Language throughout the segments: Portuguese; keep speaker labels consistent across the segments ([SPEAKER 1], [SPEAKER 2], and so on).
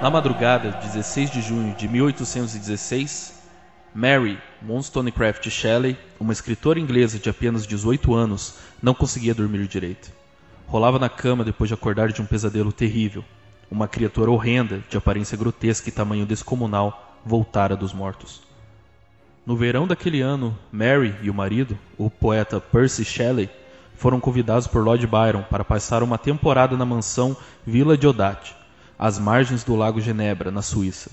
[SPEAKER 1] Na madrugada de 16 de junho de 1816, Mary Wollstonecraft Shelley, uma escritora inglesa de apenas 18 anos, não conseguia dormir direito. Rolava na cama depois de acordar de um pesadelo terrível. Uma criatura horrenda, de aparência grotesca e tamanho descomunal, voltara dos mortos. No verão daquele ano, Mary e o marido, o poeta Percy Shelley, foram convidados por Lord Byron para passar uma temporada na mansão Villa Diodati, às margens do Lago Genebra, na Suíça.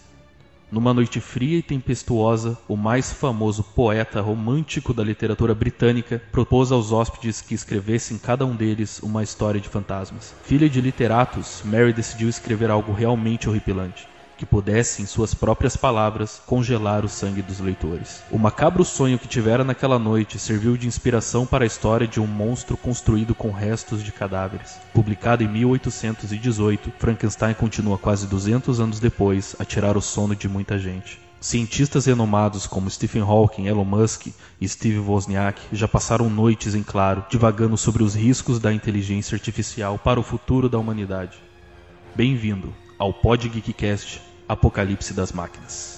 [SPEAKER 1] Numa noite fria e tempestuosa, o mais famoso poeta romântico da literatura britânica propôs aos hóspedes que escrevessem cada um deles uma história de fantasmas. Filha de literatos, Mary decidiu escrever algo realmente horripilante que pudesse, em suas próprias palavras, congelar o sangue dos leitores. O macabro sonho que tivera naquela noite serviu de inspiração para a história de um monstro construído com restos de cadáveres. Publicado em 1818, Frankenstein continua quase 200 anos depois a tirar o sono de muita gente. Cientistas renomados como Stephen Hawking, Elon Musk e Steve Wozniak já passaram noites em claro, divagando sobre os riscos da inteligência artificial para o futuro da humanidade. Bem-vindo ao Pod Geekcast Apocalipse das Máquinas.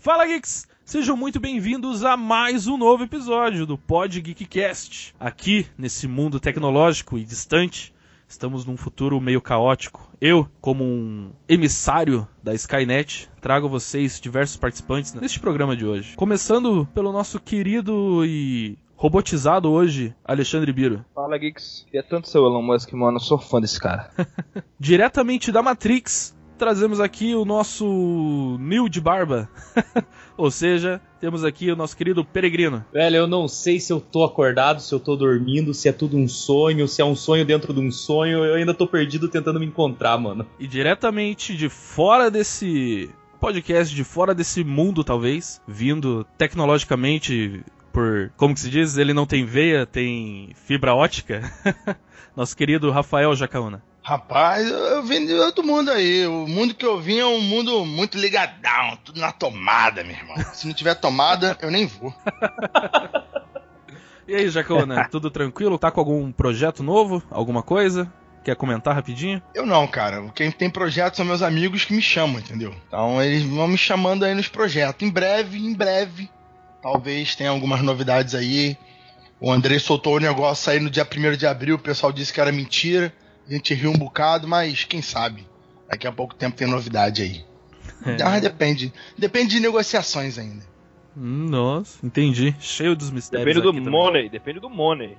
[SPEAKER 1] Fala Geeks! Sejam muito bem-vindos a mais um novo episódio do Pod Geekcast. Aqui, nesse mundo tecnológico e distante, estamos num futuro meio caótico. Eu, como um emissário da Skynet, trago a vocês diversos participantes neste programa de hoje. Começando pelo nosso querido e robotizado hoje, Alexandre Biro.
[SPEAKER 2] Fala, Geeks. Queria tanto ser o Elon Musk, mano. Eu sou fã desse cara.
[SPEAKER 1] Diretamente da Matrix, trazemos aqui o nosso Nil de Barba. Ou seja, temos aqui o nosso querido Peregrino.
[SPEAKER 3] Velho, eu não sei se eu tô acordado, se eu tô dormindo, se é tudo um sonho, se é um sonho dentro de um sonho. Eu ainda tô perdido tentando me encontrar, mano.
[SPEAKER 1] E diretamente de fora desse podcast, de fora desse mundo, talvez, vindo tecnologicamente por, como que se diz, ele não tem veia, tem fibra ótica. Nosso querido Rafael Jacaúna.
[SPEAKER 4] Rapaz, eu vim de outro mundo aí. O mundo que eu vim é um mundo muito ligadão, tudo na tomada, meu irmão. Se não tiver tomada, eu nem vou.
[SPEAKER 1] E aí, Jacaúna, tudo tranquilo? Tá com algum projeto novo? Alguma coisa? Quer comentar rapidinho?
[SPEAKER 4] Eu não, cara. Quem tem projeto são meus amigos que me chamam, entendeu? Então eles vão me chamando aí nos projetos. Em breve, em breve, talvez tenha algumas novidades aí. O Andrei soltou o negócio aí no dia 1 de abril, o pessoal disse que era mentira. A gente riu um bocado, mas quem sabe? Daqui a pouco tempo tem novidade aí.
[SPEAKER 1] É.
[SPEAKER 4] Mas depende. Depende de negociações ainda.
[SPEAKER 1] Nossa, entendi. Cheio dos mistérios.
[SPEAKER 2] Depende do
[SPEAKER 1] também.
[SPEAKER 2] money, depende do money.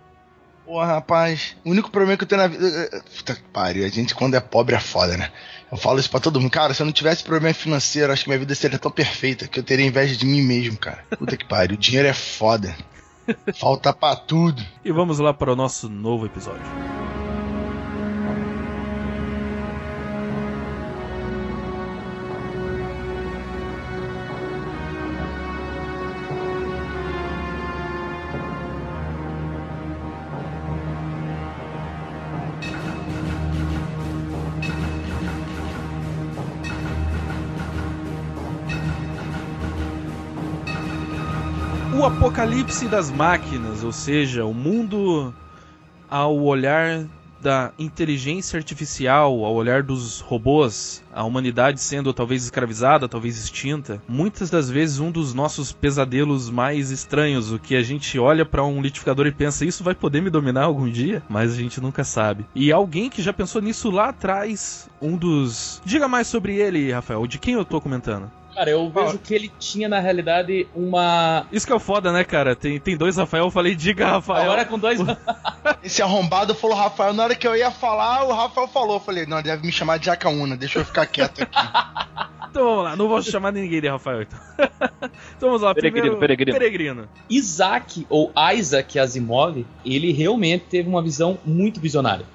[SPEAKER 4] Porra, rapaz, o único problema que eu tenho na vida. Puta que pariu, a gente quando é pobre é foda, né? Eu falo isso pra todo mundo. Cara, se eu não tivesse problema financeiro, acho que minha vida seria tão perfeita que eu teria inveja de mim mesmo, cara. Puta que pariu, o dinheiro é foda. Falta pra tudo.
[SPEAKER 1] E vamos lá para o nosso novo episódio. Apocalipse das máquinas, ou seja, o mundo ao olhar da inteligência artificial, ao olhar dos robôs, a humanidade sendo talvez escravizada, talvez extinta, muitas das vezes um dos nossos pesadelos mais estranhos, o que a gente olha para um litificador e pensa, isso vai poder me dominar algum dia? Mas a gente nunca sabe. E alguém que já pensou nisso lá atrás, um dos... Diga mais sobre ele, Rafael, de quem eu tô comentando?
[SPEAKER 3] Cara, eu vejo que ele tinha, na realidade, uma.
[SPEAKER 1] Isso que é o foda, né, cara? Tem, tem dois Rafael, eu falei, diga Rafael.
[SPEAKER 3] Agora com dois.
[SPEAKER 4] Esse arrombado falou Rafael. Na hora que eu ia falar, o Rafael falou. Eu falei, não, deve me chamar de Jacaúna, deixa eu ficar quieto aqui.
[SPEAKER 1] Então vamos lá, não vou chamar ninguém de Rafael então. então vamos lá,
[SPEAKER 2] Peregrino,
[SPEAKER 1] primeiro,
[SPEAKER 2] peregrino.
[SPEAKER 1] peregrino.
[SPEAKER 3] Isaac, ou Isaac Asimov, ele realmente teve uma visão muito visionária.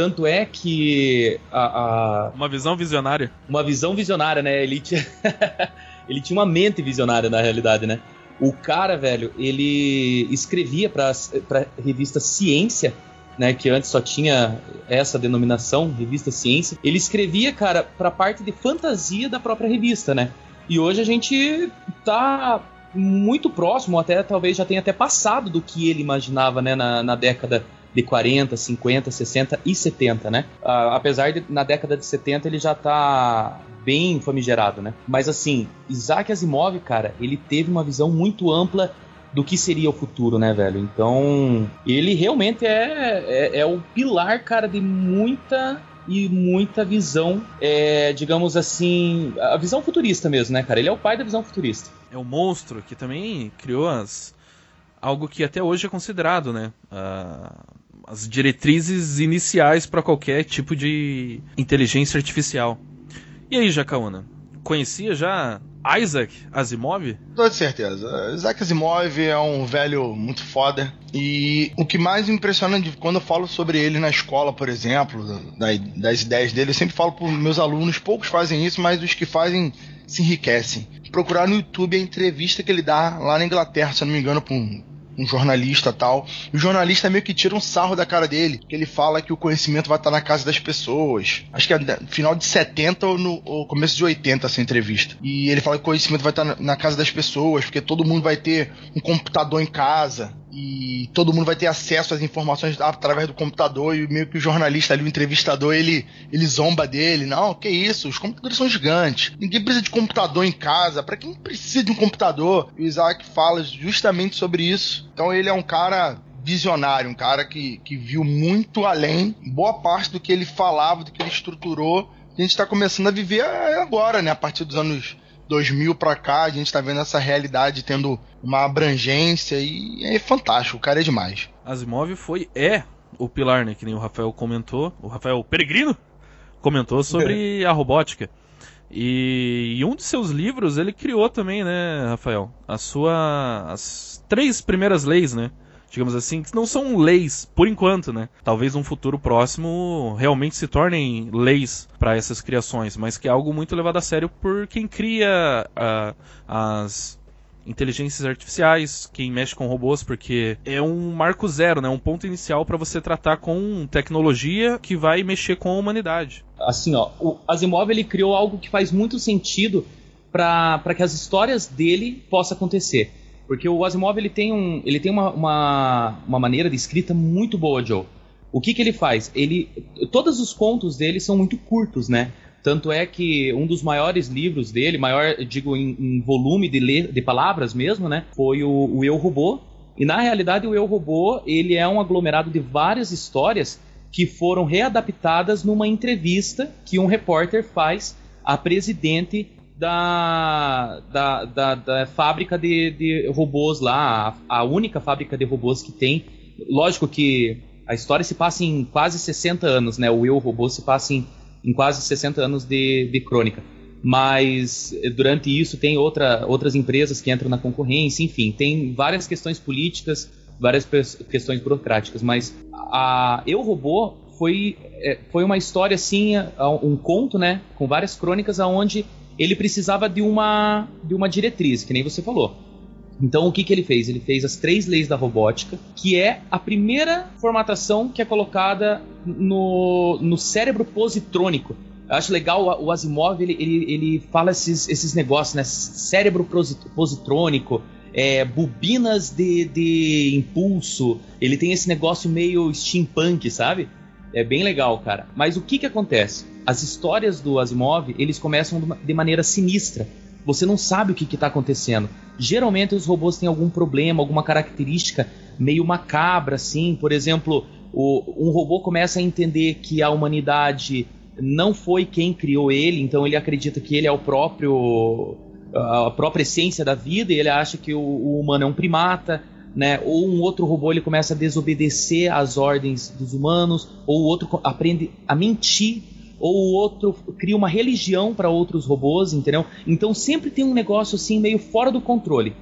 [SPEAKER 3] Tanto é que a, a-
[SPEAKER 1] Uma visão visionária.
[SPEAKER 3] uma visão visionária, né? Ele tinha, ele tinha uma mente visionária na realidade, né? O cara, velho, ele escrevia pra, pra revista Ciência, né? Que antes só tinha essa denominação, revista Ciência. Ele escrevia, cara, pra parte de fantasia da própria revista, né? E hoje a gente tá muito próximo, até talvez já tenha até passado do que ele imaginava, né? Na, na década de 40, 50, 60 e 70, né? Ah, apesar de na década de 70 ele já tá bem famigerado, né? Mas assim, Isaac Asimov, cara, ele teve uma visão muito ampla do que seria o futuro, né, velho? Então, ele realmente é, é, é o pilar, cara, de muita e muita visão, é, digamos assim, a visão futurista mesmo, né, cara? Ele é o pai da visão futurista.
[SPEAKER 1] É o monstro que também criou as algo que até hoje é considerado, né? Ah, as diretrizes iniciais para qualquer tipo de inteligência artificial. E aí, Jacaúna? Conhecia já Isaac Asimov?
[SPEAKER 4] Toda certeza. Isaac Asimov é um velho muito foda. E o que mais impressiona de quando eu falo sobre ele na escola, por exemplo, da- das ideias dele, eu sempre falo para meus alunos, poucos fazem isso, mas os que fazem se enriquecem. Procurar no YouTube a entrevista que ele dá lá na Inglaterra, se eu não me engano, para um, um jornalista tal. E o jornalista meio que tira um sarro da cara dele, que ele fala que o conhecimento vai estar na casa das pessoas. Acho que é final de 70 ou no ou começo de 80 essa entrevista. E ele fala que o conhecimento vai estar na, na casa das pessoas, porque todo mundo vai ter um computador em casa. E todo mundo vai ter acesso às informações através do computador. E meio que o jornalista ali, o entrevistador, ele, ele zomba dele. Não, que isso, os computadores são gigantes. Ninguém precisa de computador em casa. Pra quem precisa de um computador? E o Isaac fala justamente sobre isso. Então ele é um cara visionário, um cara que, que viu muito além, boa parte do que ele falava, do que ele estruturou, a gente está começando a viver agora, né? A partir dos anos 2000 pra cá, a gente está vendo essa realidade tendo uma abrangência e é fantástico, o cara é demais.
[SPEAKER 1] Asimov foi é o pilar, né? Que nem o Rafael comentou. O Rafael Peregrino comentou sobre a robótica. E em um de seus livros ele criou também, né, Rafael? A sua. as três primeiras leis, né? Digamos assim, que não são leis por enquanto, né? Talvez um futuro próximo realmente se tornem leis para essas criações, mas que é algo muito levado a sério por quem cria ah, as inteligências artificiais, quem mexe com robôs, porque é um marco zero, né? Um ponto inicial para você tratar com tecnologia que vai mexer com a humanidade.
[SPEAKER 3] Assim, ó, o Asimov ele criou algo que faz muito sentido para que as histórias dele possam acontecer. Porque o Asimov ele tem, um, ele tem uma, uma, uma maneira de escrita muito boa, Joe. O que, que ele faz? Ele, todos os contos dele são muito curtos, né? Tanto é que um dos maiores livros dele, maior, digo, em, em volume de, le, de palavras mesmo, né? Foi o, o Eu Robô. E na realidade o Eu Robô ele é um aglomerado de várias histórias que foram readaptadas numa entrevista que um repórter faz à presidente da, da, da, da fábrica de, de robôs lá, a, a única fábrica de robôs que tem. Lógico que a história se passa em quase 60 anos, né? O Eu Robô se passa em, em quase 60 anos de, de crônica. Mas eh, durante isso tem outra, outras empresas que entram na concorrência, enfim, tem várias questões políticas, várias questões burocráticas. Mas a Eu Robô foi, eh, foi uma história assim, um conto, né? Com várias crônicas aonde ele precisava de uma, de uma diretriz, que nem você falou. Então o que, que ele fez? Ele fez as três leis da robótica, que é a primeira formatação que é colocada no, no cérebro positrônico. Eu acho legal o Asimov, ele, ele, ele fala esses, esses negócios, né? Cérebro posi- positrônico, é, bobinas de, de impulso. Ele tem esse negócio meio steampunk, sabe? É bem legal, cara. Mas o que que acontece? As histórias do Asimov, eles começam de maneira sinistra. Você não sabe o que está acontecendo. Geralmente os robôs têm algum problema, alguma característica meio macabra, assim. Por exemplo, o- um robô começa a entender que a humanidade não foi quem criou ele, então ele acredita que ele é o próprio a própria essência da vida e ele acha que o, o humano é um primata, né? Ou um outro robô ele começa a desobedecer às ordens dos humanos, ou o outro aprende a mentir, ou o outro cria uma religião para outros robôs, entendeu? Então sempre tem um negócio assim meio fora do controle.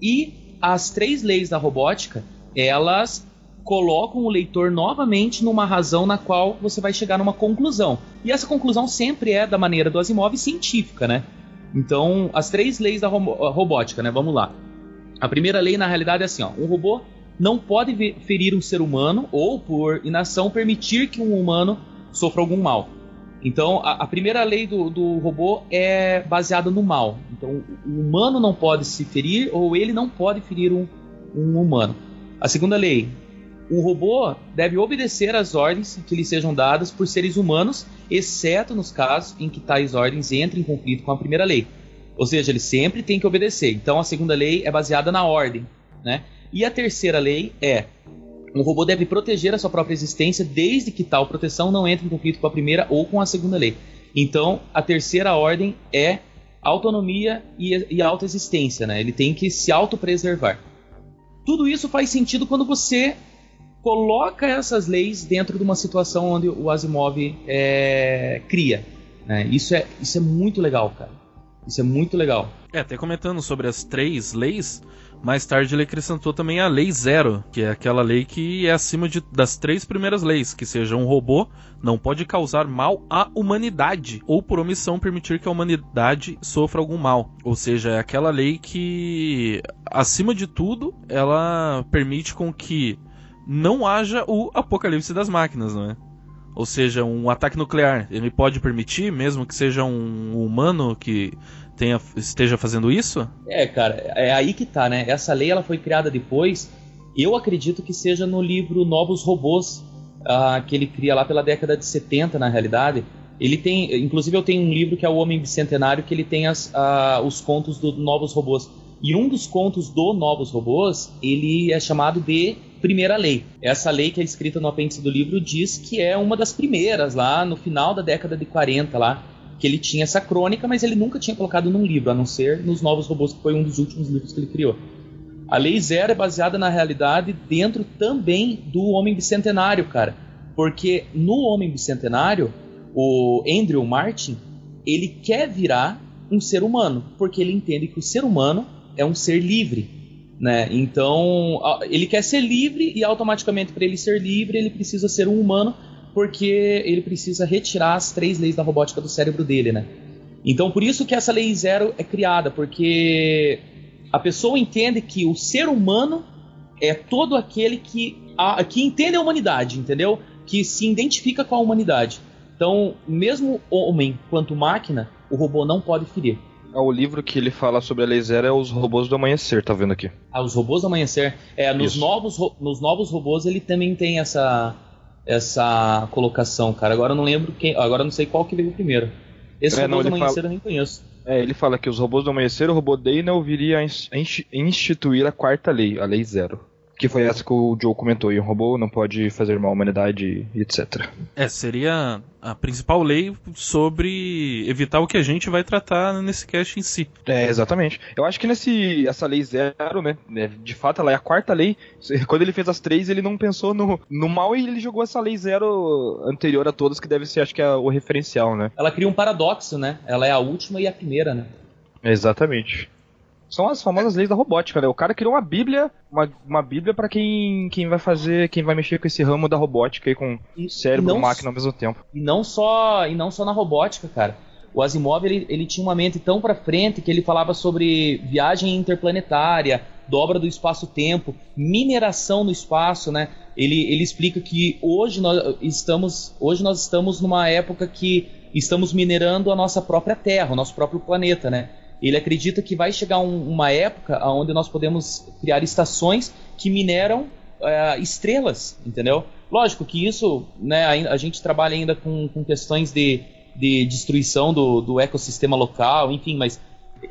[SPEAKER 3] E as três leis da robótica, elas colocam o leitor novamente numa razão na qual você vai chegar numa conclusão. E essa conclusão sempre é da maneira do Asimov científica, né? Então, as três leis da robótica, né? Vamos lá. A primeira lei, na realidade, é assim: ó, um robô não pode ferir um ser humano ou, por inação, permitir que um humano sofra algum mal. Então, a, a primeira lei do, do, robô é baseada no mal. Então, o humano não pode se ferir ou ele não pode ferir um, um humano. A segunda lei: um robô deve obedecer às ordens que lhe sejam dadas por seres humanos, exceto nos casos em que tais ordens entrem em conflito com a primeira lei. Ou seja, ele sempre tem que obedecer. Então, a segunda lei é baseada na ordem, né? E a terceira lei é um robô deve proteger a sua própria existência desde que tal proteção não entre em conflito com a primeira ou com a segunda lei. Então, a terceira ordem é autonomia e, e autoexistência, né? Ele tem que se autopreservar. Tudo isso faz sentido quando você coloca essas leis dentro de uma situação onde o Asimov é, cria. Né? Isso, é, isso é muito legal, cara. Isso é muito legal.
[SPEAKER 1] É, até comentando sobre as três leis, mais tarde ele acrescentou também a Lei Zero, que é aquela lei que é acima de, das três primeiras leis, que seja um robô não pode causar mal à humanidade, ou por omissão permitir que a humanidade sofra algum mal. Ou seja, é aquela lei que, acima de tudo, ela permite com que não haja o apocalipse das máquinas, não é? Ou seja, um ataque nuclear, ele pode permitir, mesmo que seja um humano que tenha, esteja fazendo isso?
[SPEAKER 3] É, cara, é aí que tá, né? Essa lei ela foi criada depois. Eu acredito que seja no livro Novos Robôs, uh, que ele cria lá pela década de 70, na realidade. Ele tem, inclusive eu tenho um livro que é o Homem Bicentenário, que ele tem as, uh, os contos do Novos Robôs. E um dos contos do Novos Robôs, ele é chamado de Primeira Lei. Essa lei que é escrita no apêndice do livro diz que é uma das primeiras lá no final da década de 40 lá, que ele tinha essa crônica, mas ele nunca tinha colocado num livro, a não ser nos Novos Robôs, que foi um dos últimos livros que ele criou. A Lei Zero é baseada na realidade dentro também do Homem Bicentenário, cara. Porque no Homem Bicentenário, o Andrew Martin, ele quer virar um ser humano, porque ele entende que o ser humano é um ser livre. Né? Então, ele quer ser livre e automaticamente para ele ser livre, ele precisa ser um humano, porque ele precisa retirar as três leis da robótica do cérebro dele, né? Então, por isso que essa lei zero é criada, porque a pessoa entende que o ser humano é todo aquele que, a, que entende a humanidade, entendeu? Que se identifica com a humanidade. Então, mesmo homem quanto máquina, o robô não pode ferir.
[SPEAKER 2] É o livro que ele fala sobre a Lei Zero é Os Robôs do Amanhecer, tá vendo aqui?
[SPEAKER 3] Ah, Os Robôs do Amanhecer. É, nos, novos, nos novos robôs ele também tem essa, essa colocação, cara. Agora eu não lembro quem. Agora eu não sei qual que veio primeiro. Esse é, Robôs do Amanhecer fala... eu nem conheço.
[SPEAKER 2] É, ele fala que os robôs do amanhecer, o robô Dana viria a instituir a quarta lei, a lei zero. Que foi essa que o Joe comentou, e um robô não pode fazer mal à humanidade, etc.
[SPEAKER 1] É, seria a principal lei sobre evitar o que a gente vai tratar nesse cast em si.
[SPEAKER 2] É, exatamente. Eu acho que nesse essa lei zero, né, né, de fato ela é a quarta lei. Quando ele fez as três, ele não pensou no, no mal e ele jogou essa lei zero anterior a todas, que deve ser, acho que é o referencial, né?
[SPEAKER 3] Ela cria um paradoxo, né? Ela é a última e a primeira, né?
[SPEAKER 2] Exatamente são as famosas leis da robótica, né? O cara criou uma bíblia, uma, uma bíblia para quem, quem vai fazer, quem vai mexer com esse ramo da robótica aí com e, cérebro e máquina ao mesmo tempo.
[SPEAKER 3] E não só, e não só na robótica, cara. O Asimov ele, ele tinha uma mente tão para frente que ele falava sobre viagem interplanetária, dobra do espaço-tempo, mineração no espaço, né? Ele, ele explica que hoje nós estamos, hoje nós estamos numa época que estamos minerando a nossa própria Terra, o nosso próprio planeta, né? Ele acredita que vai chegar um, uma época onde nós podemos criar estações que mineram uh, estrelas, entendeu? Lógico que isso, né, a, a gente trabalha ainda com, com questões de, de destruição do, do ecossistema local, enfim, mas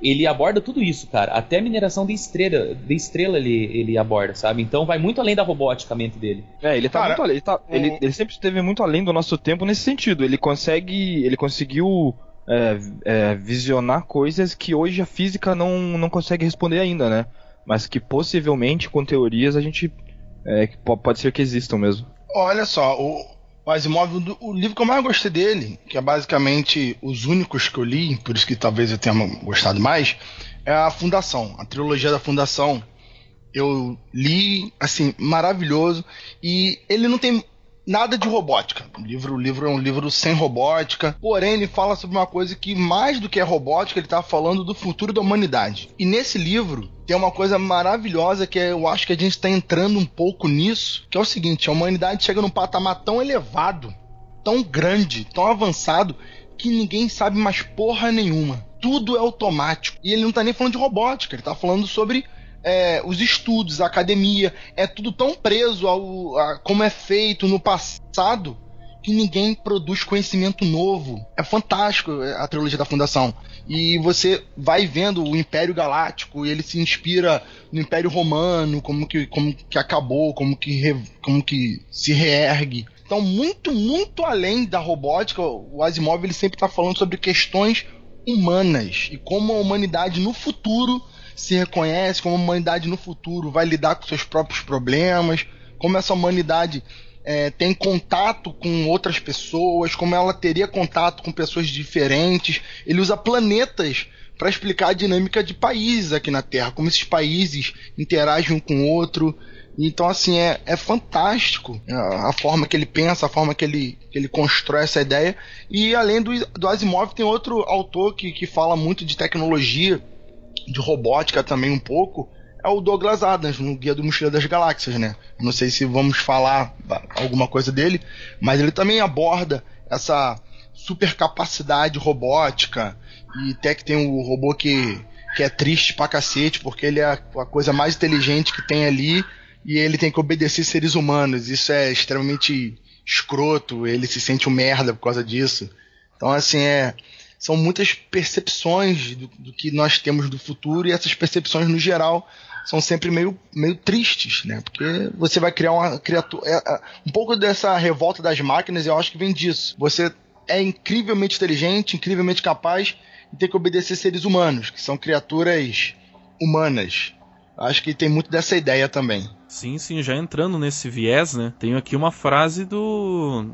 [SPEAKER 3] ele aborda tudo isso, cara. Até mineração de estrela, de estrela ele, ele aborda, sabe? Então vai muito além da robótica a mente dele.
[SPEAKER 2] É, ele tá cara, muito além. Ele, tá, ele, ele, sempre esteve muito além do nosso tempo nesse sentido. Ele consegue. Ele conseguiu é, é, visionar coisas que hoje a física não, não consegue responder ainda, né? Mas que possivelmente com teorias a gente é, pode ser que existam mesmo.
[SPEAKER 4] Olha só, o, o Asimov, o, o livro que eu mais gostei dele, que é basicamente os únicos que eu li, por isso que talvez eu tenha gostado mais, é a Fundação, a trilogia da Fundação, Eu li, assim, maravilhoso. E ele não tem nada de robótica. O livro, o livro é um livro sem robótica, porém ele fala sobre uma coisa que mais do que é robótica, ele está falando do futuro da humanidade. E nesse livro tem uma coisa maravilhosa que eu acho que a gente está entrando um pouco nisso, que é o seguinte: a humanidade chega num patamar tão elevado, tão grande, tão avançado que ninguém sabe mais porra nenhuma. Tudo é automático. E ele não está nem falando de robótica, ele está falando sobre é, os estudos, a academia, é tudo tão preso ao, a como é feito no passado que ninguém produz conhecimento novo. É fantástico a trilogia da Fundação. E você vai vendo o Império Galáctico, ele se inspira no Império Romano, como que, como que acabou, como que, re, como que se reergue. Então, muito, muito além da robótica, o Asimov ele sempre está falando sobre questões humanas e como a humanidade no futuro se reconhece, como humanidade no futuro vai lidar com seus próprios problemas, como essa humanidade é, tem contato com outras pessoas, como ela teria contato com pessoas diferentes. Ele usa planetas para explicar a dinâmica de países aqui na Terra, como esses países interagem um com o outro. Então, assim, é, é fantástico a, a, forma que ele pensa, a forma que ele, que ele constrói essa ideia. E além do, do Asimov, tem outro autor que, que fala muito de tecnologia de robótica também um pouco, é o Douglas Adams, no Guia do Mochileiro das Galáxias, né? Não sei se vamos falar alguma coisa dele, mas ele também aborda essa super capacidade robótica e até que tem o robô que, que é triste pra cacete, porque ele é a coisa mais inteligente que tem ali e ele tem que obedecer seres humanos. Isso é extremamente escroto, ele se sente um merda por causa disso. Então, assim, é são muitas percepções do, do, que nós temos do futuro e essas percepções no geral são sempre meio, meio tristes, né? Porque você vai criar uma criatura. É, é, um pouco dessa revolta das máquinas, eu acho que vem disso. Você é incrivelmente inteligente, incrivelmente capaz e tem que obedecer seres humanos, que são criaturas humanas. Acho que tem muito dessa ideia também.
[SPEAKER 1] Sim, sim, já entrando nesse viés, né? Tenho aqui uma frase do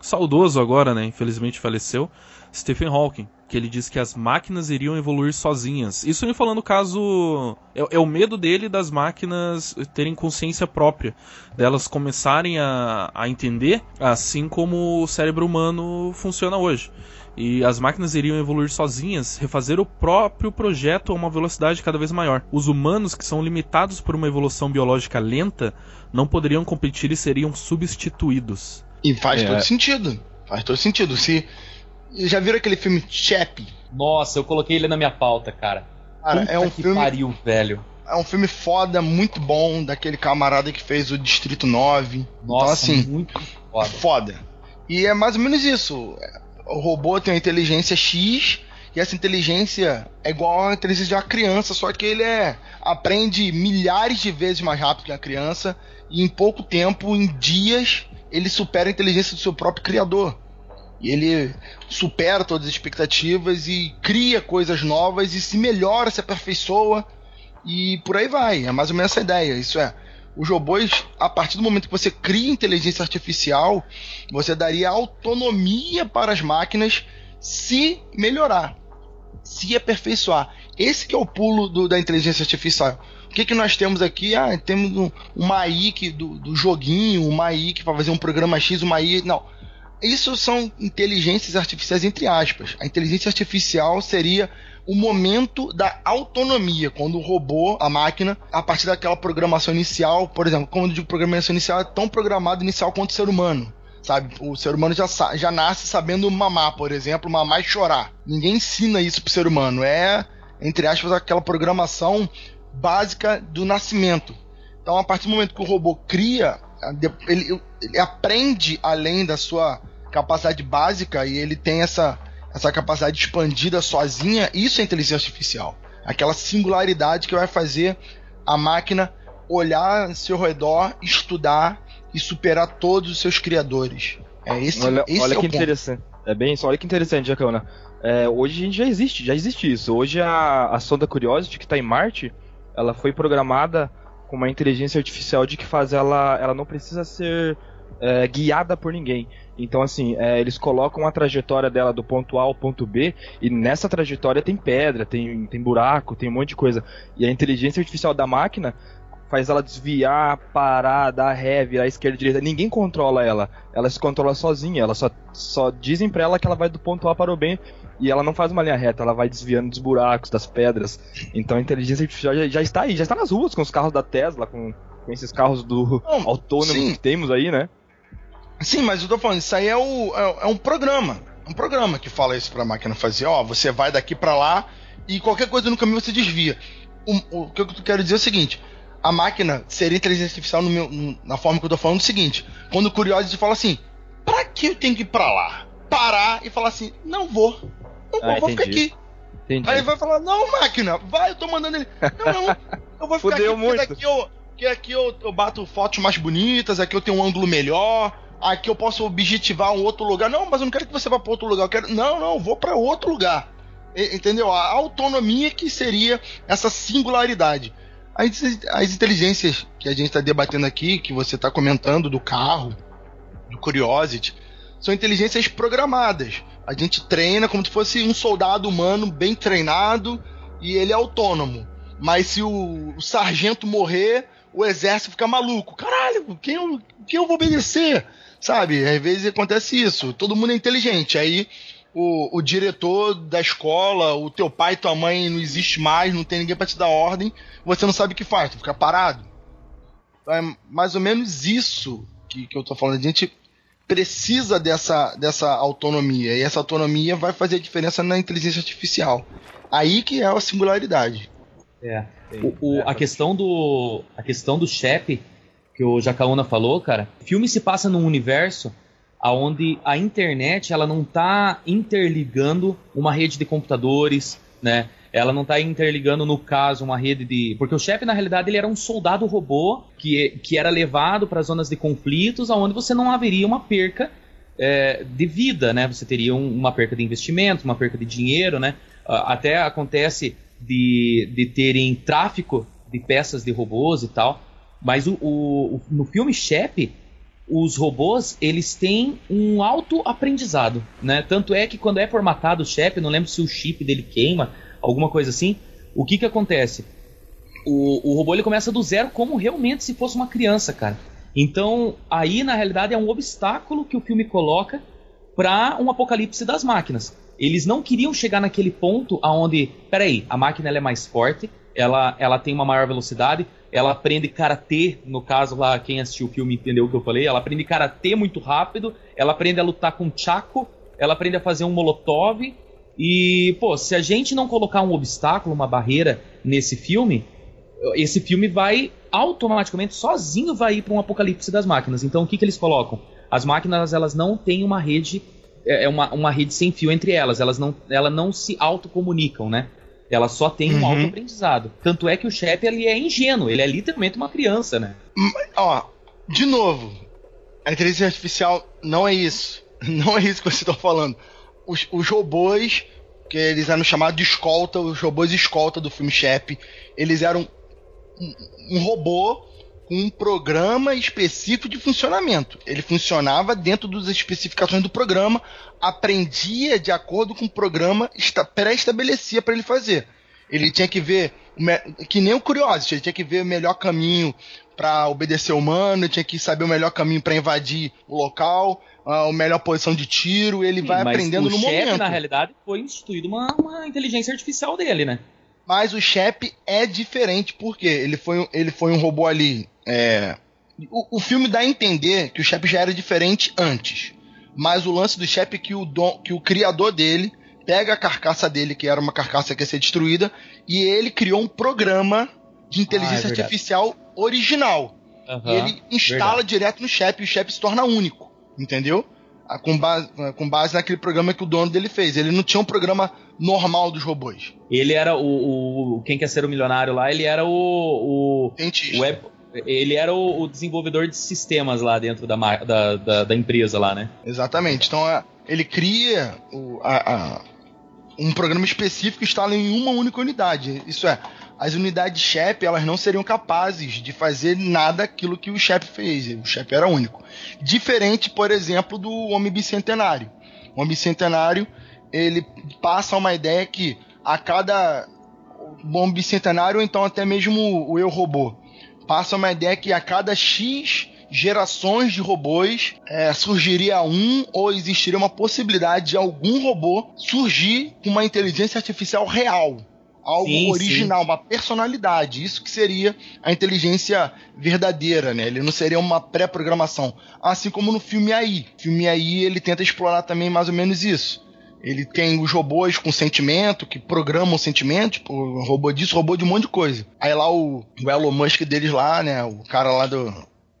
[SPEAKER 1] saudoso agora, né? Infelizmente faleceu, Stephen Hawking, que ele diz que as máquinas iriam evoluir sozinhas. Isso ele falando caso é, é, o medo dele das máquinas terem consciência própria, delas começarem a, a entender, assim como o cérebro humano funciona hoje. E as máquinas iriam evoluir sozinhas, refazer o próprio projeto a uma velocidade cada vez maior. Os humanos, que são limitados por uma evolução biológica lenta, não poderiam competir e seriam substituídos.
[SPEAKER 4] E faz é. todo sentido. Faz todo sentido. Se já viram aquele filme Chap?
[SPEAKER 3] Nossa, eu coloquei ele na minha pauta, cara.
[SPEAKER 4] Cara, Puta é um
[SPEAKER 3] que
[SPEAKER 4] filme.
[SPEAKER 3] pariu, velho.
[SPEAKER 4] É um filme foda, muito bom, daquele camarada que fez o Distrito 9. Então,
[SPEAKER 3] Nossa,
[SPEAKER 4] então, assim,
[SPEAKER 3] muito foda.
[SPEAKER 4] foda. E é mais ou menos isso. O robô tem uma inteligência X e essa inteligência é igual a inteligência de uma criança, só que ele é aprende milhares de vezes mais rápido que a criança e em pouco tempo, em dias, ele supera a inteligência do seu próprio criador. E ele supera todas as expectativas e cria coisas novas e se melhora, se aperfeiçoa e por aí vai. É mais ou menos essa ideia. Isso é, os robôs, a partir do momento que você cria inteligência artificial, você daria autonomia para as máquinas se melhorar, se aperfeiçoar. Esse que é o pulo do, da inteligência artificial. O que, que nós temos aqui? Ah, temos um, uma AI que, do, do joguinho, uma AI que vai fazer um programa X, uma AI. Não isso são inteligências artificiais entre aspas. A inteligência artificial seria o momento da autonomia, quando o robô, a máquina, a partir daquela programação inicial, por exemplo, quando eu digo programação inicial, é tão programado inicial quanto o ser humano. Sabe, o ser humano já, já nasce sabendo mamar, por exemplo, mamar e chorar. Ninguém ensina isso pro ser humano. É, entre aspas, aquela programação básica do nascimento. Então, a partir do momento que o robô cria ele, ele aprende além da sua capacidade básica e ele tem essa, essa capacidade expandida sozinha, isso é inteligência artificial. Aquela singularidade que vai fazer a máquina olhar ao seu redor, estudar e superar todos os seus criadores. É esse,
[SPEAKER 2] olha,
[SPEAKER 4] esse
[SPEAKER 2] olha
[SPEAKER 4] é
[SPEAKER 2] que interessante. É bem isso, olha que interessante, Jacana. É, hoje a gente já existe, já existe isso. Hoje a, a sonda Curiosity que está em Marte, ela foi programada com uma inteligência artificial de que faz ela, ela não precisa ser é, guiada por ninguém. Então, assim, é, eles colocam a trajetória dela do ponto A ao ponto B, e nessa trajetória tem pedra, tem, tem buraco, tem um monte de coisa. E a inteligência artificial da máquina faz ela desviar, parar, dar ré, virar esquerda direita. Ninguém controla ela. Ela se controla sozinha. Ela só, só dizem pra ela que ela vai do ponto A para o B e ela não faz uma linha reta, ela vai desviando dos buracos, das pedras. Então a inteligência artificial já, já está aí, já está nas ruas com os carros da Tesla, com, com esses carros do não, autônomo sim. que temos aí, né?
[SPEAKER 4] Sim, mas eu tô falando, isso aí é, o, é, é um programa. Um programa que fala isso pra máquina fazer, ó, você vai daqui para lá e qualquer coisa no caminho você desvia. O, o que eu quero dizer é o seguinte: a máquina seria inteligência artificial meu, na forma que eu tô falando é o seguinte: quando o Curiosity fala assim, pra que eu tenho que ir pra lá? Parar e falar assim, não vou. Não vou, ah, vou ficar aqui. Entendi. Aí ele vai falar, não, máquina, vai, eu tô mandando ele. Não, não, eu vou ficar
[SPEAKER 2] Fudeu
[SPEAKER 4] aqui,
[SPEAKER 2] muito.
[SPEAKER 4] aqui eu, que aqui eu, eu bato fotos mais bonitas, aqui eu tenho um ângulo melhor, aqui eu posso objetivar um outro lugar. Não, mas eu não quero que você vá para outro lugar. Eu quero, não, não, vou para outro lugar. Entendeu? A autonomia que seria essa singularidade. As, as inteligências que a gente está debatendo aqui, que você está comentando do carro, do Curiosity, são inteligências programadas. A gente treina como se fosse um soldado humano bem treinado e ele é autônomo. Mas se o, o sargento morrer, o exército fica maluco. Caralho, quem eu, quem eu vou obedecer? Sabe? Às vezes acontece isso. Todo mundo é inteligente. Aí o, o diretor da escola, o teu pai tua mãe não existe mais, não tem ninguém para te dar ordem, você não sabe o que faz, tu fica parado. Então é mais ou menos isso que, que eu tô falando. A gente precisa dessa, dessa autonomia. E essa autonomia vai fazer a diferença na inteligência artificial. Aí que é a singularidade.
[SPEAKER 3] É. O, o, a questão do. A questão do Shep, que o Jacaúna falou, cara, o filme se passa num universo onde a internet ela não está interligando uma rede de computadores, né? Ela não está interligando, no caso, uma rede de. Porque o chefe, na realidade, ele era um soldado robô que, que era levado para zonas de conflitos onde você não haveria uma perca é, de vida, né? Você teria um, uma perca de investimento, uma perca de dinheiro, né? Até acontece de, de terem tráfico de peças de robôs e tal. Mas o, o, no filme Shep, os robôs eles têm um alto aprendizado, né? Tanto é que quando é formatado o Shep, não lembro se o chip dele queima, alguma coisa assim. O que que acontece? O, o robô ele começa do zero como realmente se fosse uma criança, cara. Então aí na realidade é um obstáculo que o filme coloca para um apocalipse das máquinas. Eles não queriam chegar naquele ponto aonde, peraí, a máquina é mais forte, ela, ela tem uma maior velocidade, ela aprende karatê, no caso lá, quem assistiu o filme entendeu o que eu falei, ela aprende karatê muito rápido, ela aprende a lutar com chaco, ela aprende a fazer um molotov, e, pô, se a gente não colocar um obstáculo, uma barreira nesse filme, esse filme vai automaticamente, sozinho, vai ir para um apocalipse das máquinas. Então, o que, que eles colocam? As máquinas, elas não têm uma rede, é, é uma, uma rede sem fio entre elas, elas não, elas não se autocomunicam, né? Ela só tem um uhum. autoaprendizado. Tanto é que o Shep ele é ingênuo, ele é literalmente uma criança, né?
[SPEAKER 4] Ó, de novo, a inteligência artificial não é isso. Não é isso que você está falando. Os, os, robôs, que eles eram chamados de escolta, os robôs escolta do filme Shep, eles eram um, um robô com um programa específico de funcionamento. Ele funcionava dentro das especificações do programa, aprendia de acordo com o programa pré-estabelecia para ele fazer. Ele tinha que ver, que nem o Curiosity, ele tinha que ver o melhor caminho para obedecer o humano, tinha que saber o melhor caminho para invadir o local, a melhor posição de tiro, ele Sim, vai aprendendo no chefe, momento.
[SPEAKER 3] na realidade, foi instituído uma, uma inteligência artificial dele, né?
[SPEAKER 4] Mas o Shep é diferente, porque ele foi, ele foi um robô ali. É... O, o filme dá a entender que o Shep já era diferente antes. Mas o lance do Shep é que o, dom, que o criador dele pega a carcaça dele, que era uma carcaça que ia ser destruída, e ele criou um programa de inteligência ah, é artificial original. Uhum, ele instala verdade. direto no Shep e o Shep se torna único. Entendeu? com base, com base naquele programa que o dono dele fez. Ele não tinha um programa normal dos robôs.
[SPEAKER 3] Ele era o, o quem quer ser o milionário lá, ele era o, o
[SPEAKER 4] Cientista.
[SPEAKER 3] Web, ele era o, o, desenvolvedor de sistemas lá dentro da, da, da, da empresa lá, né?
[SPEAKER 4] Exatamente. Então ele cria o, a, a, um programa específico instala em uma única unidade. Isso é, as unidades Shep elas não seriam capazes de fazer nada aquilo que o Shep fez. O Shep era único. Diferente, por exemplo, do Homem Bicentenário. O Homem Bicentenário ele passa uma ideia que a cada Homem Bicentenário, ou então até mesmo o Eu Robô, passa uma ideia que a cada X gerações de robôs é, surgiria um ou existiria uma possibilidade de algum robô surgir com uma inteligência artificial real. Algo sim, original, sim. uma personalidade. Isso que seria a inteligência verdadeira, né? Ele não seria uma pré-programação. Assim como no filme AI. O filme AI ele tenta explorar também mais ou menos isso. Ele tem os robôs com sentimento, que programam sentimento, tipo, robô disso, robô de um monte de coisa. Aí lá o, o Elon Musk deles lá, né? O cara lá do,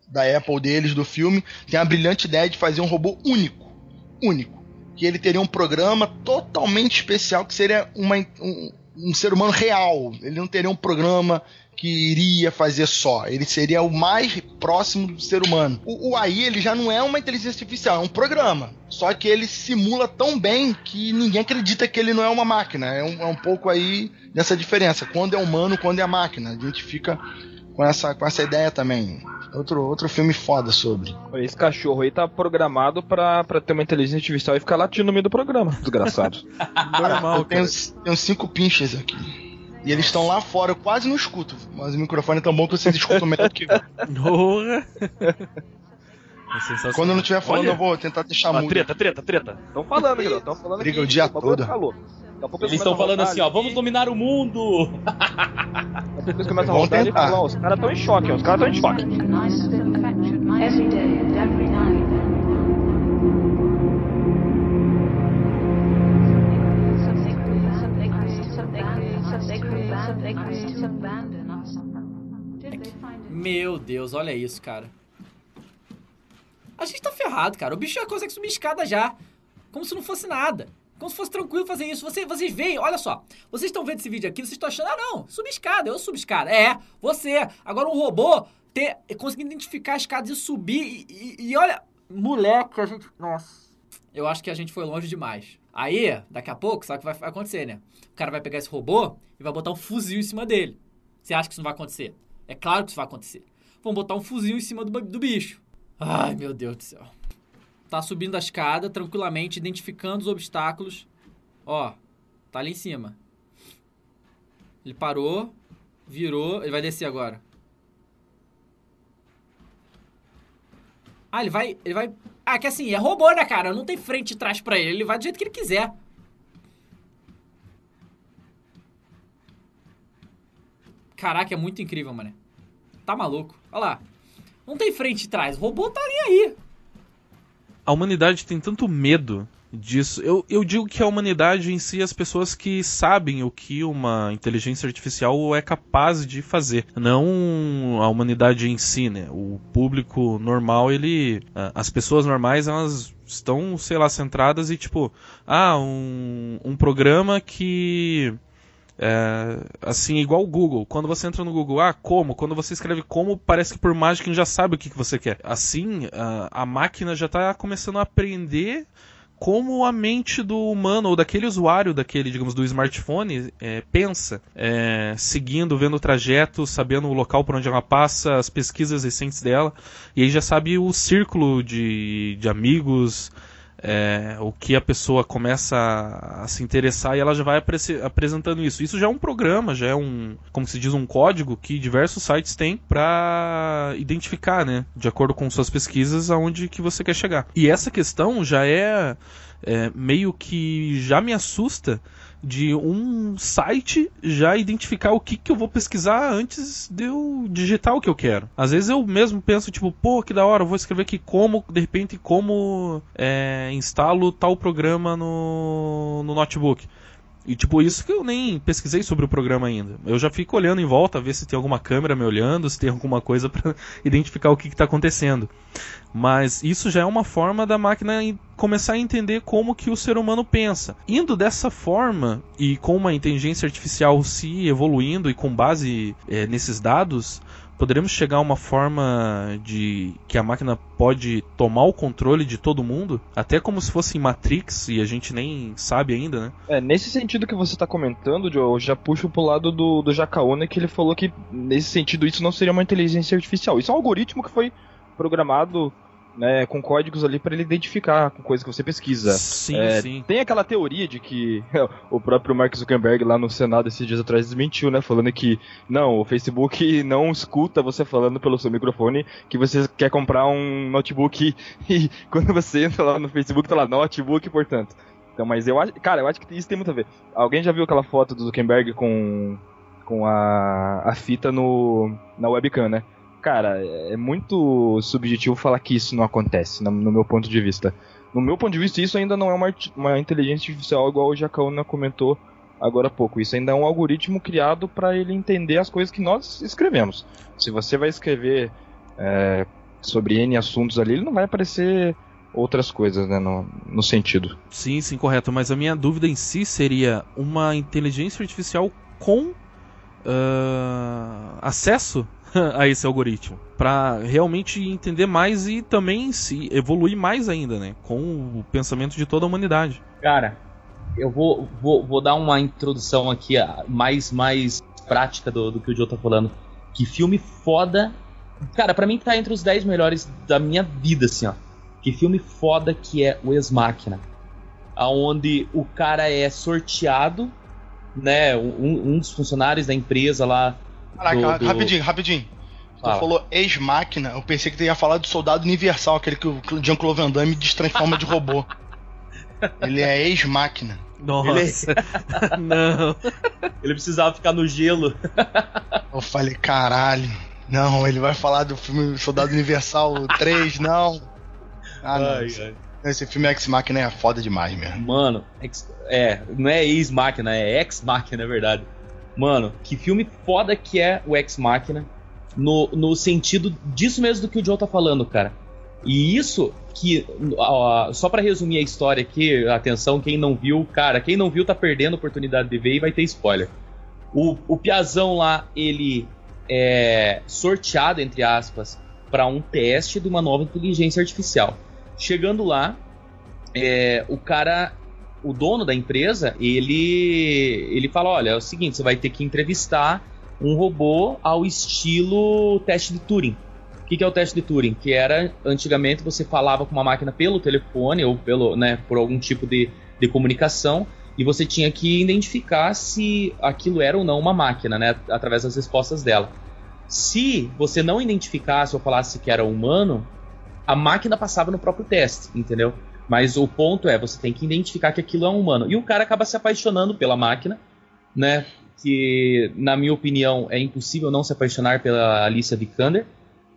[SPEAKER 4] da Apple deles, do filme, tem a brilhante ideia de fazer um robô único. Único. Que ele teria um programa totalmente especial, que seria uma, um, um ser humano real. Ele não teria um programa que iria fazer só. Ele seria o mais próximo do ser humano. O, o AI ele já não é uma inteligência artificial, é um programa. Só que ele simula tão bem que ninguém acredita que ele não é uma máquina. É um, é um pouco aí dessa diferença. Quando é humano, quando é máquina. A gente fica com essa, com essa ideia também. Outro, outro filme foda sobre.
[SPEAKER 2] Esse cachorro aí tá programado pra, pra ter uma inteligência artificial e ficar latindo no meio do programa. Desgraçado.
[SPEAKER 4] Normal. Eu tenho, tenho cinco pinches aqui. E eles estão lá fora, eu quase não escuto. Mas o microfone é tão bom que vocês escutam melhor do que eu. É Quando eu não estiver falando, Olha. eu vou tentar deixar
[SPEAKER 2] muito. Treta, treta, treta. Estão falando, Guilherme. Estão falando
[SPEAKER 4] Briga o dia todo.
[SPEAKER 3] Eles estão falando assim, ó, vamos dominar o mundo!
[SPEAKER 2] Depois começa a rodar e falar, os caras estão em choque, os caras estão em choque.
[SPEAKER 5] Meu Deus, olha isso, cara. A gente tá ferrado, cara. O bicho já consegue subir escada já. Como se não fosse nada. Como se fosse tranquilo fazer isso. Você, vocês veem, olha só. Vocês estão vendo esse vídeo aqui, vocês estão achando, ah, não, subir escada, eu subo escada. É, você. Agora um robô ter, conseguir identificar a escada e subir. E, e, e, olha, moleque, a gente. Nossa. Eu acho que a gente foi longe demais. Aí, daqui a pouco, sabe o que vai acontecer, né? O cara vai pegar esse robô e vai botar um fuzil em cima dele. Você acha que isso não vai acontecer? É claro que isso vai acontecer. Vão botar um fuzil em cima do, do bicho. Ai, meu Deus do céu. Tá subindo a escada tranquilamente, identificando os obstáculos. Ó, tá ali em cima. Ele parou, virou, ele vai descer agora. Ah, ele vai, ele vai... Ah, que assim, é robô, né, cara? Não tem frente e trás pra ele. Ele vai do jeito que ele quiser. Caraca, é muito incrível, mano. Tá maluco. Olha lá. Não tem frente e trás. O robô tá nem aí
[SPEAKER 1] a humanidade tem tanto medo disso. Eu, eu digo que a humanidade em si, as pessoas que sabem o que uma inteligência artificial é capaz de fazer, não a humanidade em si, né? O público normal, ele, as pessoas normais, elas estão, sei lá, centradas e tipo, ah, um, um programa que é, assim, igual o Google. Quando você entra no Google, ah, como? Quando você escreve como, parece que por mágica já sabe o que, que você quer. Assim, a, a máquina já está começando a aprender como a mente do humano ou daquele usuário daquele, digamos, do smartphone é, pensa, é, seguindo, vendo o trajeto, sabendo o local por onde ela passa, as pesquisas recentes dela, e aí já sabe o círculo de, de amigos, é, o que a pessoa começa a, se interessar e ela já vai apresentando isso. Isso já é um programa, já é um, como se diz, um código que diversos sites têm para identificar, né, de acordo com suas pesquisas, aonde que você quer chegar. E essa questão já é, é meio que já me assusta de um site já identificar o que, que eu vou pesquisar antes de eu digitar o que eu quero. Às vezes eu mesmo penso, tipo, pô, que da hora, eu vou escrever aqui como, de repente, como é, instalo tal programa no, no notebook. E tipo, isso que eu nem pesquisei sobre o programa ainda. Eu já fico olhando em volta, ver se tem alguma câmera me olhando, se tem alguma coisa para identificar o que está acontecendo. Mas isso já é uma forma da máquina começar a entender como que o ser humano pensa. Indo dessa forma e com uma inteligência artificial se evoluindo e com base é, nesses dados, poderemos chegar a uma forma de que a máquina pode tomar o controle de todo mundo, até como se fosse em Matrix e a gente nem sabe ainda, né?
[SPEAKER 2] É, nesse sentido que você está comentando, Joe, eu já puxo pro lado do, do Jacaona que ele falou que nesse sentido isso não seria uma inteligência artificial, isso é um algoritmo que foi programado né, com códigos ali para ele identificar com coisa que você pesquisa.
[SPEAKER 1] Sim,
[SPEAKER 2] É,
[SPEAKER 1] sim.
[SPEAKER 2] Tem aquela teoria de que o próprio Mark Zuckerberg lá no Senado esses dias atrás desmentiu, né? Falando que não, o Facebook não escuta você falando pelo seu microfone que você quer comprar um notebook e quando você entra lá no Facebook tá lá notebook, portanto. Então, mas eu acho, cara, eu acho que isso tem muito a ver. Alguém já viu aquela foto do Zuckerberg com com a, a fita no na webcam, né? Cara, é muito subjetivo falar que isso não acontece, no, no meu ponto de vista. No meu ponto de vista, isso ainda não é uma, uma inteligência artificial igual o Jacaúna comentou agora há pouco. Isso ainda é um algoritmo criado para ele entender as coisas que nós escrevemos. Se você vai escrever é, sobre N assuntos ali, ele não vai aparecer outras coisas, né, no, no sentido.
[SPEAKER 1] Sim, sim, correto. Mas a minha dúvida em si seria uma inteligência artificial com ah, acesso a esse algoritmo para realmente entender mais e também se evoluir mais ainda, né, com o pensamento de toda a humanidade.
[SPEAKER 3] Cara, eu vou, vou, vou dar uma introdução aqui mais, mais prática do, do que o Joe tá falando. Que filme foda. Cara, pra mim tá entre os 10 melhores da minha vida, assim, ó. Que filme foda que é o Ex-Máquina. Aonde o cara é sorteado, né? Um, um dos funcionários da empresa lá.
[SPEAKER 4] Caraca,
[SPEAKER 3] Do- do-
[SPEAKER 4] rapidinho, rapidinho. Tu
[SPEAKER 3] Fala.
[SPEAKER 4] falou ex-máquina, eu pensei que tu ia falar do soldado universal, aquele que o Jean-Claude Van Damme destransforma de robô. Ele é ex-máquina.
[SPEAKER 1] Nossa, não.
[SPEAKER 3] Ele precisava ficar no gelo.
[SPEAKER 4] Eu falei, caralho. Não, ele vai falar do filme Soldado Universal 3, não. Ah, não.
[SPEAKER 3] Ai,
[SPEAKER 4] Esse,
[SPEAKER 3] ai.
[SPEAKER 4] esse filme X-Máquina é foda demais mesmo.
[SPEAKER 3] Mano, ex- é, não é ex-máquina, é ex-máquina, é verdade. Mano, que filme foda que é o ex-máquina. No, no sentido disso mesmo do que o Joe tá falando, cara. E isso que, ó, só pra resumir a história aqui, atenção, quem não viu, cara, quem não viu tá perdendo a oportunidade de ver e vai ter spoiler. O, o Piazão lá, ele é sorteado, entre aspas, pra um teste de uma nova inteligência artificial. Chegando lá, é, o cara, o dono da empresa, ele, ele fala: olha, é o seguinte, você vai ter que entrevistar um robô ao estilo teste de Turing. O que, que é o teste de Turing? Que era antigamente você falava com uma máquina pelo telefone ou pelo, né, por algum tipo de, de comunicação e você tinha que identificar se aquilo era ou não uma máquina, né, através das respostas dela. Se você não identificasse ou falasse que era humano, a máquina passava no próprio teste, entendeu? Mas o ponto é, você tem que identificar que aquilo é um humano. E o cara acaba se apaixonando pela máquina, né? Que, na minha opinião, é impossível não se apaixonar pela Alicia Vikander.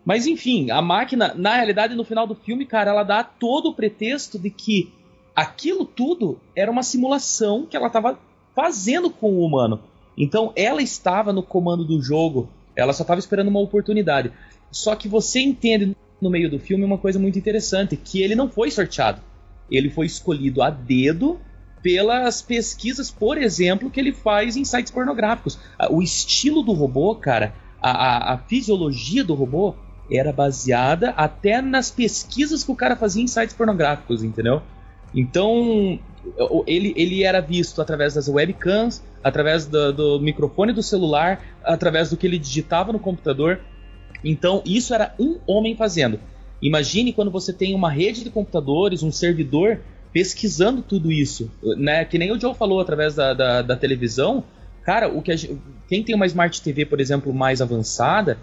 [SPEAKER 3] Mas enfim, a máquina, na realidade, no final do filme, cara, ela dá todo o pretexto de que aquilo tudo era uma simulação que ela estava fazendo com o humano. Então ela estava no comando do jogo, ela só estava esperando uma oportunidade. Só que você entende no meio do filme uma coisa muito interessante, que ele não foi sorteado. Ele foi escolhido a dedo pelas pesquisas, por exemplo, que ele faz em sites pornográficos. O estilo do robô, cara, a, a- a fisiologia do robô era baseada até nas pesquisas que o cara fazia em sites pornográficos, entendeu? Então, ele, ele era visto através das webcams, através do, do microfone do celular, através do que ele digitava no computador. Então, isso era um homem fazendo. Imagine quando você tem uma rede de computadores, um servidor pesquisando tudo isso, né? Que nem o Joe falou através da, da, da televisão. Cara, o que a gen- quem tem uma Smart TV, por exemplo, mais avançada,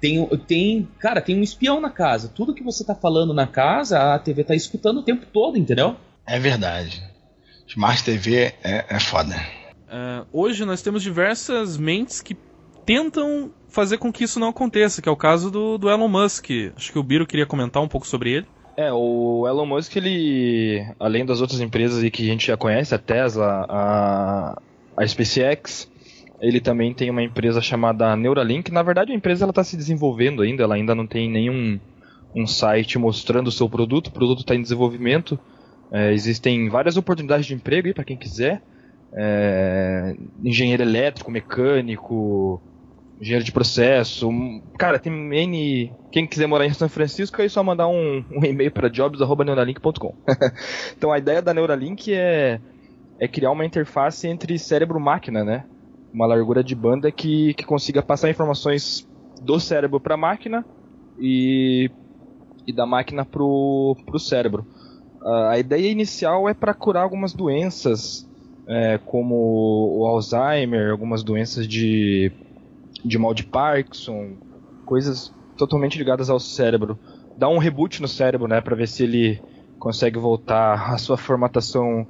[SPEAKER 3] tem, tem, cara, tem um espião na casa. Tudo que você tá falando na casa, a TV tá escutando o tempo todo, entendeu?
[SPEAKER 4] É verdade. Smart TV é, é foda.
[SPEAKER 1] É, hoje nós temos diversas mentes que tentam fazer com que isso não aconteça, que é o caso do, do Elon Musk. Acho que o Biro queria comentar um pouco sobre ele.
[SPEAKER 2] É, o Elon Musk, ele, além das outras empresas aí que a gente já conhece, a Tesla, a, a SpaceX, ele também tem uma empresa chamada Neuralink. Na verdade, a empresa está se desenvolvendo ainda, ela ainda não tem nenhum um site mostrando o seu produto, o produto está em desenvolvimento. É, existem várias oportunidades de emprego aí para quem quiser. É, engenheiro elétrico, mecânico, engenheiro de processo. Cara, tem N. Quem quiser morar em São Francisco é só mandar um, um e-mail para jobs.neuralink.com. então a ideia da Neuralink é, é criar uma interface entre cérebro e máquina, né? Uma largura de banda que, que consiga passar informações do cérebro para a máquina e e da máquina pro, pro cérebro. A ideia inicial é para curar algumas doenças, é, como o Alzheimer, algumas doenças de, de mal de Parkinson, coisas totalmente ligadas ao cérebro. Dá um reboot no cérebro, né, para ver se ele consegue voltar à sua formatação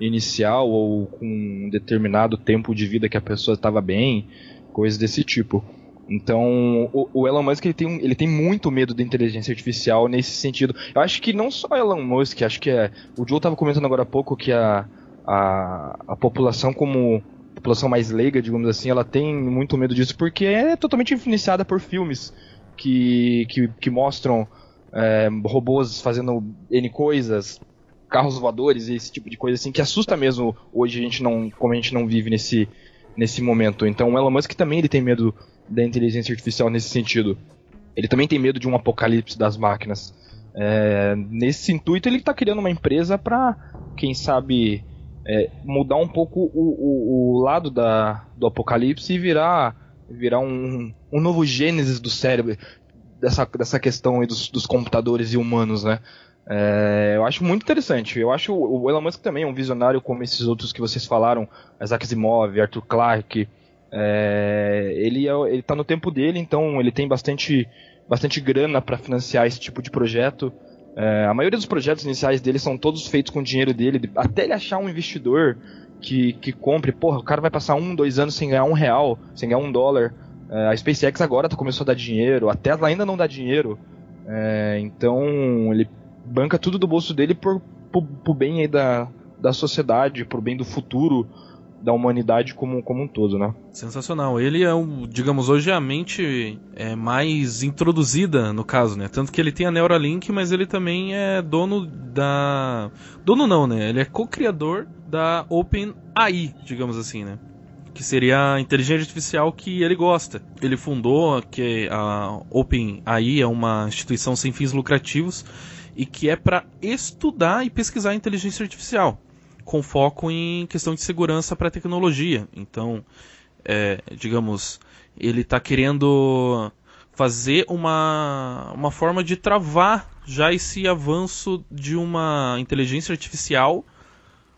[SPEAKER 2] inicial ou com um determinado tempo de vida que a pessoa estava bem, coisas desse tipo. Então, o, o, Elon Musk ele tem, ele tem muito medo da inteligência artificial nesse sentido. Eu acho que não só Elon Musk, acho que é. O Joe estava comentando agora há pouco que a, a, a população, como população mais leiga, digamos assim, ela tem muito medo disso porque é totalmente influenciada por filmes que, que, que mostram é, robôs fazendo N coisas, carros voadores e esse tipo de coisa assim, que assusta mesmo hoje a gente não, como a gente não vive nesse, nesse momento. Então o Elon Musk também ele tem medo da inteligência artificial nesse sentido. Ele também tem medo de um apocalipse das máquinas. É, nesse intuito, ele está criando uma empresa para, quem sabe, é, mudar um pouco o, o, o, lado da, do apocalipse e virar, virar um, um novo gênesis do cérebro, dessa, dessa questão dos, dos computadores e humanos, né? É, eu acho muito interessante. Eu acho o Elon Musk também é um visionário como esses outros que vocês falaram, Isaac Asimov, Arthur Clarke, é, ele, é, ele tá no tempo dele, então ele tem bastante, bastante grana para financiar esse tipo de projeto. É, a maioria dos projetos iniciais dele são todos feitos com dinheiro dele, até ele achar um investidor que, que compre. Porra, o cara vai passar um, dois anos sem ganhar um real, sem ganhar um dólar. É, a SpaceX agora tá, começou a dar dinheiro, a Tesla ainda não dá dinheiro. É, então ele banca tudo do bolso dele por, por, por bem da, da sociedade, por bem do futuro da humanidade como, como um todo, né?
[SPEAKER 1] Sensacional. Ele é, um, digamos, hoje é a mente é mais introduzida no caso, né? Tanto que ele tem a Neuralink, mas ele também é dono da... Dono não, né? Ele é co-criador da OpenAI, digamos assim, né? Que seria a inteligência artificial que ele gosta. Ele fundou que a OpenAI é uma instituição sem fins lucrativos e que é para estudar e pesquisar inteligência artificial com foco em questão de segurança para tecnologia. Então, é, digamos, ele está querendo fazer uma, uma forma de travar já esse avanço de uma inteligência artificial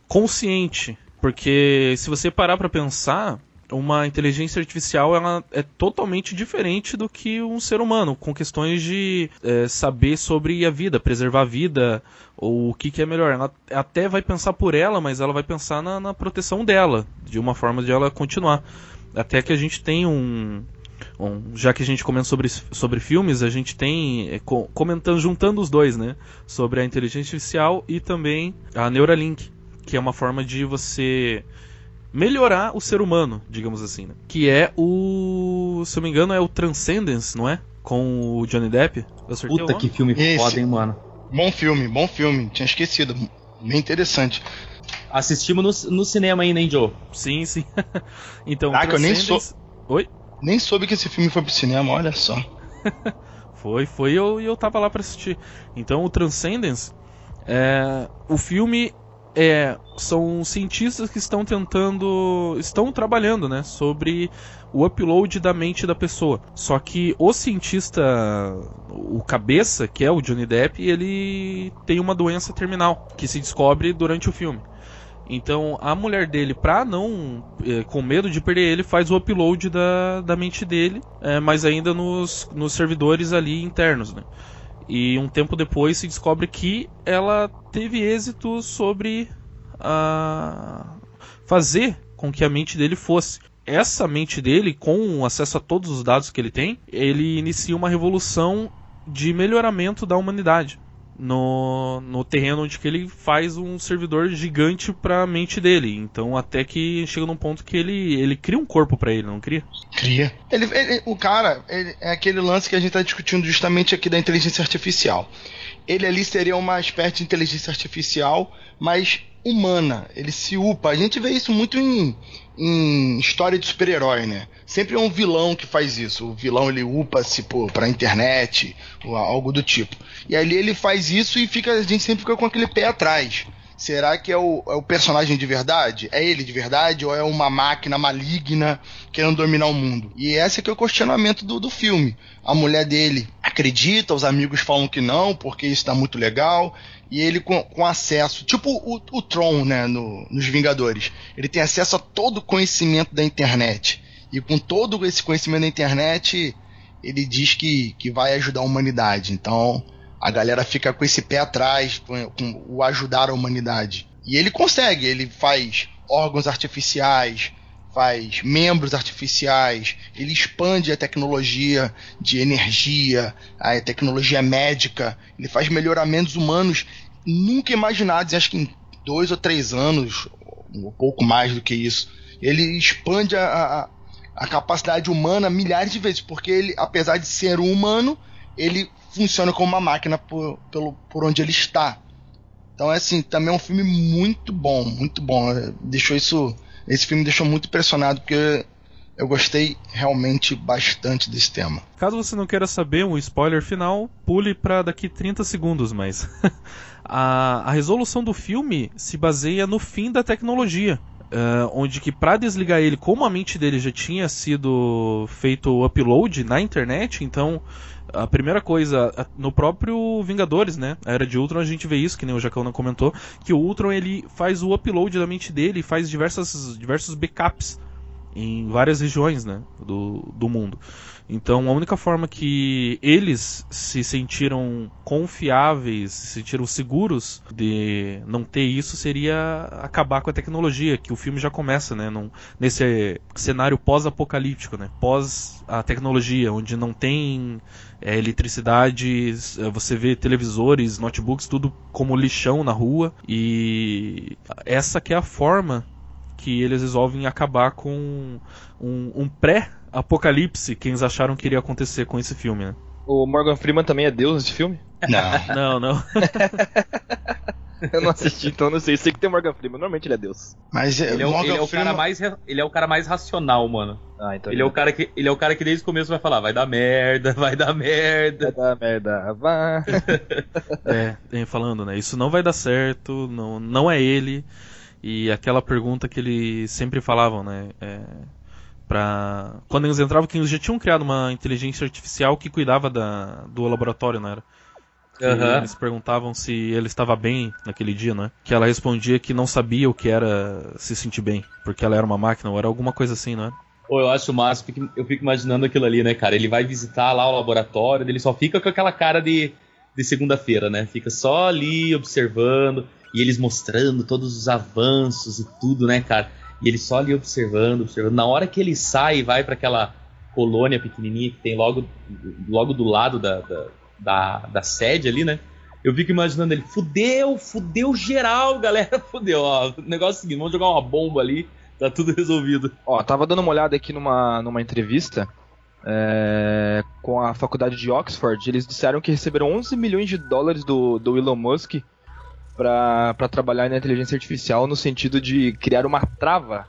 [SPEAKER 1] consciente. Porque se você parar para pensar, uma inteligência artificial ela é totalmente diferente do que um ser humano, com questões de é, saber sobre a vida, preservar a vida, ou o que, que é melhor. Ela até vai pensar por ela, mas ela vai pensar na, na proteção dela, de uma forma de ela continuar. Até que a gente tem um, um, já que a gente comenta sobre, sobre filmes, a gente tem é, comentando, juntando os dois, né? Sobre a inteligência artificial e também a Neuralink, que é uma forma de você melhorar o ser humano, digamos assim, né? Que é o. Se eu me engano, é o Transcendence, não é? Com o Johnny Depp.
[SPEAKER 3] Puta que filme Esse. foda, hein, mano.
[SPEAKER 4] Bom filme, bom filme. Tinha esquecido. Bem interessante.
[SPEAKER 3] Assistimos no, no cinema ainda, hein, Joe?
[SPEAKER 1] Sim, sim. então,
[SPEAKER 4] ah, que eu nem sou.
[SPEAKER 1] Oi?
[SPEAKER 4] Nem soube que esse filme foi pro cinema, olha só.
[SPEAKER 1] foi, foi e eu, eu tava lá para assistir. Então, o Transcendence, é, o filme é, são cientistas que estão tentando, estão trabalhando, né, sobre o upload da mente da pessoa. Só que o cientista, o cabeça, que é o Johnny Depp, ele tem uma doença terminal que se descobre durante o filme. Então a mulher dele, pra não. É, com medo de perder ele, faz o upload da, da mente dele, é, mas ainda nos, nos servidores ali internos, né? E um tempo depois se descobre que ela teve êxito sobre a fazer com que a mente dele fosse. Essa mente dele, com acesso a todos os dados que ele tem, ele inicia uma revolução de melhoramento da humanidade no, no terreno onde que ele faz um servidor gigante para a mente dele. Então até que chega num ponto que ele, ele cria um corpo para ele, não cria?
[SPEAKER 4] Cria. Ele, ele o cara ele, é aquele lance que a gente está discutindo justamente aqui da inteligência artificial. Ele ali seria uma espécie de inteligência artificial, mas humana. Ele se upa. A gente vê isso muito em, em história de super-herói, né? Sempre é um vilão que faz isso. O vilão ele upa-se pra internet, ou algo do tipo. E ali ele faz isso e fica, a gente sempre fica com aquele pé atrás. Será que é o, é o, personagem de verdade? É ele de verdade? Ou é uma máquina maligna querendo dominar o mundo? E esse é que é o questionamento do, do filme. A mulher dele, acredita, os amigos falam que não, porque isso tá muito legal. E ele com, com acesso, tipo o, o Tron, né, no, nos Vingadores. Ele tem acesso a todo o conhecimento da internet. E com todo esse conhecimento da internet, ele diz que, que vai ajudar a humanidade. Então a galera fica com esse pé atrás, com, com o ajudar a humanidade. E ele consegue, ele faz órgãos artificiais, faz membros artificiais, ele expande a tecnologia de energia, a tecnologia médica, ele faz melhoramentos humanos nunca imaginados, acho que em dois ou três anos, um pouco mais do que isso. Ele expande a, a, a capacidade humana milhares de vezes, porque ele, apesar de ser um humano, ele funciona como uma máquina por, pelo, por onde ele está. Então, é assim, também é um filme muito bom, muito bom. Deixou isso esse filme me deixou muito impressionado porque eu gostei realmente bastante desse tema.
[SPEAKER 1] Caso você não queira saber um spoiler final, pule para daqui 30 segundos, mas a, a resolução do filme se baseia no fim da tecnologia. Uh, onde que para desligar ele, como a mente dele já tinha sido feito o upload na internet, então a primeira coisa, no próprio Vingadores, né? A Era de Ultron, a gente vê isso, que nem o Jacão não comentou, que o Ultron ele faz o upload da mente dele, faz diversas, diversos backups em várias regiões, né? Do, do mundo. Então a única forma que eles se sentiram confiáveis, se sentiram seguros de não ter isso seria acabar com a tecnologia, que o filme já começa, né? Num, nesse cenário pós-apocalíptico, né? Pós a tecnologia, onde não tem é, eletricidade, é, você vê televisores, notebooks, tudo como lixão na rua. E essa que é a forma que eles resolvem acabar com um, um pré-apocalipse que eles acharam que iria acontecer com esse filme, né?
[SPEAKER 2] O Morgan Freeman também é Deus nesse filme?
[SPEAKER 1] Não. não, não.
[SPEAKER 2] Eu não assisti, então não sei. Sei que tem o Morgan Freeman, normalmente ele é Deus.
[SPEAKER 3] Mas é, ele, é, o, ele é o Freeman... cara mais ele é o cara mais racional, mano. Ah, então ele é o cara que ele é o cara que desde o começo vai falar, vai dar merda, vai dar merda.
[SPEAKER 2] Vai dar merda, vai.
[SPEAKER 1] é, falando, né? Isso não vai dar certo, não não é ele. E aquela pergunta que eles sempre falavam, né? É, pra... Quando eles entravam, que eles já tinham criado uma inteligência artificial que cuidava da, do laboratório, não era? Uhum. Eles perguntavam se ele estava bem naquele dia, né? Que ela respondia que não sabia o que era se sentir bem, porque ela era uma máquina, ou era alguma coisa assim, não é?
[SPEAKER 3] Pô, eu acho massa, eu fico imaginando aquilo ali, né, cara? Ele vai visitar lá o laboratório, ele só fica com aquela cara de, de segunda-feira, né? Fica só ali observando e eles mostrando todos os avanços e tudo, né, cara? E ele só ali observando, observando. Na hora que ele sai e vai para aquela colônia pequenininha que tem logo, logo do lado da, da, da, da sede ali, né? Eu fico imaginando ele, fudeu, fudeu geral, galera, fudeu. Ó, o negócio é o seguinte, vamos jogar uma bomba ali, tá tudo resolvido.
[SPEAKER 2] Ó, tava dando uma olhada aqui numa, numa entrevista é, com a faculdade de Oxford. Eles disseram que receberam 11 milhões de dólares do, do Elon Musk para trabalhar na inteligência artificial no sentido de criar uma trava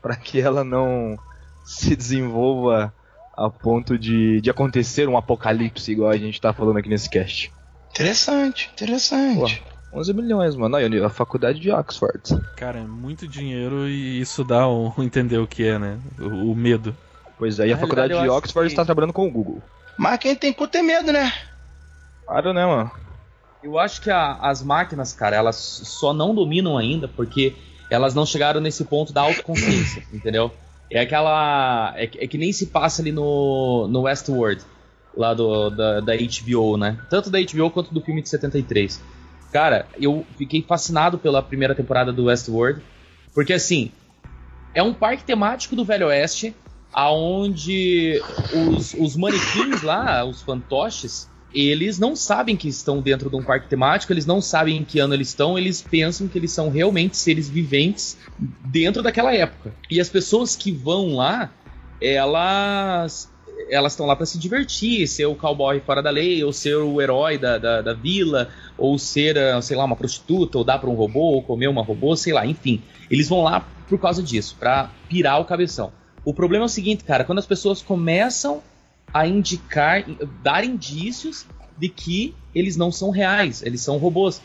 [SPEAKER 2] para que ela não se desenvolva a ponto de, de acontecer um apocalipse igual a gente tá falando aqui nesse cast.
[SPEAKER 4] Interessante, interessante.
[SPEAKER 2] Pô, 11 milhões, mano. Aí, a faculdade de Oxford.
[SPEAKER 1] Cara, é muito dinheiro e isso dá um entender o que é, né? O, o medo.
[SPEAKER 2] Pois é, e a faculdade de Oxford que... está trabalhando com o Google.
[SPEAKER 4] Mas quem tem cu tem medo, né?
[SPEAKER 2] Claro, né, mano?
[SPEAKER 3] Eu acho que a, as máquinas, cara, elas só não dominam ainda porque elas não chegaram nesse ponto da autoconsciência, entendeu? É aquela. É, é, que nem se passa ali no, no Westworld, lá do, da, da HBO, né? Tanto da HBO quanto do filme de 73. Cara, eu fiquei fascinado pela primeira temporada do Westworld, porque assim, é um parque temático do Velho Oeste, aonde os, os manequins lá, os fantoches, eles não sabem que estão dentro de um parque temático, eles não sabem em que ano eles estão, eles pensam que eles são realmente seres viventes dentro daquela época. E as pessoas que vão lá, elas elas estão lá para se divertir, ser o cowboy fora da lei, ou ser o herói da, da, da vila, ou ser, ah, sei lá, uma prostituta, ou dar para um robô, ou comer uma robô, sei lá, enfim. Eles vão lá por causa disso, para pirar o cabeção. O problema é o seguinte, cara, quando as pessoas começam a indicar, dar indícios de que eles não são reais, eles são robôs.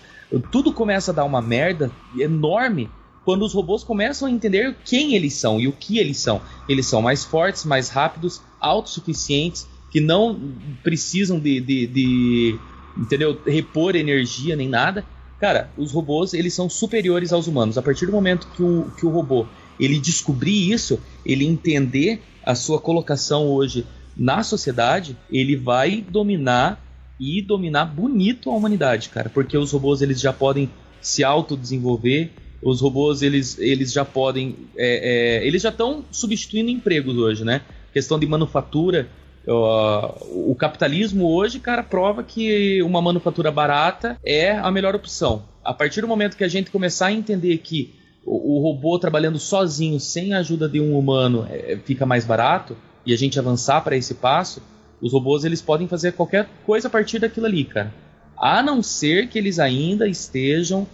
[SPEAKER 3] Tudo começa a dar uma merda enorme quando os robôs começam a entender quem eles são e o que eles são. Eles são mais fortes, mais rápidos, autossuficientes, que não precisam de, de, de entendeu? repor energia nem nada. Cara, os robôs eles são superiores aos humanos. A partir do momento que o, que o robô ele descobrir isso, ele entender a sua colocação hoje na sociedade, ele vai dominar e dominar bonito a humanidade, cara, porque os robôs eles já podem se autodesenvolver, os robôs eles, eles já podem, é, é, eles já estão substituindo empregos hoje, né? Questão de manufatura, o capitalismo hoje, cara, prova que uma manufatura barata é a melhor opção. A partir do momento que a gente começar a entender que o, o robô trabalhando sozinho, sem a ajuda de um humano, é, fica mais barato, e a gente avançar para esse passo, os robôs eles podem fazer qualquer coisa a partir daquilo ali, cara. A não ser que eles ainda estejam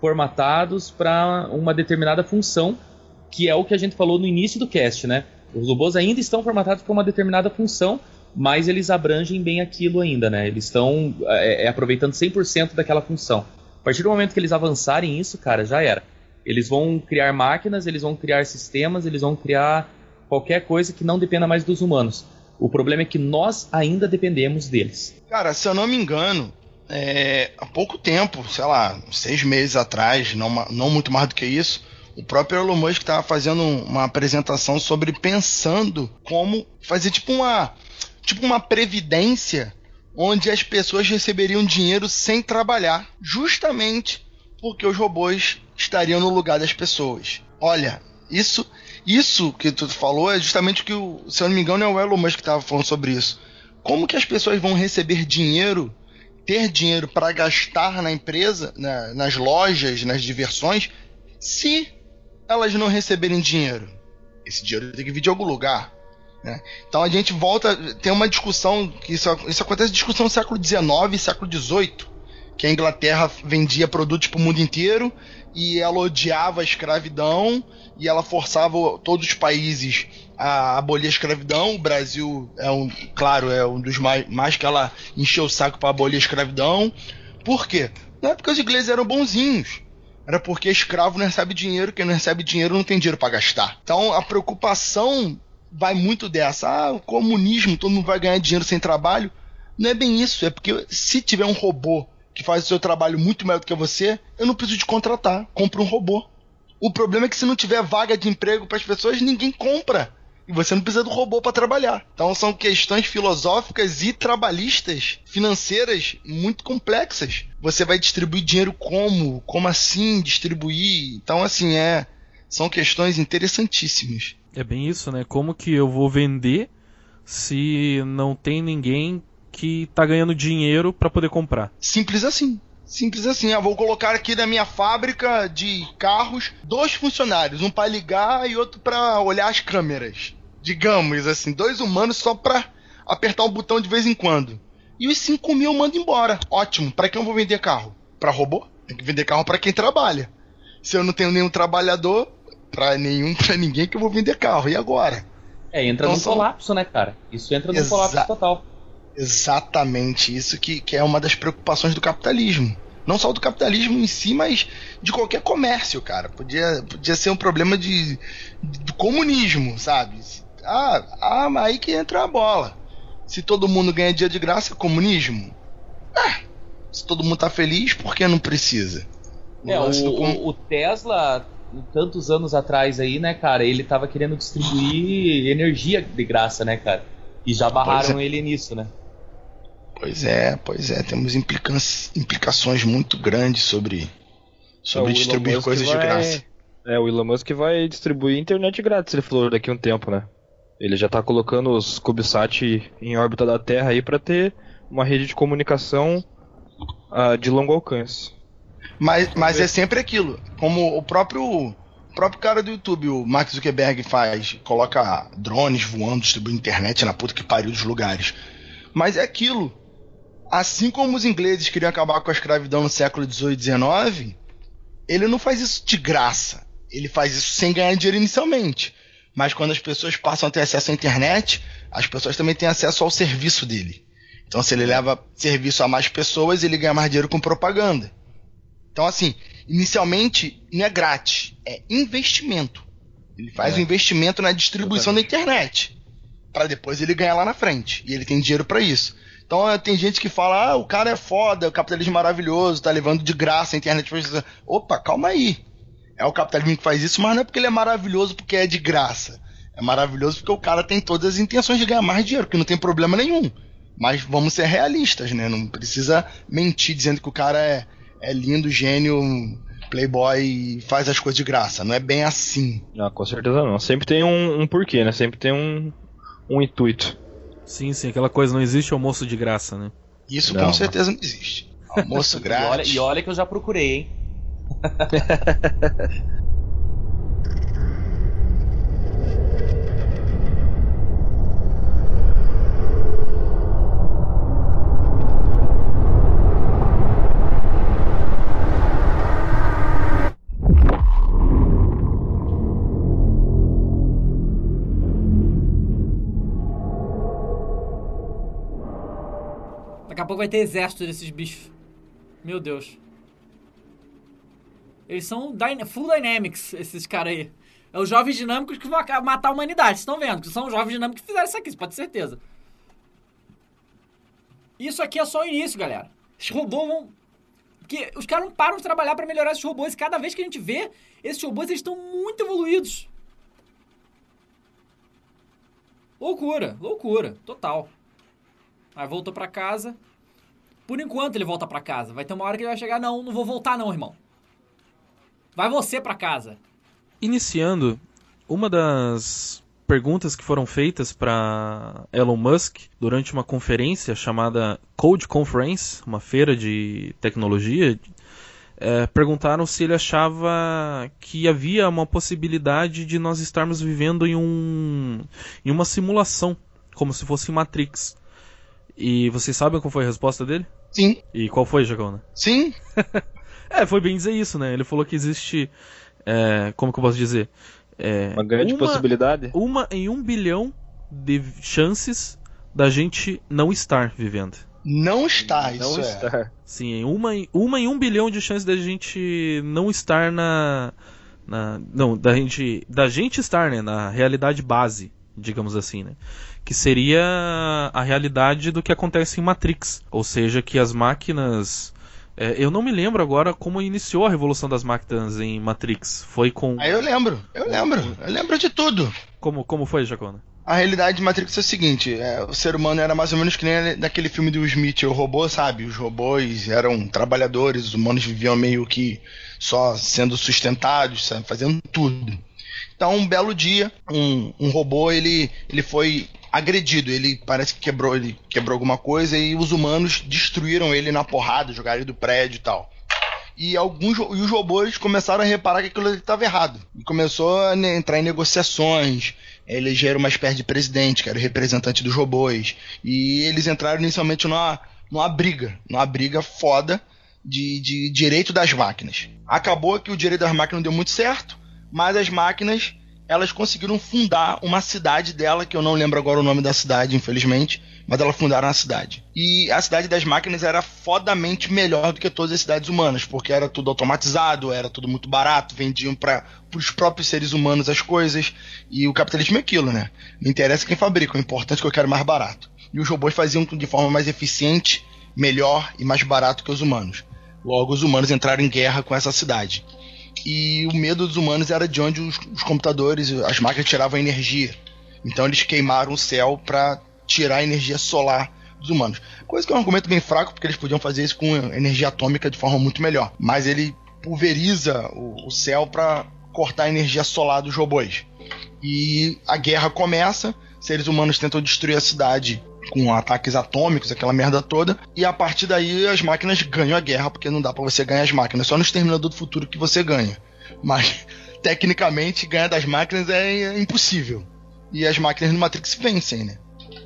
[SPEAKER 3] formatados para uma determinada função, que é o que a gente falou no início do cast, né? Os robôs ainda estão formatados para uma determinada função, mas eles abrangem bem aquilo ainda, né? Eles estão é, é, aproveitando 100% daquela função. A partir do momento que eles avançarem isso, cara, já era. Eles vão criar máquinas, eles vão criar sistemas, eles vão criar qualquer coisa que não dependa mais dos humanos. O problema é que nós ainda dependemos deles.
[SPEAKER 4] Cara, se eu não me engano, é, há pouco tempo, sei lá, seis meses atrás, não, não muito mais do que isso, o próprio Elon Musk estava fazendo uma apresentação sobre pensando como fazer tipo uma tipo uma previdência onde as pessoas receberiam dinheiro sem trabalhar, justamente porque os robôs estariam no lugar das pessoas. Olha, isso isso que tu falou é justamente o que, o, se eu não me engano, é o Elon Musk que estava falando sobre isso. Como que as pessoas vão receber dinheiro, ter dinheiro para gastar na empresa, na, nas lojas, nas diversões, se elas não receberem dinheiro? Esse dinheiro tem que vir de algum lugar. Né? Então a gente volta, tem uma discussão que isso, isso acontece discussão no século XIX e século XVIII, que a Inglaterra vendia produtos para o mundo inteiro e ela odiava a escravidão e ela forçava todos os países a abolir a escravidão. O Brasil é um, claro, é um dos mais, mais que ela encheu o saco para abolir a escravidão. Por quê? Não é porque os ingleses eram bonzinhos. Era porque escravo não recebe dinheiro, quem não recebe dinheiro não tem dinheiro para gastar. Então a preocupação vai muito dessa. Ah, o comunismo, todo mundo vai ganhar dinheiro sem trabalho. Não é bem isso, é porque se tiver um robô que faz o seu trabalho muito melhor do que você, eu não preciso de contratar, compro um robô. O problema é que se não tiver vaga de emprego para as pessoas, ninguém compra. E você não precisa do robô para trabalhar. Então são questões filosóficas e trabalhistas, financeiras muito complexas. Você vai distribuir dinheiro como? Como assim distribuir? Então assim é, são questões interessantíssimas.
[SPEAKER 1] É bem isso, né? Como que eu vou vender se não tem ninguém que tá ganhando dinheiro para poder comprar.
[SPEAKER 4] Simples assim. Simples assim. Eu vou colocar aqui na minha fábrica de carros dois funcionários, um para ligar e outro para olhar as câmeras. Digamos assim, dois humanos só para apertar um botão de vez em quando. E os 5 mil eu mando embora. Ótimo. Para quem eu vou vender carro? Para robô? Tem que vender carro para quem trabalha. Se eu não tenho nenhum trabalhador, para nenhum, para ninguém que eu vou vender carro. E agora?
[SPEAKER 3] É, entra então, no são... colapso, né, cara? Isso entra no Exa... colapso total.
[SPEAKER 4] Exatamente isso que, que é uma das preocupações do capitalismo. Não só do capitalismo em si, mas de qualquer comércio, cara. Podia, podia ser um problema de, de comunismo, sabe? Ah, ah, aí que entra a bola. Se todo mundo ganha dia de graça, comunismo? Ah, se todo mundo tá feliz, por que não precisa?
[SPEAKER 3] É, o, o, o, Tesla, tantos anos atrás aí, né, cara, ele tava querendo distribuir energia de graça, né, cara? E já barraram é. ele nisso, né?
[SPEAKER 4] Pois é, pois é. Temos implica implicações muito grandes sobre, sobre é, distribuir coisas vai... de graça.
[SPEAKER 2] É, o Elon Musk vai distribuir internet grátis, ele falou, daqui a um tempo, né? Ele já tá colocando os CubeSat em órbita da Terra aí para ter uma rede de comunicação uh, de longo alcance.
[SPEAKER 4] Mas, mas é sempre aquilo. Como o próprio, o próprio cara do YouTube, o Mark Zuckerberg, faz, coloca drones voando, distribuindo internet na puta que pariu dos lugares. Mas é aquilo assim como os ingleses queriam acabar com a escravidão no século XVIII e XIX, ele não faz isso de graça. Ele faz isso sem ganhar dinheiro inicialmente. Mas quando as pessoas passam a ter acesso à internet, as pessoas também têm acesso ao serviço dele. Então, se ele leva serviço a mais pessoas, ele ganha mais dinheiro com propaganda. Então, assim, inicialmente não é grátis, é investimento. Ele faz é. um investimento na distribuição da internet. para depois ele ganhar lá na frente. E ele tem dinheiro para isso. Então é, tem gente que fala, ah, o cara é foda, o capitalismo é maravilhoso, tá levando de graça a internet. Opa, calma aí. É o capitalismo que faz isso, mas não é porque ele é maravilhoso porque é de graça. É maravilhoso porque o cara tem todas as intenções de ganhar mais dinheiro, que não tem problema nenhum. Mas vamos ser realistas, né? Não precisa mentir dizendo que o cara é, é lindo, gênio, playboy e faz as coisas de graça. Não é bem assim.
[SPEAKER 2] Não, com certeza não. Sempre tem um, um porquê, né? Sempre tem um, um intuito.
[SPEAKER 1] Sim, sim, aquela coisa, não existe almoço de graça, né?
[SPEAKER 4] Isso não. com certeza não existe. Almoço grátis.
[SPEAKER 3] e, olha, e olha que eu já procurei, hein?
[SPEAKER 5] vai ter exército desses bichos. Meu Deus. Eles são dyna full dynamics, esses caras aí. É os jovens dinâmicos que vão matar a humanidade. Vocês estão vendo? Que são os jovens dinâmicos que fizeram isso aqui, pode ter certeza. Isso aqui é só o início, galera. Os robôs vão. Porque os caras não param de trabalhar para melhorar esses robôs. E cada vez que a gente vê, esses robôs eles estão muito evoluídos. Loucura, loucura, total. Aí voltou para casa. Por enquanto ele volta para casa. Vai ter uma hora que ele vai chegar, não, não vou voltar não, irmão. Vai você para casa.
[SPEAKER 1] Iniciando, uma das perguntas que foram feitas para Elon Musk durante uma conferência chamada Code Conference, uma feira de tecnologia, é, perguntaram se ele achava que havia uma possibilidade de nós estarmos vivendo em, um, em uma simulação, como se fosse Matrix. E vocês sabem qual foi a resposta dele?
[SPEAKER 4] Sim.
[SPEAKER 1] E qual foi, Jacona?
[SPEAKER 4] Sim.
[SPEAKER 1] é, foi bem dizer isso, né? Ele falou que existe. É, como que eu posso dizer?
[SPEAKER 2] É, uma grande uma, possibilidade?
[SPEAKER 1] Uma em um bilhão de chances da gente não estar vivendo.
[SPEAKER 4] Não está, isso
[SPEAKER 2] não é. Estar.
[SPEAKER 1] Sim, uma, uma em um bilhão de chances da gente não estar na. na não, da gente, da gente estar né, na realidade base, digamos assim, né? que seria a realidade do que acontece em Matrix, ou seja, que as máquinas é, eu não me lembro agora como iniciou a revolução das máquinas em Matrix. Foi com.
[SPEAKER 4] Ah, eu lembro, eu lembro, eu lembro de tudo.
[SPEAKER 1] Como, como foi, Jacona?
[SPEAKER 4] A realidade de Matrix é o seguinte: é, o ser humano era mais ou menos que nem naquele filme do Smith, o robô, sabe? Os robôs eram trabalhadores, os humanos viviam meio que só sendo sustentados, sabe? fazendo tudo. Então, um belo dia, um, um robô ele, ele foi agredido. Ele parece que quebrou, ele quebrou alguma coisa e os humanos destruíram ele na porrada, jogaram ele do prédio e tal. E alguns e os robôs começaram a reparar que aquilo estava errado. E começou a entrar em negociações, elegeram uma espécie de presidente, que era o representante dos robôs. E eles entraram inicialmente numa, numa briga, numa briga foda de, de direito das máquinas. Acabou que o direito das máquinas não deu muito certo, mas as máquinas elas conseguiram fundar uma cidade dela, que eu não lembro agora o nome da cidade, infelizmente, mas elas fundaram a cidade. E a cidade das máquinas era fodamente melhor do que todas as cidades humanas, porque era tudo automatizado, era tudo muito barato, vendiam para os próprios seres humanos as coisas, e o capitalismo é aquilo, né? Não interessa quem fabrica, o importante é que eu quero mais barato. E os robôs faziam de forma mais eficiente, melhor e mais barato que os humanos. Logo, os humanos entraram em guerra com essa cidade e o medo dos humanos era de onde os, os computadores, as máquinas tiravam energia. Então eles queimaram o céu para tirar a energia solar dos humanos. Coisa que é um argumento bem fraco, porque eles podiam fazer isso com energia atômica de forma muito melhor. Mas ele pulveriza o, o céu para cortar a energia solar dos robôs. E a guerra começa, seres humanos tentam destruir a cidade com ataques atômicos, aquela merda toda, e a partir daí as máquinas ganham a guerra, porque não dá para você ganhar as máquinas, só no Exterminador do Futuro que você ganha. Mas, tecnicamente, ganhar das máquinas é impossível. E as máquinas no Matrix vencem, né?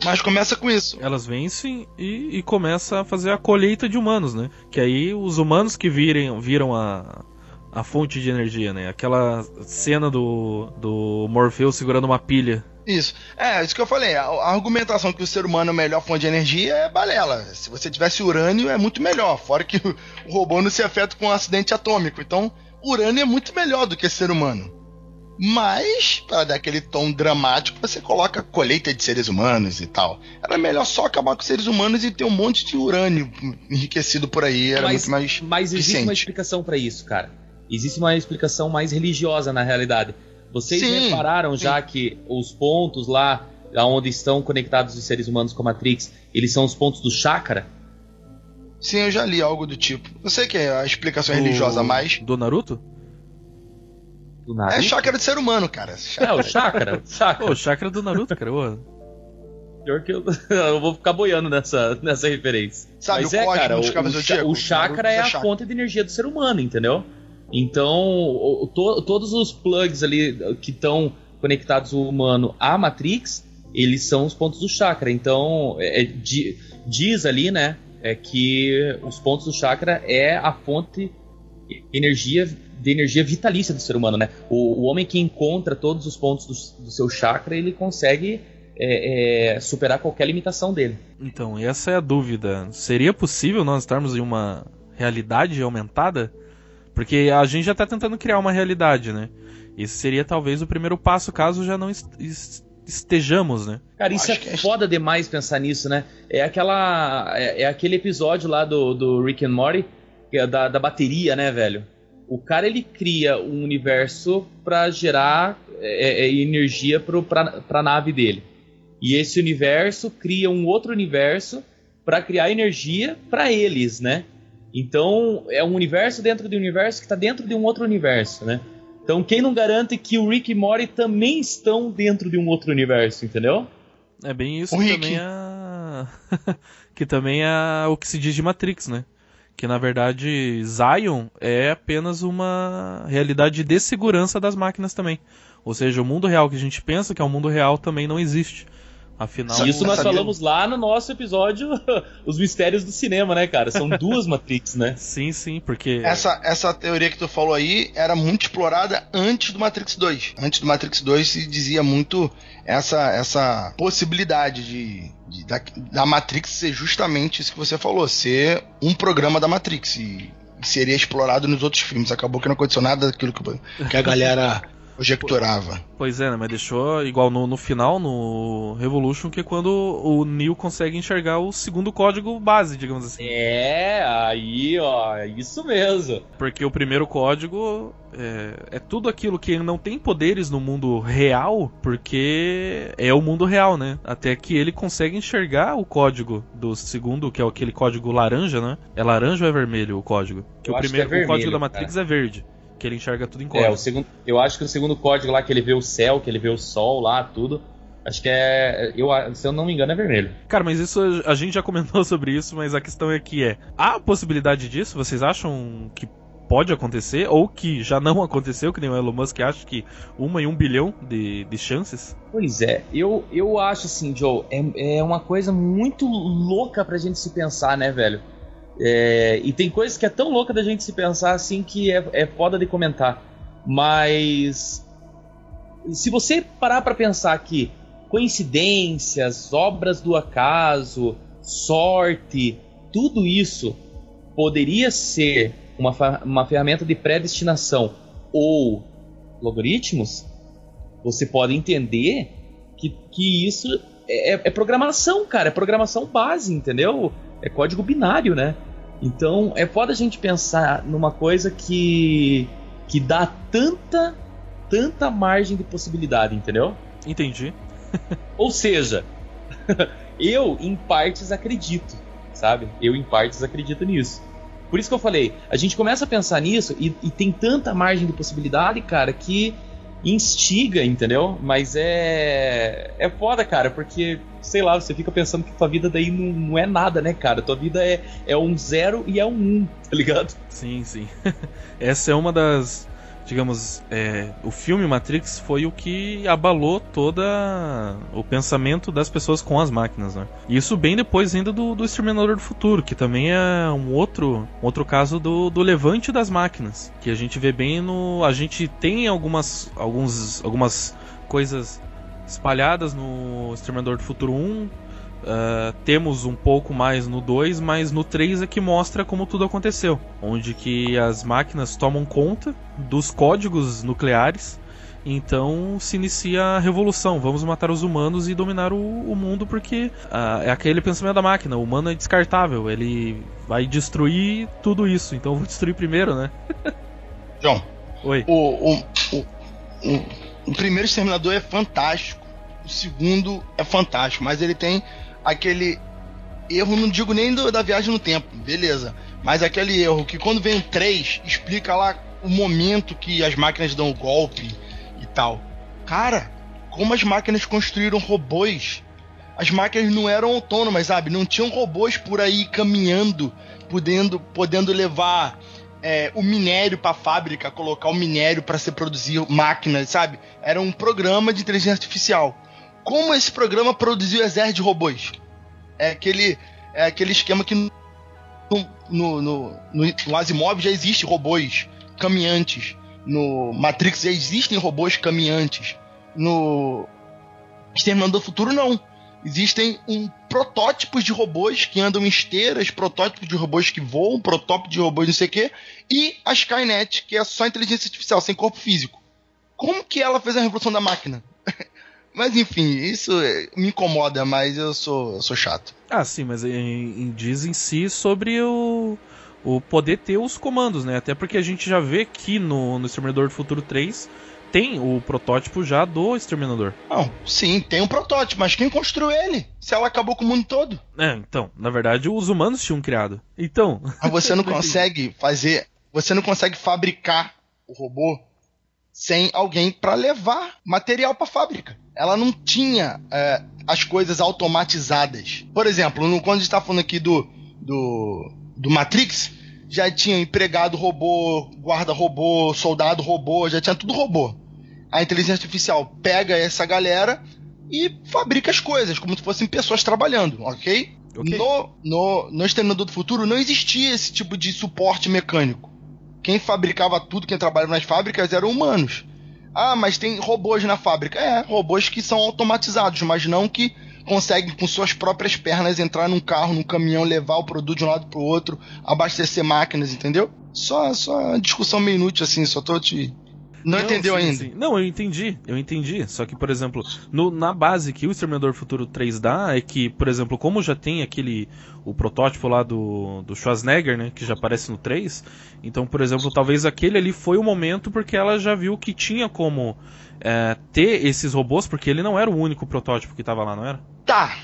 [SPEAKER 4] Mas começa com isso.
[SPEAKER 1] Elas vencem e, e começa a fazer a colheita de humanos, né? Que aí os humanos que virem, viram a, a fonte de energia, né? Aquela cena do, do Morpheus segurando uma pilha
[SPEAKER 4] isso. É, isso que eu falei. A, a, argumentação que o ser humano é a melhor fonte de energia é balela. Se você tivesse urânio, é muito melhor. Fora que o, o robô não se afeta com um acidente atômico. Então, urânio é muito melhor do que ser humano. Mas, para dar aquele tom dramático, você coloca colheita de seres humanos e tal. Era melhor só acabar com os seres humanos e ter um monte de urânio enriquecido por aí. Era
[SPEAKER 3] mas,
[SPEAKER 4] muito mais.
[SPEAKER 3] Mas existe
[SPEAKER 4] eficiente.
[SPEAKER 3] uma explicação para isso, cara. Existe uma explicação mais religiosa na realidade. Vocês
[SPEAKER 4] Sim,
[SPEAKER 3] repararam já que os pontos lá onde estão conectados os seres humanos com a Matrix, eles são os pontos do chakra?
[SPEAKER 4] Sim, eu já li algo do tipo. Eu sei que é a explicação
[SPEAKER 1] Do-
[SPEAKER 4] religiosa mais.
[SPEAKER 1] Do Naruto?
[SPEAKER 3] Do
[SPEAKER 4] É
[SPEAKER 3] Naruto?
[SPEAKER 4] chácara de ser humano, cara.
[SPEAKER 3] É, o chakra. o chakra.
[SPEAKER 1] Pô, o chakra do Naruto, cara.
[SPEAKER 3] Pior que eu, eu vou ficar boiando nessa, nessa referência.
[SPEAKER 4] Sabe,
[SPEAKER 3] Mas
[SPEAKER 4] o
[SPEAKER 3] é, cara, o, o, o chakra é a
[SPEAKER 4] chakra.
[SPEAKER 3] fonte de energia do ser humano, entendeu? Então, o- o- to- todos os plugs ali que estão conectados ao humano à Matrix, eles são os pontos do chakra. Então, é- é di- diz ali, né, é que os pontos do chakra é a fonte energia de energia vitalícia do ser humano, né? O, o homem que encontra todos os pontos do, do seu chakra, ele consegue é, é, superar qualquer limitação dele.
[SPEAKER 1] Então, essa é a dúvida. Seria possível nós estarmos em uma realidade aumentada? Porque a gente já está tentando criar uma realidade, né? Esse seria talvez o primeiro passo, caso já não est- est- estejamos, né?
[SPEAKER 3] Cara, isso é
[SPEAKER 4] que é-
[SPEAKER 3] foda demais pensar nisso, né? É aquela. É, é aquele episódio lá do, do Rick and Morty, que é da, da bateria, né, velho? O cara ele cria um universo pra gerar é, é, energia pro, pra, pra nave dele. E esse universo cria um outro universo pra criar energia pra eles, né? Então é um universo dentro de um universo que tá dentro de um outro universo, né? Então quem não garante que o Rick e Morty também estão dentro de um outro universo, entendeu?
[SPEAKER 1] É bem isso
[SPEAKER 4] O
[SPEAKER 1] que
[SPEAKER 4] Rick.
[SPEAKER 1] também é. que também é o que se diz de Matrix, né? Que na verdade Zion é apenas uma realidade de segurança das máquinas também. Ou seja, o mundo real que a gente pensa que é o mundo real também não existe. Afinal,
[SPEAKER 3] Isso nós
[SPEAKER 4] sabia.
[SPEAKER 3] falamos lá no nosso episódio Os Mistérios do Cinema, né, cara? São duas Matrix, né?
[SPEAKER 1] sim, sim, porque
[SPEAKER 4] Essa, essa teoria que tu falou aí era muito explorada antes do Matrix 2. Antes do Matrix 2 se dizia muito essa, essa possibilidade de, de- da, da Matrix ser justamente isso que você falou, ser um programa da Matrix. E, e seria explorado nos outros filmes. Acabou que não aconteceu nada daquilo que, que a galera conjecturava.
[SPEAKER 1] Pois é, né? Mas deixou igual no, no final, no Revolution, que é quando o Neo consegue enxergar o segundo código base, digamos assim.
[SPEAKER 3] É, aí, ó, isso mesmo.
[SPEAKER 1] Porque o primeiro código é, é tudo aquilo que não tem poderes no mundo real, porque é o mundo real, né? Até que ele consegue enxergar o código do segundo, que é aquele código laranja, né? É laranja ou é vermelho o código? Que
[SPEAKER 3] Eu
[SPEAKER 1] o
[SPEAKER 3] acho
[SPEAKER 1] primeiro
[SPEAKER 3] que é
[SPEAKER 1] o código
[SPEAKER 3] vermelho,
[SPEAKER 1] da Matrix é verde, que ele enxerga tudo em
[SPEAKER 3] É,
[SPEAKER 1] código.
[SPEAKER 3] o segundo, eu acho que o segundo código lá, que ele vê o céu, que ele vê o sol lá, tudo. Acho que é. Eu, se eu não me engano, é vermelho.
[SPEAKER 1] Cara, mas isso a gente já comentou sobre isso, mas a questão é que é. Há a possibilidade disso? Vocês acham que pode acontecer? Ou que já não aconteceu, que nem o Elon Musk acha que uma em um bilhão de, de chances?
[SPEAKER 3] Pois é, eu, eu acho assim, Joe, é, é uma coisa muito louca pra gente se pensar, né, velho? É, e tem coisas que é tão louca da gente se pensar assim que é, é foda de comentar. Mas se você parar pra pensar que coincidências, obras do acaso, sorte, tudo isso poderia ser uma, uma ferramenta de predestinação ou logaritmos, você pode entender que, que isso é, é programação, cara. É programação base, entendeu? É código binário, né? Então é foda a gente pensar numa coisa que, que dá tanta, tanta margem de possibilidade, entendeu?
[SPEAKER 1] Entendi.
[SPEAKER 3] Ou seja, eu em partes acredito, sabe? Eu em partes acredito nisso. Por isso que eu falei, a gente começa a pensar nisso e, e tem tanta margem de possibilidade, cara, que instiga, entendeu? Mas é. É foda, cara, porque, sei lá, você fica pensando que tua vida daí não, não é nada, né, cara? Tua vida é, é um zero e é um um, tá ligado?
[SPEAKER 1] Sim, sim. Essa é uma das. Digamos, é, o filme Matrix foi o que abalou toda o pensamento das pessoas com as máquinas, né? Isso bem depois ainda do, do Exterminador do Futuro, que também é um outro, um outro caso do, do levante das máquinas, que a gente vê bem no, a gente tem algumas, alguns, algumas coisas espalhadas no Exterminador do Futuro 1, Uh, temos um pouco mais no 2, mas no 3 é que mostra como tudo aconteceu. Onde que as máquinas tomam conta dos códigos nucleares Então se inicia a revolução. Vamos matar os humanos e dominar o, o mundo porque ah, é aquele pensamento da máquina. O humano é descartável. Ele vai destruir tudo isso. Então vou destruir primeiro, né?
[SPEAKER 4] João.
[SPEAKER 1] Oi.
[SPEAKER 4] O, o, o, o, o primeiro Exterminador é fantástico. O segundo é fantástico. Mas ele tem aquele erro, não digo nem do, da viagem no tempo. Beleza. Mas aquele erro que quando vem o 3, explica lá o momento que as máquinas dão o golpe e tal. Cara, como as máquinas construíram robôs. As máquinas não eram autônomas, sabe? Não tinham robôs por aí caminhando, podendo, podendo levar é, o minério para a fábrica, colocar o minério para se produzir máquinas, sabe? Era um programa de inteligência artificial. Como esse programa produziu exército de robôs? É aquele, é aquele esquema que no, no, no, no, Asimov já existe robôs caminhantes. No Matrix já existem robôs caminhantes. No Exterminador do Futuro, não. Existem um, protótipos de robôs que andam em esteiras, protótipos de robôs que voam, protótipo de robôs não sei o quê, e a Skynet, que é só inteligência artificial, sem corpo físico. Como que ela fez a revolução da máquina? Mas enfim, isso me incomoda, mas eu sou, eu sou chato.
[SPEAKER 1] Ah, sim, mas diz em si sobre o, o poder ter os comandos, né? Até porque a gente já vê que no, no Exterminador do Futuro 3 tem o protótipo já do Exterminador.
[SPEAKER 4] Não, sim, tem um protótipo, mas quem construiu ele? Se ela acabou com o mundo todo.
[SPEAKER 1] É, então, na verdade, os humanos tinham criado. Então.
[SPEAKER 4] Mas você não consegue fazer. Você não consegue fabricar o robô sem alguém para levar material para fábrica. Ela não tinha é, as coisas automatizadas. Por exemplo, no, quando a gente tá falando aqui do, do, do Matrix, já tinha empregado robô, guarda robô, soldado robô, já tinha tudo robô a inteligência artificial pega essa galera e fabrica as coisas, como se fossem pessoas trabalhando, ok? okay. No, no, no Exterminador do Futuro não existia esse tipo de suporte mecânico. Quem fabricava tudo, quem trabalhava nas fábricas eram humanos. Ah, mas tem robôs na fábrica. É, robôs que são automatizados, mas não que conseguem com suas próprias pernas entrar num carro, num caminhão, levar o produto de um lado pro outro, abastecer máquinas, entendeu? Só, só discussão meio inútil assim, só tô te não, não entendeu sim, ainda? Sim.
[SPEAKER 1] Não, eu entendi, eu entendi. Só que, por exemplo, no, na base que o Exterminador Futuro 3 dá é que, por exemplo, como já tem aquele. o protótipo lá do, do Schwarzenegger, né? Que já aparece no 3. Então, por exemplo, talvez aquele ali foi o momento porque ela já viu que tinha como é, ter esses robôs, porque ele não era o único protótipo que estava lá, não era?
[SPEAKER 4] Tá,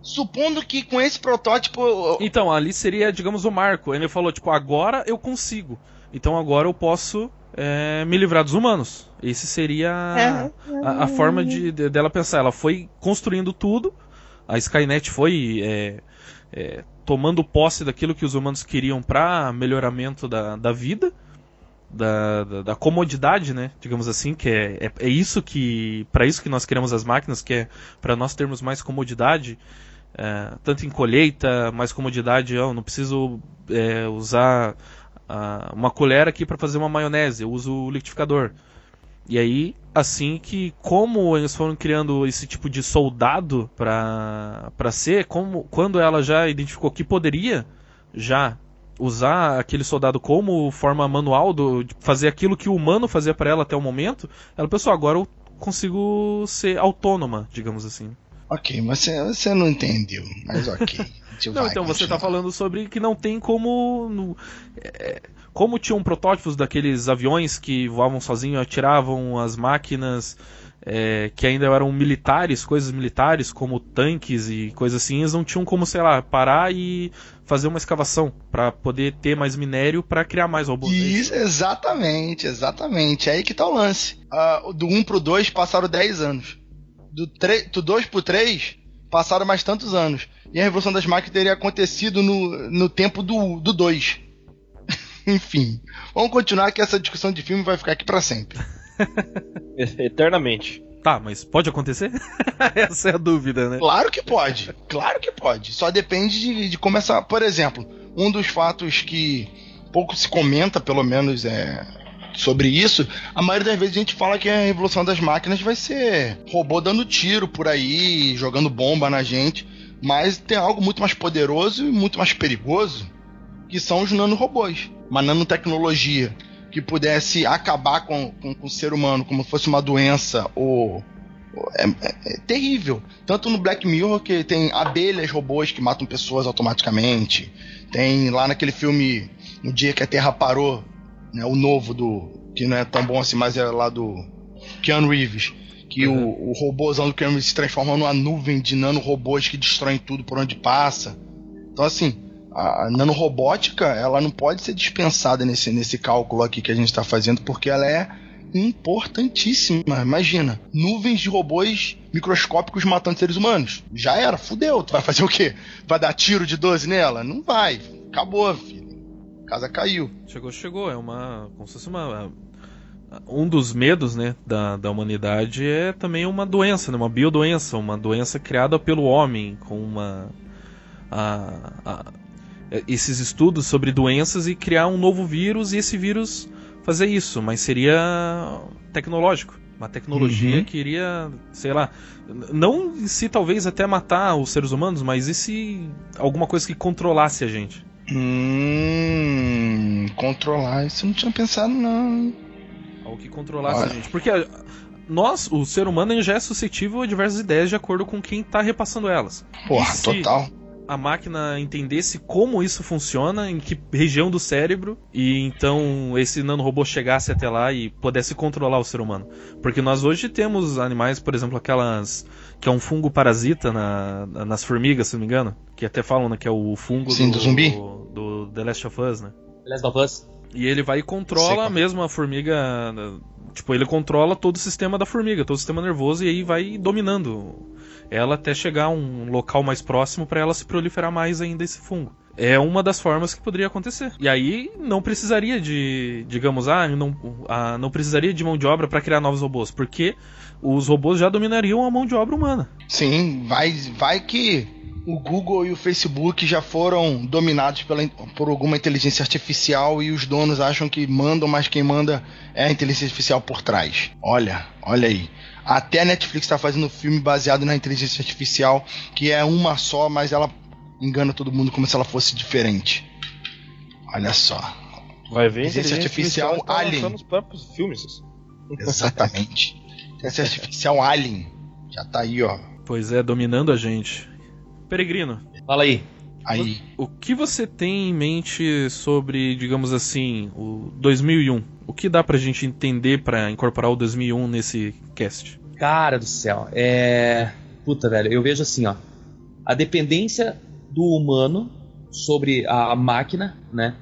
[SPEAKER 4] supondo que com esse protótipo.
[SPEAKER 1] Então, ali seria, digamos, o marco. Ele falou, tipo, agora eu consigo. Então agora eu posso é, me livrar dos humanos. Esse seria a, a, forma de, de, dela pensar. Ela foi construindo tudo, a Skynet foi é, é, tomando posse daquilo que os humanos queriam para melhoramento da, da vida, da, da, da, comodidade, né? Digamos assim, que é, é, é isso que para isso que nós queremos as máquinas, que é para nós termos mais comodidade. É, tanto em colheita, mais comodidade, eu não preciso é, usar uma colher aqui para fazer uma maionese, eu uso o liquidificador. E aí, assim que como eles foram criando esse tipo de soldado para para ser, como quando ela já identificou que poderia já usar aquele soldado como forma manual do, de fazer aquilo que o humano fazia para ela até o momento, ela pensou, agora eu consigo ser autônoma, digamos assim.
[SPEAKER 4] Ok, mas você, você não entendeu, mas ok.
[SPEAKER 1] não, então você está falando sobre que não tem como. No, é, como tinham protótipos daqueles aviões que voavam sozinhos, atiravam as máquinas. É, que ainda eram militares, coisas militares, como tanques e coisas assim, eles não tinham como, sei lá, parar e fazer uma escavação para poder ter mais minério para criar mais robôs.
[SPEAKER 4] É isso, exatamente, exatamente. É aí que tá o lance. Uh, do 1 pro 2 passaram 10 anos do, 3, do 2 pro 3 passaram mais tantos anos. E a Revolução das Máquinas teria acontecido no, no tempo do, do 2. Enfim, vamos continuar que essa discussão de filme vai ficar aqui para sempre.
[SPEAKER 2] Eternamente.
[SPEAKER 1] Tá, mas pode acontecer? essa é a dúvida, né?
[SPEAKER 4] Claro que pode. Claro que pode. Só depende de, de começar. Por exemplo, um dos fatos que pouco se comenta, pelo menos é, sobre isso, a maioria das vezes a gente fala que a revolução das máquinas vai ser robô dando tiro por aí, jogando bomba na gente. Mas tem algo muito mais poderoso e muito mais perigoso, que são os nanorobôs. Uma nanotecnologia que pudesse acabar com, com, com o ser humano como fosse uma doença ou. É, é, é, terrível. Tanto no Black Mirror que tem abelhas robôs que matam pessoas automaticamente. Tem lá naquele filme No Dia que a Terra Parou, né, o novo do. que não é tão bom assim, mas é lá do Keanu Reeves. Que uhum. o, o robôzão do Keanu Reeves se transforma numa nuvem de nanorobôs que destroem tudo por onde passa. Então assim, a nanorobótica ela não pode ser dispensada nesse, nesse cálculo aqui que a gente está fazendo, porque ela é importantíssima. Imagina, nuvens de robôs microscópicos matando seres humanos. Já era, fudeu. Tu vai fazer o quê? Vai dar tiro de 12 nela? Não vai. Acabou, filho. A casa caiu.
[SPEAKER 1] Chegou, chegou. É uma. Como se fosse uma. Um dos medos né, da, da humanidade é também uma doença, né, uma biodoença, uma doença criada pelo homem, com uma. A, a, é, esses estudos sobre doenças e criar um novo vírus e esse vírus fazer isso, mas seria tecnológico. Uma tecnologia uhum. que iria, sei lá, não se talvez até matar os seres humanos, mas e se alguma coisa que controlasse a gente?
[SPEAKER 4] Hum, controlar, isso eu não tinha pensado não.
[SPEAKER 1] Algo que controlasse Olha. a gente. Porque nós, o ser humano, já é suscetível a diversas ideias de acordo com quem está repassando elas.
[SPEAKER 4] Porra, se, total
[SPEAKER 1] a máquina entendesse como isso funciona, em que região do cérebro, e então esse nanorobô chegasse até lá e pudesse controlar o ser humano. Porque nós hoje temos animais, por exemplo, aquelas. Que é um fungo parasita na, nas formigas, se não me engano. Que até falam né, que é o fungo
[SPEAKER 4] Sim, do, do zumbi.
[SPEAKER 1] Do, do The Last of Us, né?
[SPEAKER 3] The Last of Us.
[SPEAKER 1] E ele vai e controla Seca. mesmo a formiga. Tipo, ele controla todo o sistema da formiga, todo o sistema nervoso, e aí vai dominando ela até chegar a um local mais próximo para ela se proliferar mais ainda esse fungo. É uma das formas que poderia acontecer. E aí não precisaria de, digamos, ah, não, ah, não precisaria de mão de obra para criar novos robôs, porque os robôs já dominariam a mão de obra humana.
[SPEAKER 4] Sim, vai, vai que o Google e o Facebook já foram dominados pela, por alguma inteligência artificial e os donos acham que mandam, mas quem manda é a inteligência artificial por trás. Olha, olha aí. Até a Netflix está fazendo um filme baseado na inteligência artificial, que é uma só, mas ela engana todo mundo como se ela fosse diferente. Olha só.
[SPEAKER 2] Vai ver inteligência artificial,
[SPEAKER 4] artificial Alien.
[SPEAKER 2] Nos próprios filmes.
[SPEAKER 4] Exatamente. inteligência artificial Alien. Já tá aí, ó.
[SPEAKER 1] Pois é, dominando a gente. Peregrino.
[SPEAKER 3] Fala aí.
[SPEAKER 4] Aí.
[SPEAKER 1] O, o que você tem em mente sobre, digamos assim, o 2001? O que dá pra gente entender para incorporar o 2001 nesse cast?
[SPEAKER 3] Cara do céu, é. Puta, velho, eu vejo assim, ó. A dependência do humano sobre a máquina, né?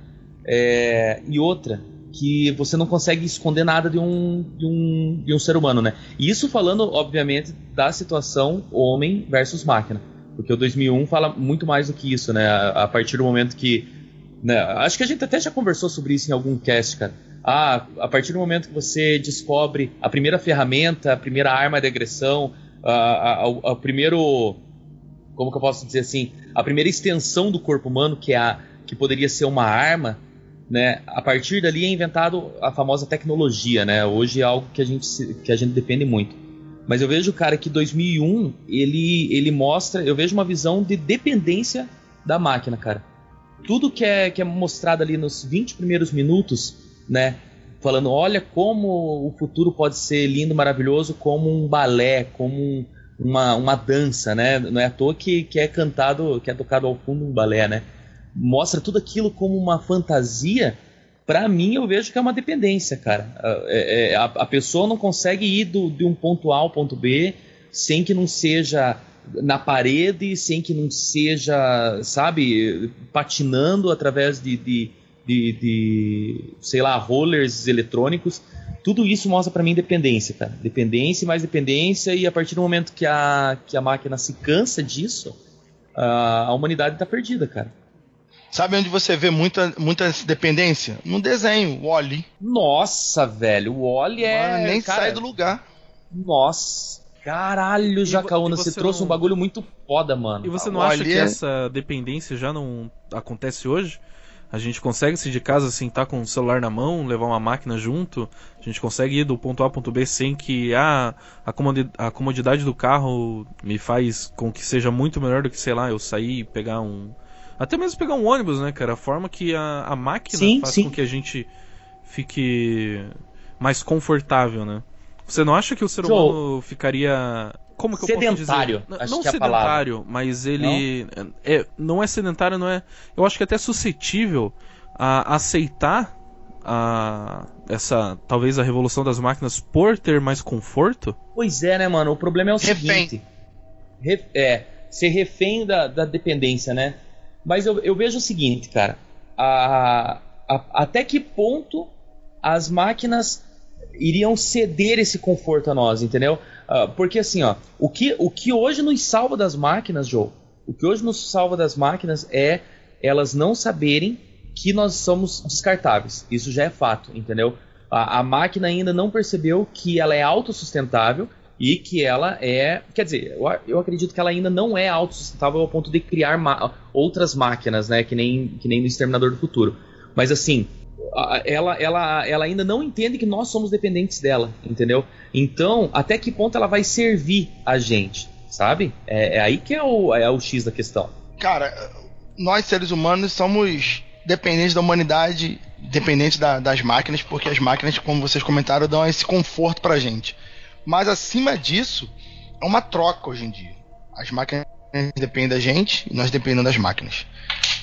[SPEAKER 3] É... E outra, que você não consegue esconder nada de um, de um, de um ser humano, né? E isso falando, obviamente, da situação homem versus máquina. Porque o 2001 fala muito mais do que isso, né? A, a partir do momento que. Né? Acho que a gente até já conversou sobre isso em algum cast, cara. Ah, a partir do momento que você descobre a primeira ferramenta, a primeira arma de agressão, a, a, a, primeiro. Como que eu posso dizer assim? A primeira extensão do corpo humano, que, é a, que poderia ser uma arma, né? A partir dali é inventado a famosa tecnologia, né? Hoje é algo que a gente, que a gente depende muito. Mas eu vejo, cara, que 2001 ele, ele mostra, eu vejo uma visão de dependência da máquina, cara. Tudo que é, que é mostrado ali nos 20 primeiros minutos, né? Falando, olha como o futuro pode ser lindo, maravilhoso, como um balé, como um, uma, uma dança, né? Não é à toa que, que é cantado, que é tocado ao fundo um balé, né? Mostra tudo aquilo como uma fantasia para mim eu vejo que é uma dependência, cara. É, é, a, a, pessoa não consegue ir do, de um ponto A ao ponto B sem que não seja na parede, sem que não seja, sabe, patinando através de, de, de, de sei lá, rollers eletrônicos. Tudo isso mostra para mim dependência, cara. Dependência mais dependência, e a partir do momento que a, que a máquina se cansa disso, a, a humanidade está perdida, cara.
[SPEAKER 4] Sabe onde você vê muita, muita dependência? No desenho, o Wally.
[SPEAKER 3] Nossa, velho, o Wally é.
[SPEAKER 4] nem cara, sai do lugar.
[SPEAKER 3] Nossa. Caralho, Jacaúna, você, você trouxe não... um bagulho muito foda, mano.
[SPEAKER 1] E você não acha que é... essa dependência já não acontece hoje? A gente consegue se de casa assim, tá com o celular na mão, levar uma máquina junto. A gente consegue ir do ponto A ao ponto B sem que ah, a, comodidade do carro me faz com que seja muito melhor do que, sei lá, eu sair e pegar um, até mesmo pegar um ônibus, né, cara? A forma que a, a máquina sim, faz sim. com que a gente fique mais confortável, né? Você não acha que o ser
[SPEAKER 3] Joe,
[SPEAKER 1] humano ficaria como que eu
[SPEAKER 3] sedentário,
[SPEAKER 1] posso dizer?
[SPEAKER 3] acho
[SPEAKER 1] não
[SPEAKER 3] que é a
[SPEAKER 1] sedentário, mas ele não? É, não é sedentário, não é. Eu acho que é até suscetível a aceitar a essa talvez a revolução das máquinas por ter mais conforto?
[SPEAKER 3] Pois é, né, mano? O problema é o
[SPEAKER 4] Refém.
[SPEAKER 3] seguinte. Re- é, ser refém da, da dependência, né? Mas eu, eu vejo o seguinte, cara. A, a- até que ponto as máquinas iriam ceder esse conforto a nós, entendeu? Ah, porque assim, ó, o que, o que hoje nos salva das máquinas, Joe, o que hoje nos salva das máquinas é elas não saberem que nós somos descartáveis. Isso já é fato, entendeu? A, a máquina ainda não percebeu que ela é autossustentável e que ela é. Quer dizer, eu, eu acredito que ela ainda não é autossustentável ao ponto de criar ma- outras máquinas, né? Que nem, que nem no Exterminador do Futuro. Mas assim, ela, ela, ela ainda não entende que nós somos dependentes dela, entendeu? Então, até que ponto ela vai servir a gente, sabe? É, é aí que é o, é o X da questão.
[SPEAKER 4] Cara, nós seres humanos somos dependentes da humanidade, dependentes da- das máquinas, porque as máquinas, como vocês comentaram, dão esse conforto pra gente. Mas acima disso, é uma troca hoje em dia. As máquinas dependem da gente e nós dependemos das máquinas.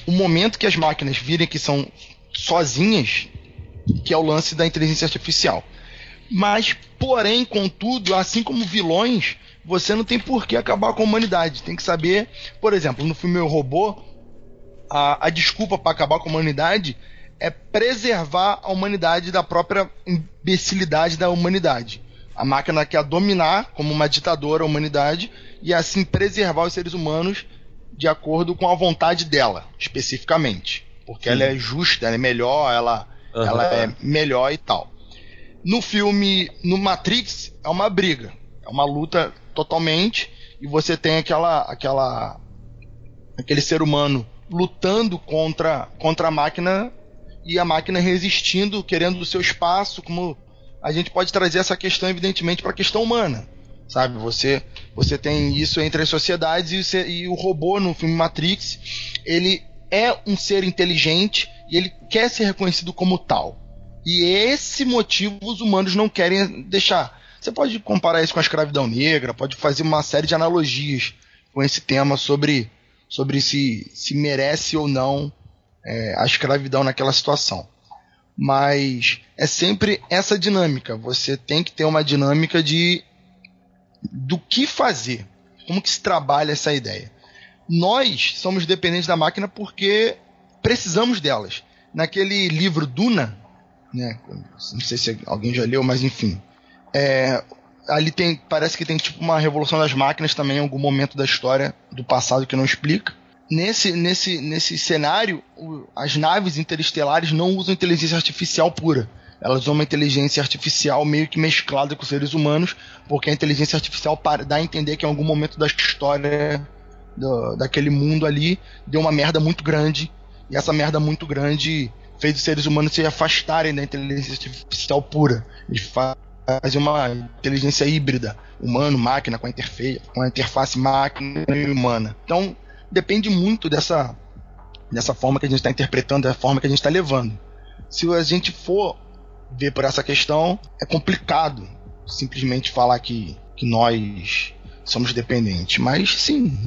[SPEAKER 4] O momento que as máquinas virem que são sozinhas, que é o lance da inteligência artificial. Mas, porém, contudo, assim como vilões, você não tem por que acabar com a humanidade. Tem que saber, por exemplo, no filme Robô, a, a desculpa para acabar com a humanidade é preservar a humanidade da própria imbecilidade da humanidade. A máquina quer dominar como uma ditadora a humanidade e assim preservar os seres humanos de acordo com a vontade dela, especificamente. Porque ela é justa, ela é melhor, ela,
[SPEAKER 3] Aham.
[SPEAKER 4] ela é melhor e tal. No filme, no Matrix, é uma briga, é uma luta totalmente e você tem aquela, aquela, aquele ser humano lutando contra, contra a máquina e a máquina resistindo, querendo o seu espaço, como a gente pode trazer essa questão evidentemente para a questão humana, sabe? Você você tem isso entre as sociedades e o, ser- e o robô no filme Matrix, ele é um ser inteligente e ele quer ser reconhecido como tal. E esse motivo os humanos não querem deixar. Você pode comparar isso com a escravidão negra, pode fazer uma série de analogias com esse tema sobre, sobre se, se merece ou não é, a escravidão naquela situação. Mas é sempre essa dinâmica. Você tem que ter uma dinâmica de do que fazer, como que se trabalha essa ideia. Nós somos dependentes da máquina porque precisamos delas. Naquele livro Duna, né? Não sei se alguém já leu, mas enfim. É, ali tem, parece que tem tipo uma revolução das máquinas também em algum momento da história do passado que não explica. Nesse, nesse, nesse cenário, as naves interestelares não usam inteligência artificial pura. Elas usam uma inteligência artificial meio que mesclada com seres humanos, porque a inteligência artificial dá a entender que em algum momento da história do- daquele mundo ali deu uma merda muito grande, e essa merda muito grande fez os seres humanos se afastarem da inteligência artificial pura. Eles fa- fazem uma inteligência híbrida, humano-máquina, com com a interface máquina e humana. Então, depende muito dessa, dessa forma que a gente está interpretando, da forma que a gente está levando. Se a gente for ver por essa questão, é complicado simplesmente falar que, que nós somos dependentes. Mas sim,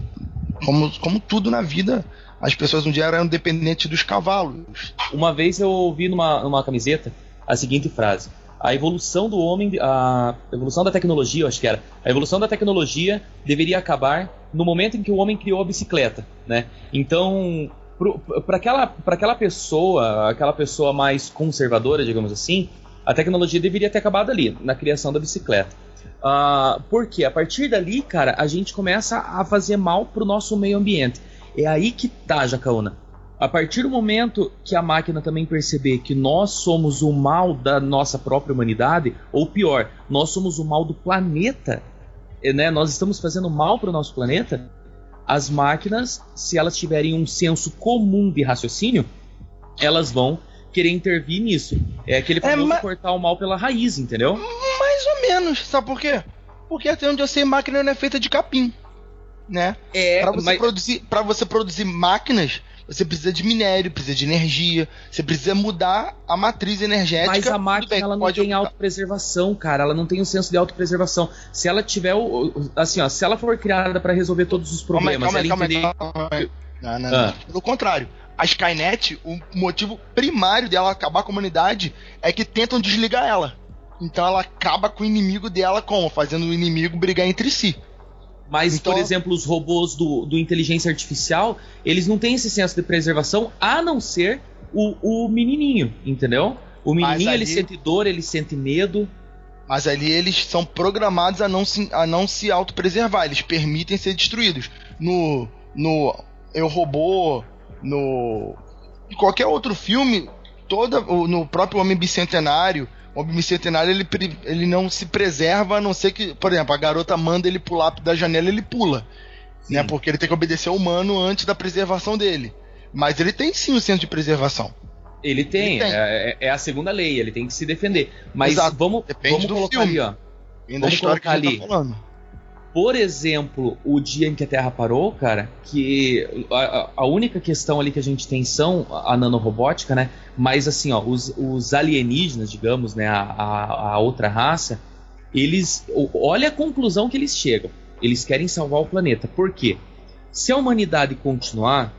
[SPEAKER 4] como, como tudo na vida, as pessoas um dia eram dependentes dos cavalos.
[SPEAKER 3] Uma vez eu ouvi numa, numa camiseta a seguinte frase: A evolução do homem, a evolução da tecnologia, eu acho que era, a evolução da tecnologia deveria acabar no momento em que o homem criou a bicicleta, né? Então, para aquela, pra aquela pessoa, aquela pessoa mais conservadora, digamos assim, a tecnologia deveria ter acabado ali, na criação da bicicleta. Ah, porque a partir dali, cara, a gente começa a fazer mal pro nosso meio ambiente. É aí que tá, Jacaúna. A partir do momento que a máquina também perceber que nós somos o mal da nossa própria humanidade, ou pior, nós somos o mal do planeta, né? nós estamos fazendo mal para o nosso planeta, as máquinas, se elas tiverem um senso comum de raciocínio, elas vão querer intervir nisso. É aquele
[SPEAKER 4] É,
[SPEAKER 3] famoso
[SPEAKER 4] mas-
[SPEAKER 3] cortar o mal pela raiz, entendeu?
[SPEAKER 4] Mais ou menos, sabe por quê? Porque até onde eu sei, máquina não é feita de capim, né?
[SPEAKER 3] É,
[SPEAKER 4] Pra você,
[SPEAKER 3] mas-
[SPEAKER 4] produzir, pra você produzir máquinas, você precisa de minério, precisa de energia, você precisa mudar a matriz energética.
[SPEAKER 3] Mas a máquina
[SPEAKER 4] bem,
[SPEAKER 3] ela não tem
[SPEAKER 4] ocultar.
[SPEAKER 3] autopreservação, cara. Ela não tem o senso de autopreservação. Se ela tiver o. Assim, ó, se ela for criada pra resolver todos os
[SPEAKER 4] Calma aí,
[SPEAKER 3] problemas,
[SPEAKER 4] calma aí,
[SPEAKER 3] ela
[SPEAKER 4] calma
[SPEAKER 3] entender-
[SPEAKER 4] calma aí. Não, não,
[SPEAKER 3] Ah.
[SPEAKER 4] não. Pelo contrário. A Skynet, o motivo primário dela acabar com a humanidade é que tentam desligar ela. Então ela acaba com o inimigo dela como? Fazendo o inimigo brigar entre si.
[SPEAKER 3] Mas,
[SPEAKER 4] Então-
[SPEAKER 3] por exemplo, os robôs do, do inteligência artificial, eles não têm esse senso de preservação, a não ser o, o menininho, entendeu? O menininho,
[SPEAKER 4] ali-
[SPEAKER 3] ele sente dor, ele sente medo.
[SPEAKER 4] Mas ali eles são programados a não se, a não se autopreservar. Eles permitem ser destruídos. No. No. Eu Robô. No. Em qualquer outro filme. Toda, no próprio Homem Bicentenário. O Homem Bicentenário ele, ele não se preserva a não ser que. Por exemplo, a garota manda ele pular da janela ele pula. Né, porque ele tem que obedecer ao humano antes da preservação dele. Mas ele tem sim o senso de preservação.
[SPEAKER 3] Ele tem,
[SPEAKER 4] Ele tem.
[SPEAKER 3] É, é a segunda lei, ele tem que se defender. Mas
[SPEAKER 4] Exato,
[SPEAKER 3] vamos,
[SPEAKER 4] depende
[SPEAKER 3] vamos
[SPEAKER 4] do
[SPEAKER 3] colocar
[SPEAKER 4] filme.
[SPEAKER 3] ali, ó.
[SPEAKER 4] Vem da
[SPEAKER 3] Vamos colocar
[SPEAKER 4] tá falando.
[SPEAKER 3] Por exemplo, o dia em que a Terra parou, cara, que a, a- única questão ali que a gente tem são a nanorobótica, né? Mas assim, ó, os, os alienígenas, digamos, né, a, a, a outra raça, eles. Olha a conclusão que eles chegam. Eles querem salvar o planeta. Por quê? Se a humanidade continuar,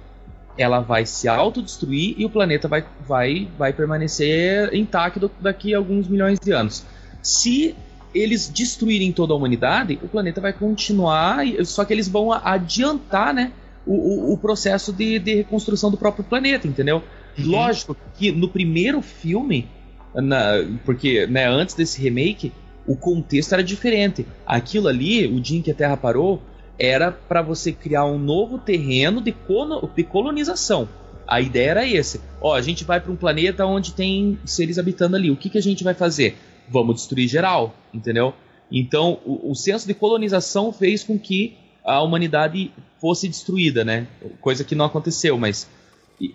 [SPEAKER 3] ela vai se autodestruir e o planeta vai, vai, vai permanecer intacto daqui a alguns milhões de anos. Se eles destruírem toda a humanidade, o planeta vai continuar, só que eles vão adiantar né, o, o- processo de, de reconstrução do próprio planeta, entendeu?
[SPEAKER 4] Uhum.
[SPEAKER 3] Lógico que no primeiro filme, na- porque né, antes desse remake, o contexto era diferente. Aquilo ali, o dia em que a Terra parou, era para você criar um novo terreno de, cono- de colonização. A ideia era esse. Ó, a gente vai para um planeta onde tem seres habitando ali. O que, que a gente vai fazer? Vamos destruir geral, entendeu? Então, o, o senso de colonização fez com que a humanidade fosse destruída, né? Coisa que não aconteceu, mas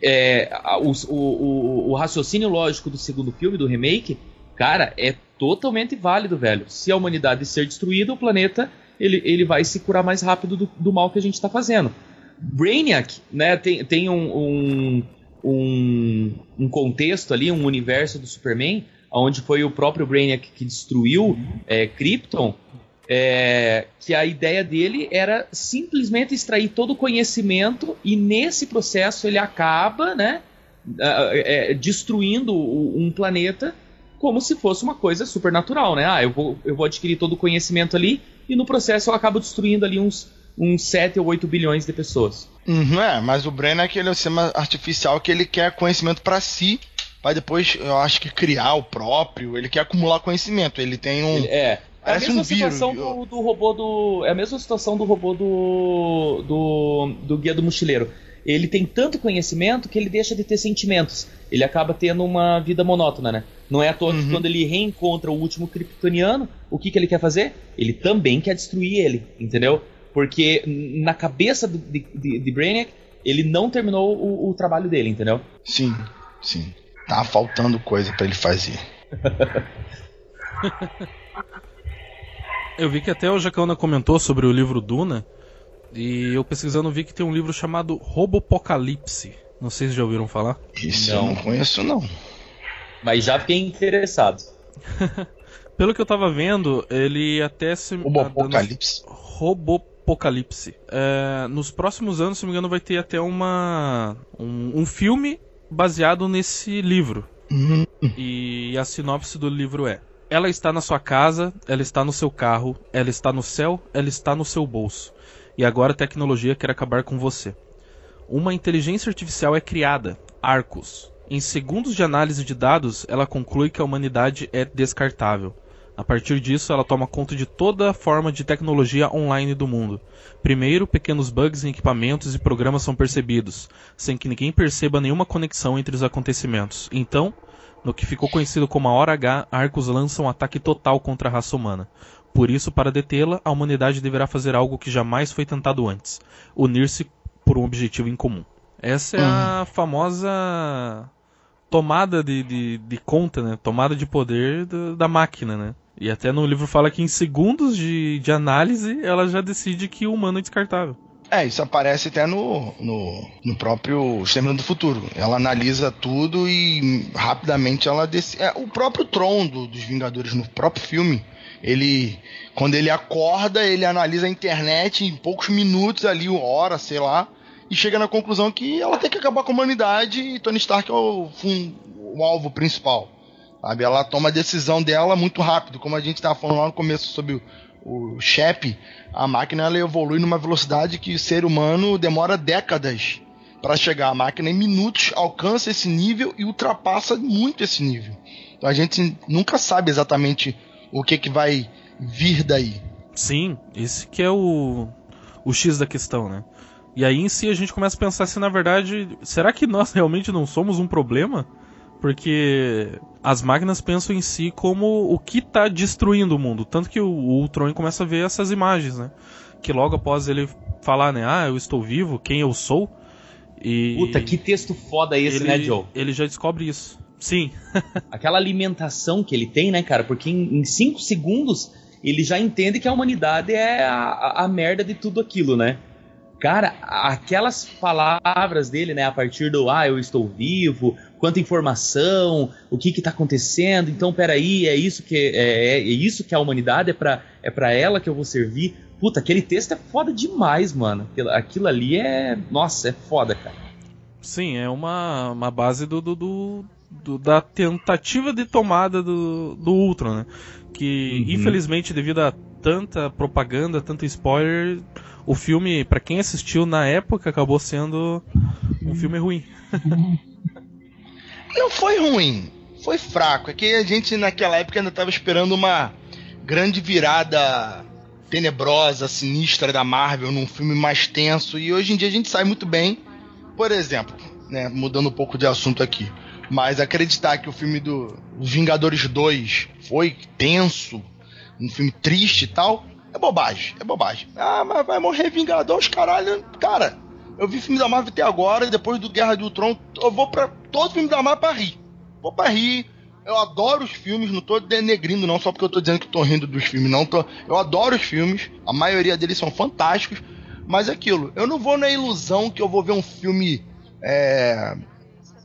[SPEAKER 3] é, o, o- o raciocínio lógico do segundo filme, do remake, cara, é totalmente válido, velho. Se a humanidade ser destruída, o planeta ele, ele vai se curar mais rápido do, do mal que a gente está fazendo. Brainiac, né, tem, tem um, um, um, um contexto ali, um universo do Superman, onde foi o próprio Brainiac que destruiu é, Krypton, é, que a ideia dele era simplesmente extrair todo o conhecimento e nesse processo ele acaba, né, é, destruindo um planeta como se fosse uma coisa supernatural, né? Ah, eu vou, eu vou adquirir todo o conhecimento ali e no processo eu acabo destruindo ali uns, uns 7 ou 8 bilhões de pessoas.
[SPEAKER 4] Uhum, é, mas o Brenner é aquele sistema artificial que ele quer conhecimento pra si, vai depois, eu acho que criar o próprio, ele quer acumular conhecimento, ele tem um...
[SPEAKER 3] Ele- é. É a mesma
[SPEAKER 4] um
[SPEAKER 3] situação do, do robô do. É a mesma situação do robô do, do. do Guia do Mochileiro. Ele tem tanto conhecimento que ele deixa de ter sentimentos. Ele acaba tendo uma vida monótona, né? Não é à toa que
[SPEAKER 4] Uhum.
[SPEAKER 3] quando ele reencontra o último kryptoniano, o que, que ele quer fazer? Ele também quer destruir ele, entendeu? Porque na cabeça de, de, de Brainiac, ele não terminou o, o trabalho dele, entendeu?
[SPEAKER 4] Sim, sim. Tá faltando coisa pra ele fazer.
[SPEAKER 1] Eu vi que até o Jacauna comentou sobre o livro Duna. E eu pesquisando vi que tem um livro chamado Robopocalipse. Não sei se já ouviram falar.
[SPEAKER 4] Isso
[SPEAKER 3] Não.
[SPEAKER 4] eu não conheço, não.
[SPEAKER 3] Mas já fiquei interessado.
[SPEAKER 1] Pelo que eu tava vendo, ele até se.
[SPEAKER 4] O
[SPEAKER 1] ah. Robopocalipse. É, nos próximos anos, se não me engano, vai ter até uma um, um filme baseado nesse livro.
[SPEAKER 4] Uhum.
[SPEAKER 1] E a sinopse do livro é: Ela está na sua casa, ela está no seu carro, ela está no céu, ela está no seu bolso. E agora a tecnologia quer acabar com você. Uma inteligência artificial é criada, Arcus. Em segundos de análise de dados, ela conclui que a humanidade é descartável. A partir disso, ela toma conta de toda a forma de tecnologia online do mundo. Primeiro, pequenos bugs em equipamentos e programas são percebidos, sem que ninguém perceba nenhuma conexão entre os acontecimentos. Então, no que ficou conhecido como a Hora H, Arcos lança um ataque total contra a raça humana. Por isso, para detê-la, a humanidade deverá fazer algo que jamais foi tentado antes: unir-se por um objetivo em comum. Essa é a famosa tomada de, de, de conta, né? Tomada de poder do- da máquina, né? E até no livro fala que em segundos de, de análise ela já decide que o humano é descartável.
[SPEAKER 4] É, isso aparece até no, no, no próprio Exterminador do Futuro. Ela analisa tudo e rapidamente ela decide. É, o próprio Tron do, dos Vingadores no próprio filme, ele. Quando ele acorda, ele analisa a internet em poucos minutos ali, hora, sei lá, e chega na conclusão que ela tem que acabar com a humanidade e Tony Stark é o, o alvo principal. Sabe? Ela toma a decisão dela muito rápido, como a gente estava falando lá no começo sobre o, Shep, a máquina ela evolui numa velocidade que o ser humano demora décadas para chegar. A máquina em minutos alcança esse nível e ultrapassa muito esse nível. Então a gente nunca sabe exatamente o que, que vai vir daí.
[SPEAKER 1] Sim, esse que é o, o X da questão, né? E aí em si a gente começa a pensar se na verdade, será que nós realmente não somos um problema? Porque as máquinas pensam em si como o que está destruindo o mundo. Tanto que o Ultron começa a ver essas imagens, né? Que logo após ele falar, né? Ah, eu estou vivo, quem eu sou. E
[SPEAKER 3] Puta, que texto foda esse,
[SPEAKER 1] ele,
[SPEAKER 3] né, Joe?
[SPEAKER 1] Ele já descobre isso. Sim.
[SPEAKER 3] Aquela alimentação que ele tem, né, cara? Porque em 5 segundos ele já entende que a humanidade é a, a, a merda de tudo aquilo, né? Cara, aquelas palavras dele, né, a partir do ah, eu estou vivo, quanta informação, o que está acontecendo, então peraí, é isso que é, é, é isso que a humanidade é para é pra ela que eu vou servir. Puta, aquele texto é foda demais, mano. Aquilo ali é. Nossa, é foda, cara.
[SPEAKER 1] Sim, é uma, uma base do, do, do, do da tentativa de tomada do, do Ultron, né? Que uhum. infelizmente, devido a tanta propaganda, tanto spoiler, o filme, para quem assistiu na época, acabou sendo um filme ruim.
[SPEAKER 4] Não foi ruim, foi fraco. É que a gente naquela época ainda estava esperando uma grande virada tenebrosa, sinistra da Marvel num filme mais tenso e hoje em dia a gente sai muito bem. Por exemplo, né, mudando um pouco de assunto aqui, mas acreditar que o filme do Vingadores 2 foi tenso, um filme triste e tal, é bobagem, é bobagem. Ah, mas vai morrer Vingador, os caralho. Cara, eu vi filme da Marvel até agora, e depois do Guerra do Tron, eu vou pra todo filme da Marvel pra rir. Vou pra rir. Eu adoro os filmes, não tô denegrindo não, só porque eu tô dizendo que tô rindo dos filmes, não. Tô, eu adoro os filmes, a maioria deles são fantásticos, mas é aquilo, eu não vou na ilusão que eu vou ver um filme, é,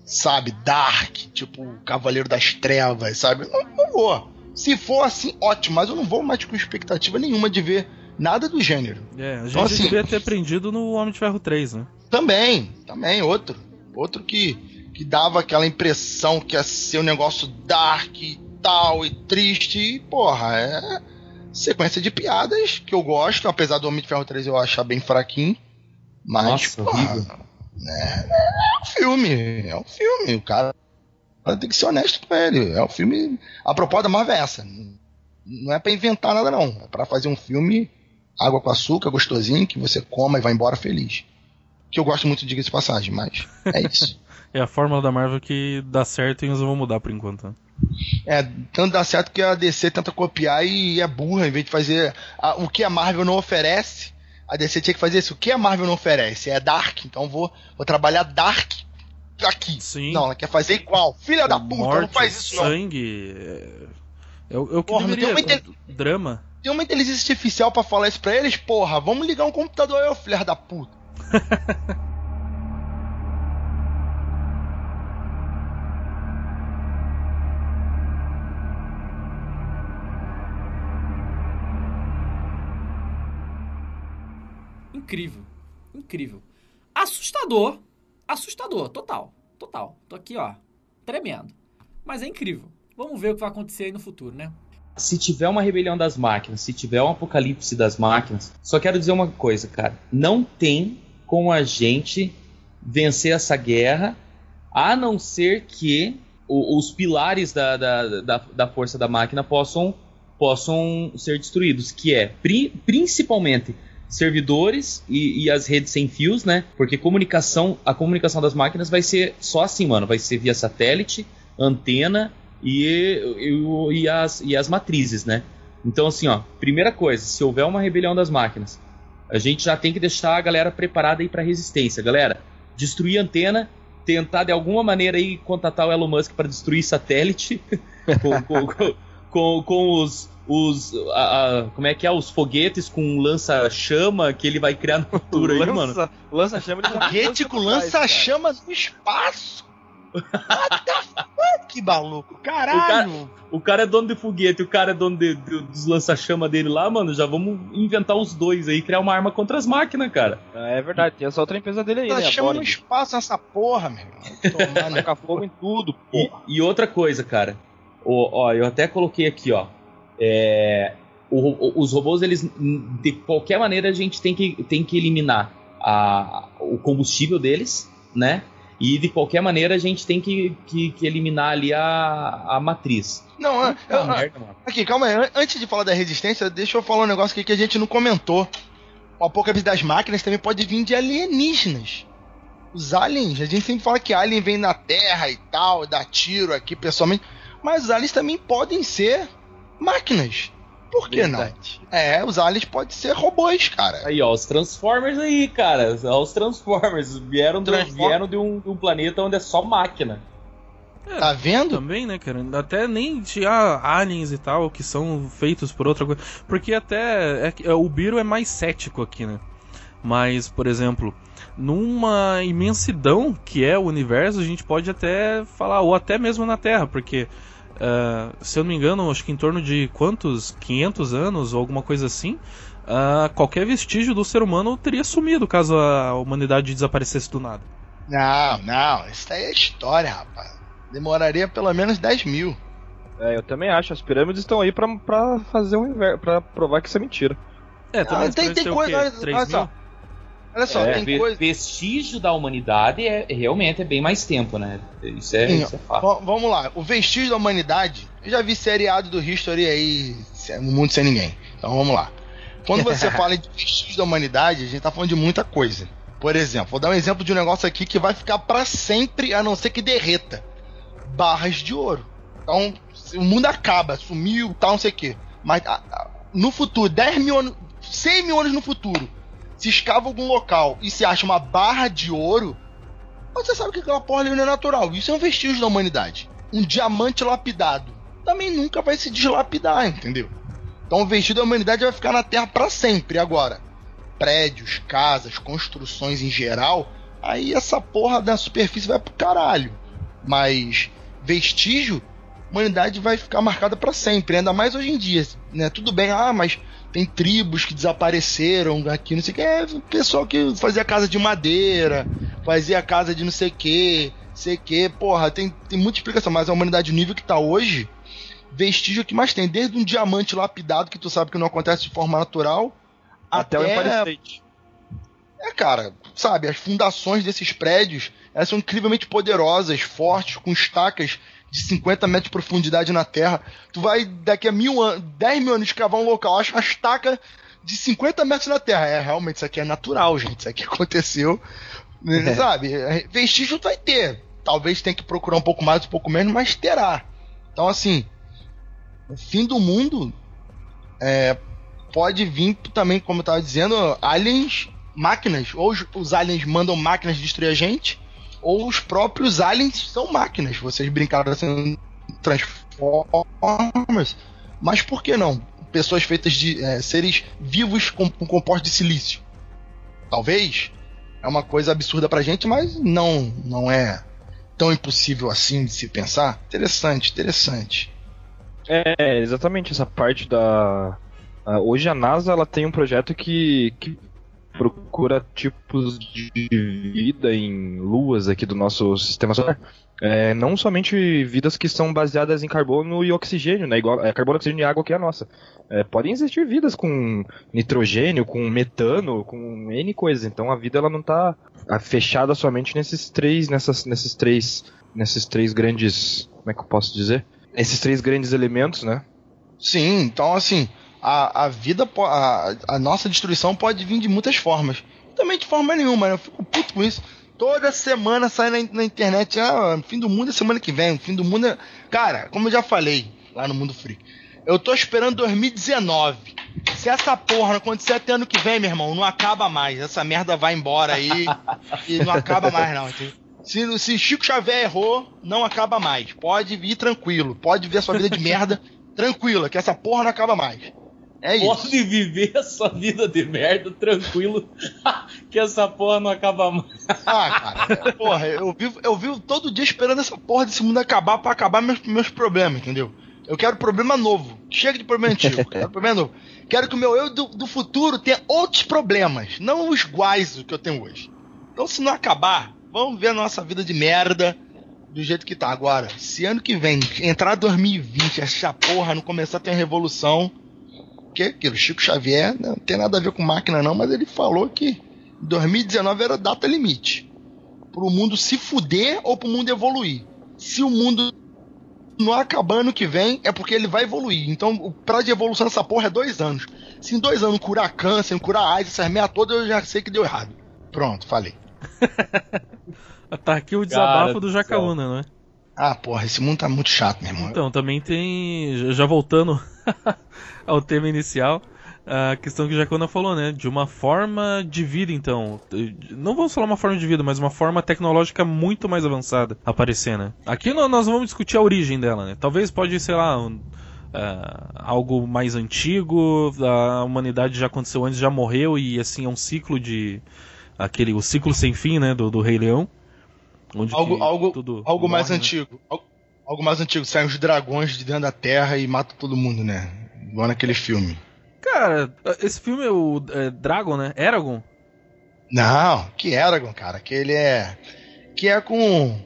[SPEAKER 4] sabe, dark, tipo Cavaleiro das Trevas, sabe? Não, não vou. Se for assim, ótimo, mas eu não vou mais com expectativa nenhuma de ver nada do gênero.
[SPEAKER 1] É, a gente então, assim, devia ter aprendido no Homem de Ferro 3, né?
[SPEAKER 4] Também, também, outro. Outro que, que dava aquela impressão que ia ser um negócio dark e tal, e triste, e porra, é sequência de piadas que eu gosto, apesar do Homem de Ferro 3 eu achar bem fraquinho. Mas,
[SPEAKER 3] Nossa, porra,
[SPEAKER 4] é, é um filme, é um filme, o cara tem que ser honesto com ele. É um filme. A proposta da Marvel é essa. Não é para inventar nada, não. É para fazer um filme água com açúcar, gostosinho, que você coma e vai embora feliz. Que eu gosto muito, diga-se passagem, mas é isso.
[SPEAKER 1] é a fórmula da Marvel que dá certo e eles vão mudar por enquanto. Né?
[SPEAKER 4] É, tanto dá certo que a DC tenta copiar e é burra, em vez de fazer a, o que a Marvel não oferece, a DC tinha que fazer isso. O que a Marvel não oferece? É Dark, então vou, vou trabalhar Dark aqui.
[SPEAKER 1] Sim.
[SPEAKER 4] Não, ela quer fazer igual. Filha da puta,
[SPEAKER 1] Morte,
[SPEAKER 4] não faz isso
[SPEAKER 1] sangue, não. Sangue. É, é, o, é o que porra, deveria, tem uma drama.
[SPEAKER 4] Tem uma inteligência artificial para falar isso pra eles, porra. Vamos ligar um computador aí, filha da puta.
[SPEAKER 5] Incrível. Incrível. Assustador assustador, total. Total. Tô aqui, ó, tremendo. Mas é incrível. Vamos ver o que vai acontecer aí no futuro, né?
[SPEAKER 3] Se tiver uma rebelião das máquinas, se tiver um apocalipse das máquinas, só quero dizer uma coisa, cara. Não tem como a gente vencer essa guerra, a não ser que o, os pilares da, da, da, da, força da máquina possam, possam ser destruídos, que é pri, principalmente servidores e, e, as redes sem fios, né? Porque comunicação, a comunicação das máquinas vai ser só assim, mano. Vai ser via satélite, antena e, e, e, as, e as matrizes, né? Então, assim, ó, primeira coisa, se houver uma rebelião das máquinas, a gente já tem que deixar a galera preparada aí para resistência, galera. Destruir antena, tentar de alguma maneira aí contatar o Elon Musk para destruir satélite com, com, com, com, com os. os a, a, como é que é? Os foguetes com lança-chama que ele vai criar no futuro aí, mano.
[SPEAKER 2] Lança, lança chama de
[SPEAKER 4] Foguete com lança-chama no espaço. What the fuck, que maluco. Caralho.
[SPEAKER 3] O cara é dono de foguete, o cara é dono de, de- dos lança-chama dele lá, mano. Já vamos inventar os dois aí, criar uma arma contra as máquinas, cara.
[SPEAKER 2] É verdade, tem essa outra empresa dele aí, né? a
[SPEAKER 4] Lança-chama no
[SPEAKER 2] Boring.
[SPEAKER 4] espaço nessa porra, meu irmão. Tomar no
[SPEAKER 2] Taca fogo em tudo,
[SPEAKER 3] E,
[SPEAKER 2] porra.
[SPEAKER 3] e outra coisa, cara. Ó, ó, eu até coloquei aqui, ó. É, o- o- os robôs, eles. De qualquer maneira, a gente tem que, tem que eliminar a- o combustível deles, né? E de qualquer maneira a gente tem que, que, que eliminar ali a, a matriz.
[SPEAKER 4] Não, eu-
[SPEAKER 3] Puta
[SPEAKER 4] eu-
[SPEAKER 3] merda, mano.
[SPEAKER 4] aqui, calma aí. An- Antes de falar da resistência, deixa eu falar um negócio aqui que a gente não comentou. O apocalipse das máquinas também pode vir de alienígenas. Os aliens, a gente sempre fala que alien vem na Terra e tal, dá tiro aqui pessoalmente. Mas os aliens também podem ser máquinas. Por que não?
[SPEAKER 2] Verdade.
[SPEAKER 4] É, os aliens podem ser robôs, cara.
[SPEAKER 3] Aí, ó, os Transformers aí, cara. Ó, os Transformers vieram, do-
[SPEAKER 4] Transform-
[SPEAKER 3] vieram de, um, de um planeta onde é só máquina.
[SPEAKER 4] Tá vendo?
[SPEAKER 1] Também, né, cara? Até nem tinha aliens e tal, que são feitos por outra coisa. Porque até é é, o Biro é mais cético aqui, né? Mas, por exemplo, numa imensidão que é o universo, a gente pode até falar, ou até mesmo na Terra, porque, ah, se eu não me engano, acho que em torno de quantos? 500 anos ou alguma coisa assim, ah, qualquer vestígio do ser humano teria sumido caso a humanidade desaparecesse do nada.
[SPEAKER 4] Não, não, isso aí é história, rapaz. Demoraria pelo menos 10 mil.
[SPEAKER 2] É, eu também acho. As pirâmides estão aí pra, pra fazer um inverno, pra provar que isso é mentira.
[SPEAKER 1] É, também
[SPEAKER 4] Ah, tem- tem
[SPEAKER 1] o
[SPEAKER 4] coisa-
[SPEAKER 1] quê?
[SPEAKER 4] olha-
[SPEAKER 1] 3
[SPEAKER 4] olha
[SPEAKER 1] mil?
[SPEAKER 4] só. Olha só,
[SPEAKER 3] É,
[SPEAKER 4] tem coisa.
[SPEAKER 3] Vestígio da humanidade é realmente é bem mais tempo, né? Isso é,
[SPEAKER 4] Sim,
[SPEAKER 3] isso é fato.
[SPEAKER 4] Vamos lá, o vestígio da humanidade. Eu já vi seriado do History aí, no mundo sem ninguém. Então vamos lá. Quando você fala de vestígio da humanidade, a gente tá falando de muita coisa. Por exemplo, vou dar um exemplo de um negócio aqui que vai ficar pra sempre, a não ser que derreta. Barras de ouro. Então, o mundo acaba, sumiu, tal, não sei o quê. Mas a- a- no futuro, 10 mil anos, 100 mil anos no futuro, se escava algum local e se acha uma barra de ouro, você sabe que aquela porra ali não é natural. Isso é um vestígio da humanidade. Um diamante lapidado também nunca vai se deslapidar, entendeu? Então o vestígio da humanidade vai ficar na Terra pra sempre. Agora, prédios, casas, construções em geral, aí essa porra da superfície vai pro caralho. Mas vestígio, a humanidade vai ficar marcada pra sempre, ainda mais hoje em dia, né? Tudo bem, ah, mas tem tribos que desapareceram aqui, não sei o que, é pessoal que fazia casa de madeira, fazia casa de não sei o que, sei que, porra, tem, tem muita explicação, mas a humanidade no nível que tá hoje, vestígio que mais tem, desde um diamante lapidado que tu sabe que não acontece de forma natural,
[SPEAKER 2] Até, o Empire State.
[SPEAKER 4] é, cara, sabe, as fundações desses prédios, elas são incrivelmente poderosas, fortes, com estacas de 50 metros de profundidade na terra. Tu vai, daqui a mil anos, 10 mil anos, escavar um local, acha uma estaca de 50 metros na terra. É, realmente, isso aqui é natural, gente. Isso aqui aconteceu, né, sabe? Vestígio tu vai ter. Talvez tenha que procurar um pouco mais, um pouco menos, mas terá. Então, assim, o fim do mundo é, pode vir também, como eu tava dizendo, aliens, máquinas. Ou os, os aliens mandam máquinas destruir a gente, ou os próprios aliens são máquinas. Vocês brincaram sendo Transformers. Mas por que não? Pessoas feitas de é, seres vivos com, com compostos de silício. Talvez. É uma coisa absurda pra gente, mas não, não é tão impossível assim de se pensar. Interessante, interessante.
[SPEAKER 2] É, exatamente essa parte da. hoje a NASA ela tem um projeto que, que procura tipos de vida em luas aqui do nosso sistema solar. É, não somente vidas que são baseadas em carbono e oxigênio, né? Igual é, carbono, oxigênio e água que é a nossa. É, podem existir vidas com nitrogênio, com metano, com N coisas. Então a vida ela não está fechada somente nesses três, nessas, nesses três, nesses três grandes, como é que eu posso dizer? Esses três grandes elementos, né?
[SPEAKER 4] Sim, então assim, a, a vida, a, a nossa destruição pode vir de muitas formas. Também de forma nenhuma, né? Eu fico puto com isso. Toda semana sai na, na internet, ah, fim do mundo é semana que vem, fim do mundo é... Cara, como eu já falei lá no Mundo Free, eu tô esperando 2019. Se essa porra não acontecer até ano que vem, meu irmão, não acaba mais. Essa merda vai embora aí e não acaba mais não? Se, se Chico Xavier errou, não acaba mais. Pode vir tranquilo, pode ver a sua vida de merda, tranquila, que essa porra não acaba mais. É isso.
[SPEAKER 3] Pode viver a sua vida de merda tranquilo, que essa porra não acaba mais.
[SPEAKER 4] Ah, cara, porra, eu vivo, eu vivo todo dia esperando essa porra desse mundo acabar pra acabar meus, meus problemas, entendeu? Eu quero problema novo. Chega de problema antigo. Quero problema novo. Quero que o meu eu do, do futuro tenha outros problemas, não os iguais do que eu tenho hoje. Então, se não acabar, vamos ver a nossa vida de merda do jeito que tá agora. Se ano que vem entrar 2020, essa porra não começar a ter uma revolução, que, que o Chico Xavier não tem nada a ver com máquina não, mas ele falou que 2019 era data limite. Pro mundo se fuder ou pro mundo evoluir. Se o mundo não acabar ano que vem, é porque ele vai evoluir. Então, o prazo de evolução dessa porra é dois anos. Se em dois anos curar câncer, curar AIDS, essas merda toda, eu já sei que deu errado. Pronto, falei.
[SPEAKER 1] tá aqui o desabafo
[SPEAKER 3] Cara
[SPEAKER 1] do
[SPEAKER 3] do
[SPEAKER 1] Jacaúna, não é?
[SPEAKER 4] Ah, porra, esse mundo tá muito chato, meu irmão.
[SPEAKER 1] Então, também tem. Já voltando ao tema inicial, a questão que o Jacona falou, né? De uma forma de vida, então. Não vamos falar uma forma de vida, mas uma forma tecnológica muito mais avançada aparecer, né? Aqui nós vamos discutir a origem dela, né? Talvez pode, sei lá, um, ah, algo mais antigo, a humanidade já aconteceu antes, já morreu, e assim é um ciclo de. aquele O ciclo sem fim, né? Do, do Rei Leão.
[SPEAKER 4] Algo algo, algo mais
[SPEAKER 1] morre, né?
[SPEAKER 4] antigo. Al- Algo mais antigo. Saem os dragões de dentro da terra e matam todo mundo, né? Igual naquele filme.
[SPEAKER 1] Cara, esse filme é o é, Dragon, né? Eragon?
[SPEAKER 4] Não, que Eragon, cara. Que ele é. Que é com.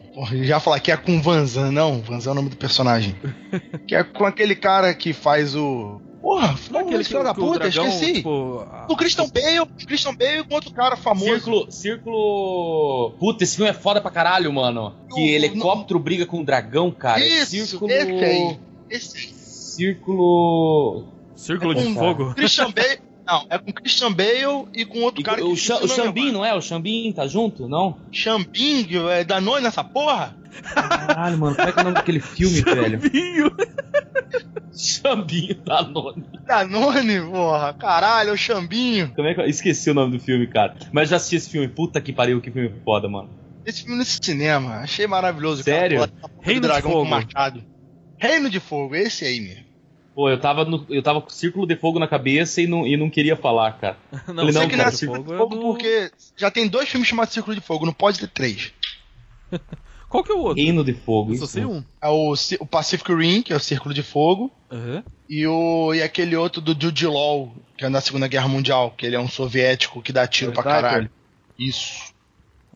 [SPEAKER 4] Já falar que é com Vanzan, não. Vanzan é o nome do personagem. que é com aquele cara que faz o. Porra, não, aquele filho da puta,
[SPEAKER 1] dragão,
[SPEAKER 4] esqueci.
[SPEAKER 1] tipo, a-
[SPEAKER 4] O Christian Bale, o Christian Bale com outro cara famoso.
[SPEAKER 3] Círculo, círculo. Puta, esse filme é foda pra caralho, mano. Que
[SPEAKER 4] No-
[SPEAKER 3] helicóptero briga com um dragão, cara.
[SPEAKER 4] Isso,
[SPEAKER 3] círculo.
[SPEAKER 4] esse aí. Esse aí.
[SPEAKER 3] Círculo.
[SPEAKER 1] Círculo
[SPEAKER 4] É
[SPEAKER 1] de
[SPEAKER 4] com-
[SPEAKER 1] Fogo.
[SPEAKER 4] Christian Bale. Não, é com Christian Bale e com outro
[SPEAKER 3] E
[SPEAKER 4] cara
[SPEAKER 3] o,
[SPEAKER 4] que
[SPEAKER 3] o Xambin, não é? O Xambin tá junto? Não?
[SPEAKER 4] Xambing, é Danone nessa porra?
[SPEAKER 3] Caralho, mano, como é que é o nome daquele filme, velho?
[SPEAKER 1] Vinho.
[SPEAKER 3] Xambinho da None.
[SPEAKER 4] Danone, porra. Caralho, é o Xambinho.
[SPEAKER 3] Como é que eu esqueci o nome do filme, cara? Mas já assisti esse filme. Puta que pariu, que filme foda, mano.
[SPEAKER 4] Esse filme nesse cinema, achei maravilhoso.
[SPEAKER 3] Sério?
[SPEAKER 4] Cara,
[SPEAKER 1] Reino
[SPEAKER 4] do
[SPEAKER 1] de
[SPEAKER 4] dragão
[SPEAKER 1] Fogo.
[SPEAKER 4] com machado. Reino de Fogo, esse aí mesmo.
[SPEAKER 3] Pô, eu tava, no, eu tava com círculo de fogo na cabeça e não, e não queria falar, cara.
[SPEAKER 1] Não,
[SPEAKER 4] Sei
[SPEAKER 3] não,
[SPEAKER 4] que
[SPEAKER 3] cara,
[SPEAKER 4] não é
[SPEAKER 3] de
[SPEAKER 4] Círculo
[SPEAKER 1] Fogo
[SPEAKER 4] de
[SPEAKER 1] é
[SPEAKER 4] Fogo
[SPEAKER 1] do-
[SPEAKER 4] porque já tem dois filmes chamados Círculo de Fogo, não pode ter três.
[SPEAKER 1] Qual que é o outro?
[SPEAKER 3] Reino de Fogo.
[SPEAKER 1] Eu só
[SPEAKER 3] isso.
[SPEAKER 1] sei um.
[SPEAKER 4] É o, o Pacific Rim, que é o Círculo de Fogo,
[SPEAKER 1] Aham.
[SPEAKER 4] e, o, e aquele outro do Jude Law, que é na Segunda Guerra Mundial, que ele é um soviético que dá tiro pra
[SPEAKER 3] Sniper.
[SPEAKER 4] caralho. Isso.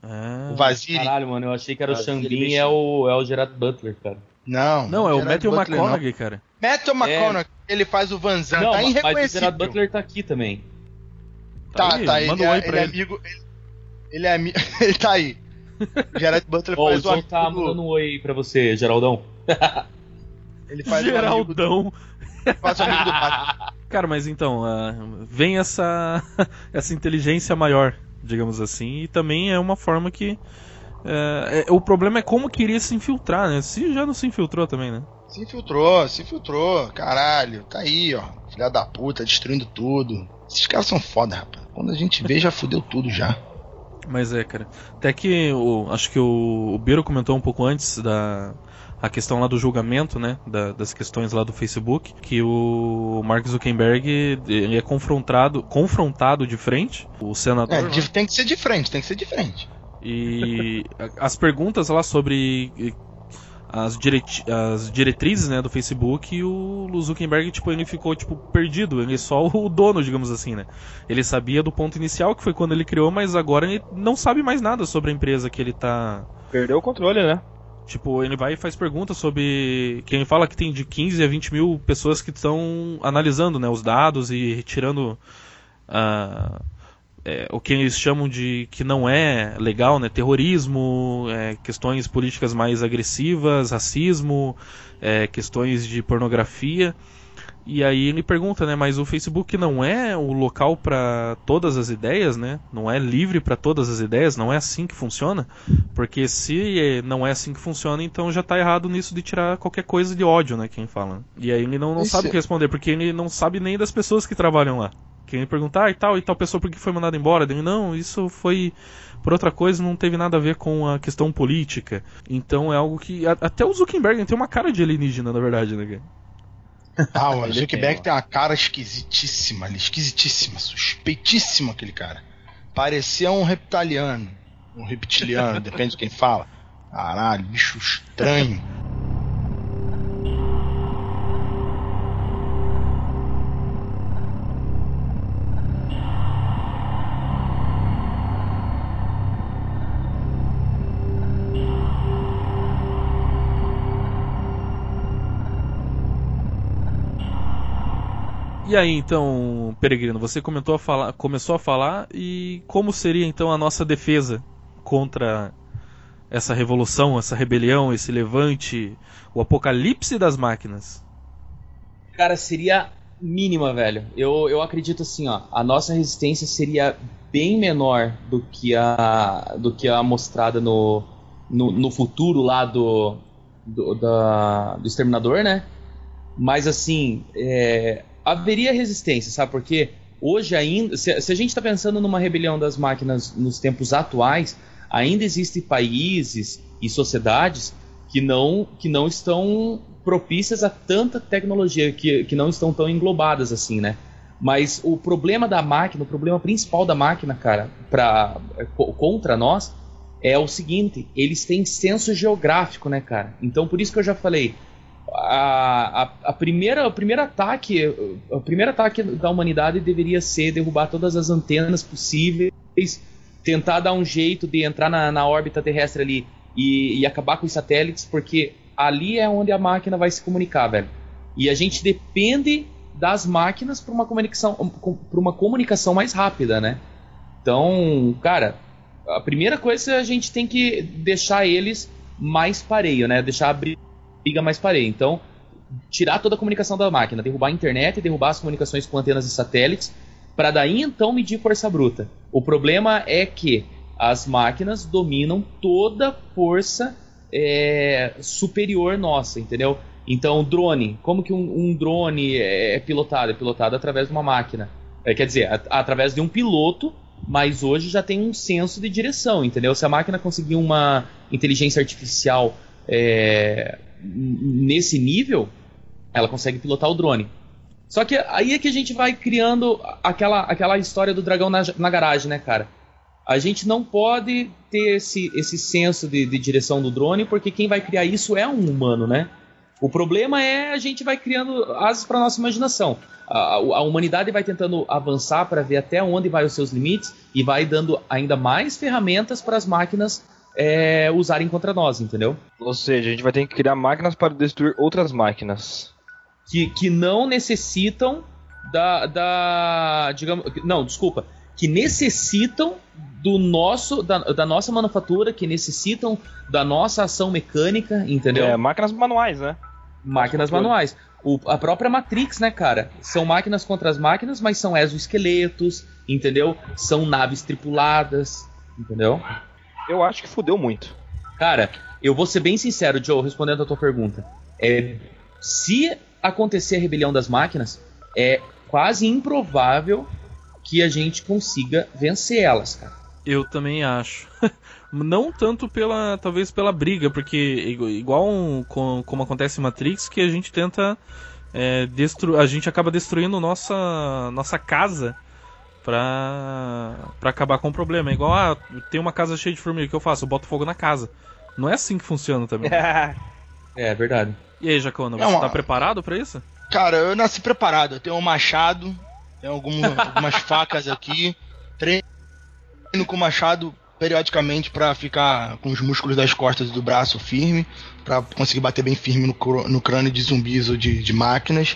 [SPEAKER 1] Ah.
[SPEAKER 4] O Vaziri.
[SPEAKER 3] Caralho, mano, eu achei que era o
[SPEAKER 2] ele
[SPEAKER 3] Xambin e é o, é o Gerard Butler, cara.
[SPEAKER 4] Não.
[SPEAKER 1] Não, é o
[SPEAKER 4] Gerard
[SPEAKER 1] Matthew
[SPEAKER 4] Butler, não.
[SPEAKER 1] McConaughey, cara.
[SPEAKER 4] Matthew McConaughey, ele faz o Van Zandt,
[SPEAKER 3] não,
[SPEAKER 4] tá
[SPEAKER 3] mas o
[SPEAKER 4] irreconhecível.
[SPEAKER 3] Gerard Butler tá aqui também.
[SPEAKER 4] Tá,
[SPEAKER 1] aí,
[SPEAKER 4] tá, ele,
[SPEAKER 1] manda um
[SPEAKER 4] é,
[SPEAKER 1] oi
[SPEAKER 4] ele
[SPEAKER 1] pra
[SPEAKER 4] é
[SPEAKER 1] ele.
[SPEAKER 4] amigo. Ele, ele é amigo. ele tá aí. O Gerard Butler
[SPEAKER 3] o
[SPEAKER 4] faz o amigo.
[SPEAKER 3] tá
[SPEAKER 4] do-
[SPEAKER 3] mandando um oi pra você, Geraldão.
[SPEAKER 4] ele faz o
[SPEAKER 1] Geraldão.
[SPEAKER 4] faz o amigo do Batman.
[SPEAKER 1] Cara, mas então, ah, vem essa, essa inteligência maior, digamos assim, e também é uma forma que. é, é- o problema é como queria se infiltrar, né? Se já não se infiltrou também, né?
[SPEAKER 4] Se infiltrou, se infiltrou. Caralho, tá aí, ó. Filha da puta, destruindo tudo. Esses caras são foda, rapaz. Quando a gente vê, já fudeu tudo já.
[SPEAKER 1] Mas é, cara. Até que o, acho que o, o Biro comentou um pouco antes da a questão lá do julgamento, né? da- das questões lá do Facebook, que o Mark Zuckerberg ele é confrontado, confrontado de frente, o senador.
[SPEAKER 4] É, tem que ser de frente, tem que ser de frente.
[SPEAKER 1] E as perguntas lá sobre as, direti- as diretrizes né, do Facebook e o Zuckerberg tipo, ele ficou tipo, perdido, ele é só o dono, digamos assim, né? Ele sabia do ponto inicial, que foi quando ele criou, mas agora ele não sabe mais nada sobre a empresa que ele tá.
[SPEAKER 2] Perdeu o controle, né?
[SPEAKER 1] Tipo, ele vai e faz perguntas sobre. Que ele fala que tem de 15 a 20 mil pessoas que estão analisando né, os dados e retirando ah, é, o que eles chamam de que não é legal, né? Terrorismo, é, questões políticas mais agressivas, racismo, é, questões de pornografia. E aí ele pergunta, né? Mas o Facebook não é o local para todas as ideias, né? Não é livre para todas as ideias, não é assim que funciona. Porque se não é assim que funciona, então já tá errado nisso de tirar qualquer coisa de ódio, né? Quem fala. E aí ele não, não sabe o que responder, porque ele não sabe nem das pessoas que trabalham lá. Quem ele perguntar, ah, e tal, e tal pessoa por que foi mandada embora? Ele, não, isso foi por outra coisa, não teve nada a ver com a questão política. Então é algo que. a- até o Zuckerberg tem uma cara de alienígena, na verdade, né, cara?
[SPEAKER 4] Ah, o Zuckerberg
[SPEAKER 2] tem,
[SPEAKER 4] tem uma cara esquisitíssima ali, esquisitíssima, suspeitíssima aquele cara. Parecia um reptiliano, um reptiliano, depende de quem fala. Caralho, bicho estranho.
[SPEAKER 1] E aí, então, Peregrino, você a falar, começou a falar e como seria então a nossa defesa contra essa revolução, essa rebelião, esse levante, o apocalipse das máquinas?
[SPEAKER 3] Cara, seria mínima, velho. Eu, eu acredito assim, ó, a nossa resistência seria bem menor do que a do que a mostrada no, no, no futuro lá do do, da, do exterminador, né? Mas assim, é, haveria resistência, sabe? Porque hoje ainda, se, se a gente está pensando numa rebelião das máquinas nos tempos atuais, ainda existem países e sociedades que não, que não estão propícias a tanta tecnologia, que, que não estão tão englobadas assim, né? Mas o problema da máquina, o problema principal da máquina, cara, pra, contra nós, é o seguinte: eles têm senso geográfico, né, cara? Então por isso que eu já falei, a, a, primeira, o primeiro ataque, o primeiro ataque da humanidade deveria ser derrubar todas as antenas possíveis, tentar dar um jeito de entrar na, na órbita terrestre ali e, e, acabar com os satélites, porque ali é onde a máquina vai se comunicar, velho. E a gente depende das máquinas para uma comunicação, para uma comunicação mais rápida, né? Então, cara, a primeira coisa é a gente tem que deixar eles mais pareio, né? Deixar a briga mais pareio. Então, tirar toda a comunicação da máquina, derrubar a internet, derrubar as comunicações com antenas e satélites, para daí então medir força bruta. O problema é que as máquinas dominam toda força é, superior nossa, entendeu? Então, drone, como que um, um, drone é pilotado? É pilotado através de uma máquina. É, quer dizer, a, através de um piloto, mas hoje já tem um senso de direção, entendeu? Se a máquina conseguir uma inteligência artificial é, nesse nível, ela consegue pilotar o drone. Só que aí é que a gente vai criando aquela, aquela história do dragão na, na garagem, né, cara? A gente não pode ter esse, esse senso de, de direção do drone, porque quem vai criar isso é um humano, né? O problema é a gente vai criando asas para nossa imaginação. A, a, humanidade vai tentando avançar para ver até onde vai os seus limites e vai dando ainda mais ferramentas para as máquinas é, usarem contra nós, entendeu?
[SPEAKER 2] Ou seja, a gente vai ter que criar máquinas para destruir outras máquinas.
[SPEAKER 3] Que, que não necessitam da, da. Digamos. Não, desculpa. Que necessitam do nosso da, da nossa manufatura, que necessitam da nossa ação mecânica, entendeu? É,
[SPEAKER 2] máquinas manuais, né?
[SPEAKER 3] Máquinas manuais. O, a própria Matrix, né, cara? São máquinas contra as máquinas, mas são exoesqueletos, entendeu? São naves tripuladas, entendeu?
[SPEAKER 2] Eu acho que fudeu muito.
[SPEAKER 3] Cara, eu vou ser bem sincero, Joe, respondendo a tua pergunta. É, se acontecer a rebelião das máquinas, é quase improvável que a gente consiga vencer elas, cara.
[SPEAKER 1] Eu também acho. Não tanto pela, talvez pela briga, porque igual um, com, como acontece em Matrix, que a gente tenta é, destru a gente acaba destruindo nossa nossa casa pra, pra acabar com o problema. É igual, ah, tem uma casa cheia de formiga, o que eu faço? Eu boto fogo na casa. Não é assim que funciona também.
[SPEAKER 3] é, é verdade.
[SPEAKER 1] E aí, Jacona, você Não, tá preparado para isso?
[SPEAKER 4] Cara, eu nasci preparado. Eu tenho um machado, tenho algumas, algumas facas aqui, treino com machado periodicamente para ficar com os músculos das costas e do braço firme, para conseguir bater bem firme no, no crânio de zumbis ou de, de máquinas,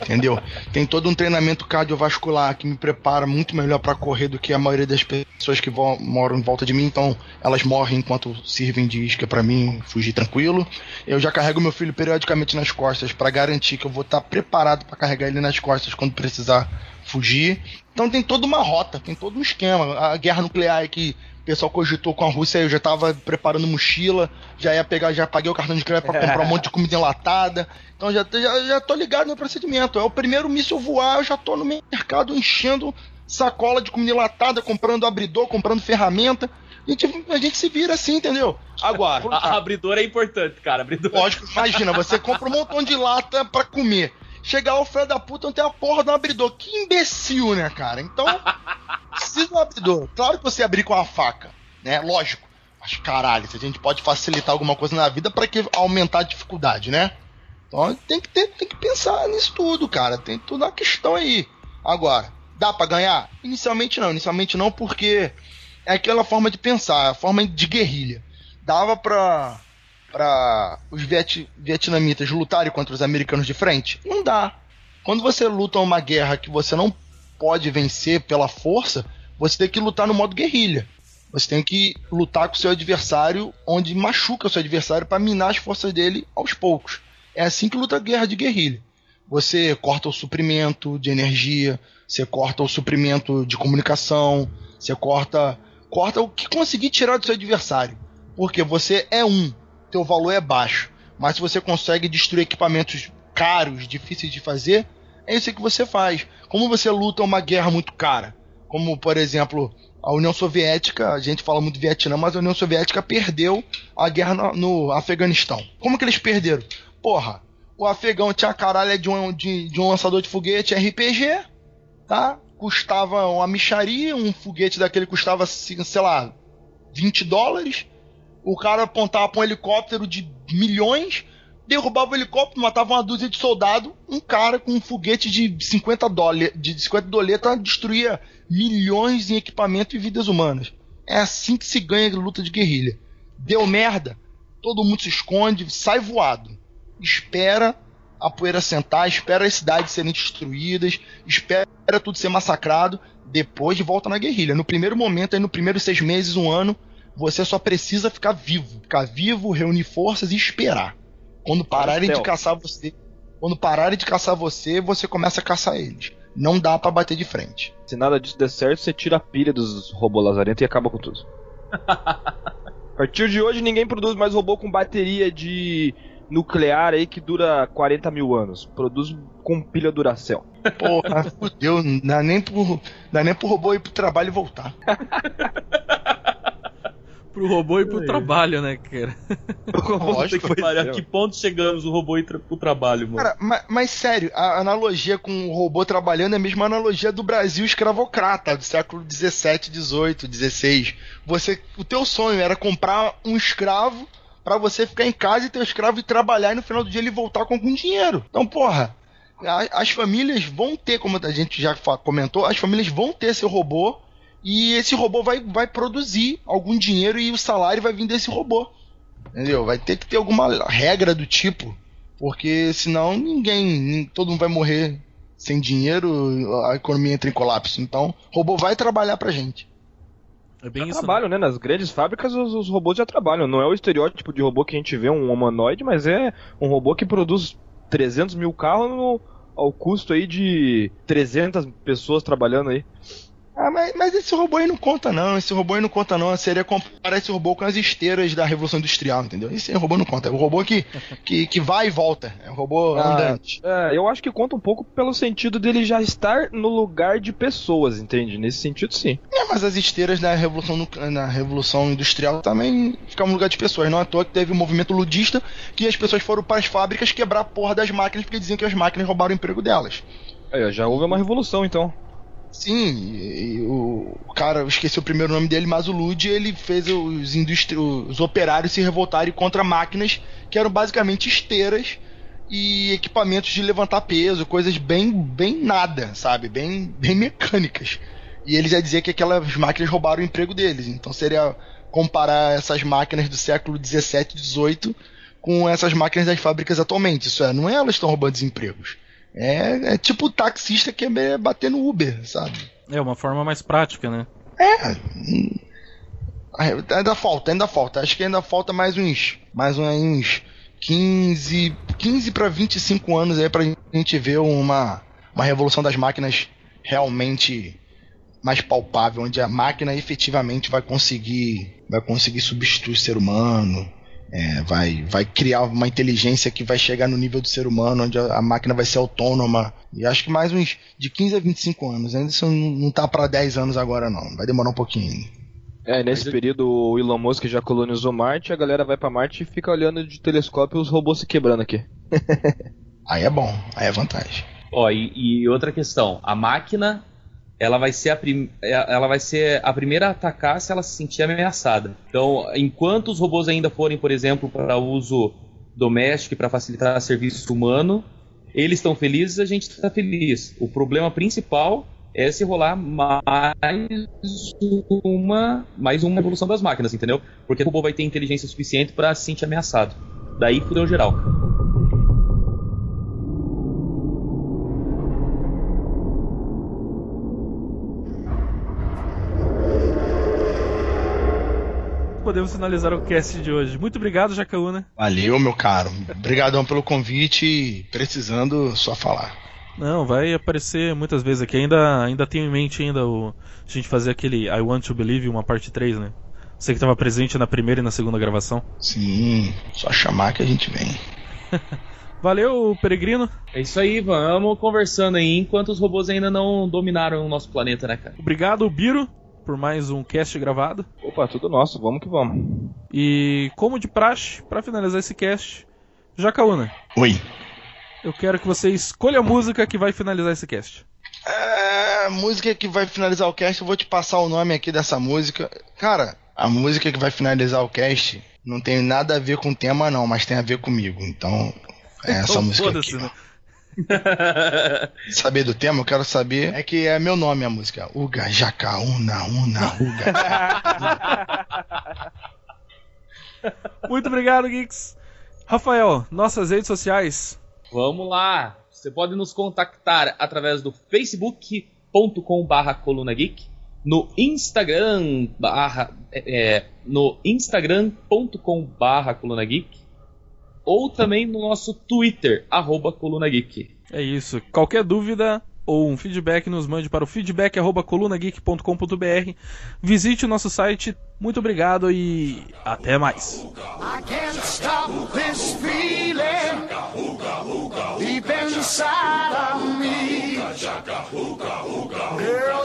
[SPEAKER 4] entendeu? Tem todo um treinamento cardiovascular que me prepara muito melhor para correr do que a maioria das pessoas que moram em volta de mim, então elas morrem enquanto sirvem de isca para mim fugir tranquilo. Eu já carrego meu filho periodicamente nas costas para garantir que eu vou estar tá preparado para carregar ele nas costas quando precisar fugir. Então tem toda uma rota, tem todo um esquema. A guerra nuclear que o pessoal cogitou com a Rússia, eu já tava preparando mochila, já ia pegar, já paguei o cartão de crédito para comprar um monte de comida enlatada. Então já, já, já tô ligado no procedimento. É o primeiro míssil voar, eu já tô no mercado enchendo sacola de comida enlatada, comprando abridor, comprando ferramenta. A gente, a gente se vira assim, entendeu?
[SPEAKER 3] Agora, a, a abridor é importante, cara. Abridor.
[SPEAKER 4] Lógico, imagina, você compra um montão de lata para comer Chegar o filho da puta não tem a porra do abridor. Que imbecil, né, cara? Então, precisa do abridor. Claro que você abrir com a faca, né? Lógico. Mas caralho, se a gente pode facilitar alguma coisa na vida para que aumentar a dificuldade, né? Então tem que, ter, tem que pensar nisso tudo, cara. Tem tudo na questão aí. Agora, dá para ganhar? Inicialmente não. Inicialmente não, porque é aquela forma de pensar, a forma de guerrilha. Dava pra, pra os viet, vietnamitas lutarem contra os americanos de frente? Não dá. Quando você luta uma guerra que você não pode vencer pela força, você tem que lutar no modo guerrilha. Você tem que lutar com o seu adversário onde machuca o seu adversário para minar as forças dele aos poucos. É assim que luta a guerra de guerrilha. Você corta o suprimento de energia, você corta o suprimento de comunicação, você corta corta o que conseguir tirar do seu adversário. Porque você é um, teu valor é baixo. Mas se você consegue destruir equipamentos caros, difíceis de fazer, é isso que você faz. Como você luta uma guerra muito cara? Como, por exemplo, a União Soviética, a gente fala muito Vietnã, mas a União Soviética perdeu a guerra no, no Afeganistão. Como que eles perderam? Porra, o afegão tinha a de um, de, de um lançador de foguete RPG, tá? Custava uma micharia, um foguete daquele custava, sei lá, 20 dólares. O cara apontava para um helicóptero de milhões, derrubava o helicóptero, matava uma dúzia de soldado, um cara com um foguete de 50 dólares, de 50 doleta destruía milhões em equipamento e vidas humanas. É assim que se ganha luta de guerrilha. Deu merda, todo mundo se esconde, sai voado. Espera a poeira sentar, espera as cidades serem destruídas, espera tudo ser massacrado, depois volta na guerrilha. No primeiro momento, aí no primeiros seis meses, um ano, você só precisa ficar vivo. Ficar vivo, reunir forças e esperar. Quando pararem de caçar você, quando pararem de caçar você, você começa a caçar eles não dá para bater de frente.
[SPEAKER 2] Se nada disso der certo, você tira a pilha dos robôs lazarentos e acaba com tudo. a partir de hoje, ninguém produz mais robô com bateria de nuclear aí que dura 40 mil anos. Produz com pilha Duracell.
[SPEAKER 4] Porra, fudeu. Não dá nem pro, dá nem pro robô ir pro trabalho e voltar.
[SPEAKER 1] pro robô ir pro é. trabalho, né, cara?
[SPEAKER 3] Lógico, que, a que ponto chegamos o robô ir tra pro trabalho, mano? Cara,
[SPEAKER 4] mas, mas, sério, a analogia com o robô trabalhando é a mesma analogia do Brasil escravocrata, do século 17, 18, 16. Você, o teu sonho era comprar um escravo para você ficar em casa e ter o escravo e trabalhar e no final do dia ele voltar com algum dinheiro. Então, porra, as famílias vão ter, como a gente já comentou, as famílias vão ter seu robô e esse robô vai, vai produzir algum dinheiro e o salário vai vir desse robô. Entendeu? Vai ter que ter alguma regra do tipo, porque senão ninguém, todo mundo vai morrer sem dinheiro, a economia entra em colapso. Então, o robô vai trabalhar pra gente.
[SPEAKER 2] É bem já isso, trabalham, né? né? Nas grandes fábricas os, os, robôs já trabalham. Não é o estereótipo de robô que a gente vê, um humanoide, mas é um robô que produz 300 mil carros no, ao custo aí de 300 pessoas trabalhando aí.
[SPEAKER 4] Ah, mas, mas, esse robô aí não conta, não. Esse robô aí não conta, não. Seria comparar esse robô com as esteiras da Revolução Industrial, entendeu? Esse robô não conta. É um robô que, que, que vai e volta. É um robô ah, andante.
[SPEAKER 2] É, eu acho que conta um pouco pelo sentido dele já estar no lugar de pessoas, entende? Nesse sentido, sim.
[SPEAKER 4] É, mas as esteiras da Revolução, na Revolução Industrial também ficam no lugar de pessoas. Não é à toa que teve um movimento ludista que as pessoas foram para as fábricas quebrar a porra das máquinas porque diziam que as máquinas roubaram o emprego delas.
[SPEAKER 2] É, já houve uma revolução, então.
[SPEAKER 4] Sim, o, cara, eu esqueci o primeiro nome dele, mas o Lud, ele fez os, industri os operários se revoltarem contra máquinas que eram basicamente esteiras e equipamentos de levantar peso, coisas bem, bem nada, sabe? Bem, bem mecânicas. E ele já dizia que aquelas máquinas roubaram o emprego deles. Então seria comparar essas máquinas do século 17, 18 com essas máquinas das fábricas atualmente. Isso é, não é elas estão roubando os empregos. É, é tipo o taxista que é bater no Uber, sabe?
[SPEAKER 1] É uma forma mais prática, né?
[SPEAKER 4] É. Ainda falta, ainda falta. Acho que ainda falta mais uns. Mais uns 15. 15 para 25 anos aí pra gente ver uma, uma revolução das máquinas realmente mais palpável, onde a máquina efetivamente vai conseguir. Vai conseguir substituir o ser humano é, vai, vai criar uma inteligência que vai chegar no nível do ser humano, onde a, a, máquina vai ser autônoma. E acho que mais uns de 15 a 25 anos. Ainda isso não tá para 10 anos agora, não. Vai demorar um pouquinho.
[SPEAKER 2] É, nesse Mas período o Elon Musk já colonizou Marte, a galera vai para Marte e fica olhando de telescópio os robôs se quebrando aqui.
[SPEAKER 4] Aí é bom, aí é vantagem.
[SPEAKER 3] Ó, e, e outra questão, a máquina ela vai ser a, prim... É, ela vai ser a primeira a atacar se ela se sentir ameaçada. Então, enquanto os robôs ainda forem, por exemplo, para uso doméstico e para facilitar serviço humano, eles estão felizes, a gente está feliz. O problema principal é se rolar mais uma mais uma evolução das máquinas, entendeu? Porque o robô vai ter inteligência suficiente para se sentir ameaçado. Daí fudeu geral.
[SPEAKER 1] Podemos finalizar o cast de hoje. Muito obrigado, Jacaúna.
[SPEAKER 4] Valeu, meu caro. Obrigadão pelo convite. Precisando só falar.
[SPEAKER 1] Não, vai aparecer muitas vezes aqui. Ainda, ainda tenho em mente ainda o, a gente fazer aquele I Want to Believe, uma parte 3, né? Você que estava presente na primeira e na segunda gravação.
[SPEAKER 4] Sim, só chamar que a gente vem.
[SPEAKER 1] Valeu, Peregrino.
[SPEAKER 3] É isso aí, vamos conversando aí enquanto os robôs ainda não dominaram o nosso planeta, né, cara?
[SPEAKER 1] Obrigado, Biro por mais um cast gravado.
[SPEAKER 2] Opa, tudo nosso, vamos que vamos.
[SPEAKER 1] E como de praxe, para finalizar esse cast, Jacaúna.
[SPEAKER 4] Oi.
[SPEAKER 1] Eu quero que você escolha a música que vai finalizar esse cast.
[SPEAKER 4] É, a música que vai finalizar o cast, eu vou te passar o nome aqui dessa música. Cara, a música que vai finalizar o cast não tem nada a ver com o tema não, mas tem a ver comigo. Então, é essa então, música aqui. Né? saber do tema, eu quero saber. É que é meu nome a música. Uga, jaca, una, una, uga.
[SPEAKER 1] Muito obrigado, Geeks. Rafael, nossas redes sociais.
[SPEAKER 3] Vamos lá. Você pode nos contactar através do facebook.com barra coluna geek, no Instagram barra, é, é no instagram.com barra coluna geek ou também no nosso Twitter, arroba Coluna Geek.
[SPEAKER 1] É isso. Qualquer dúvida ou um feedback, nos mande para o feedback.colunageek.com.br. Visite o nosso site. Muito obrigado e até mais. Girl,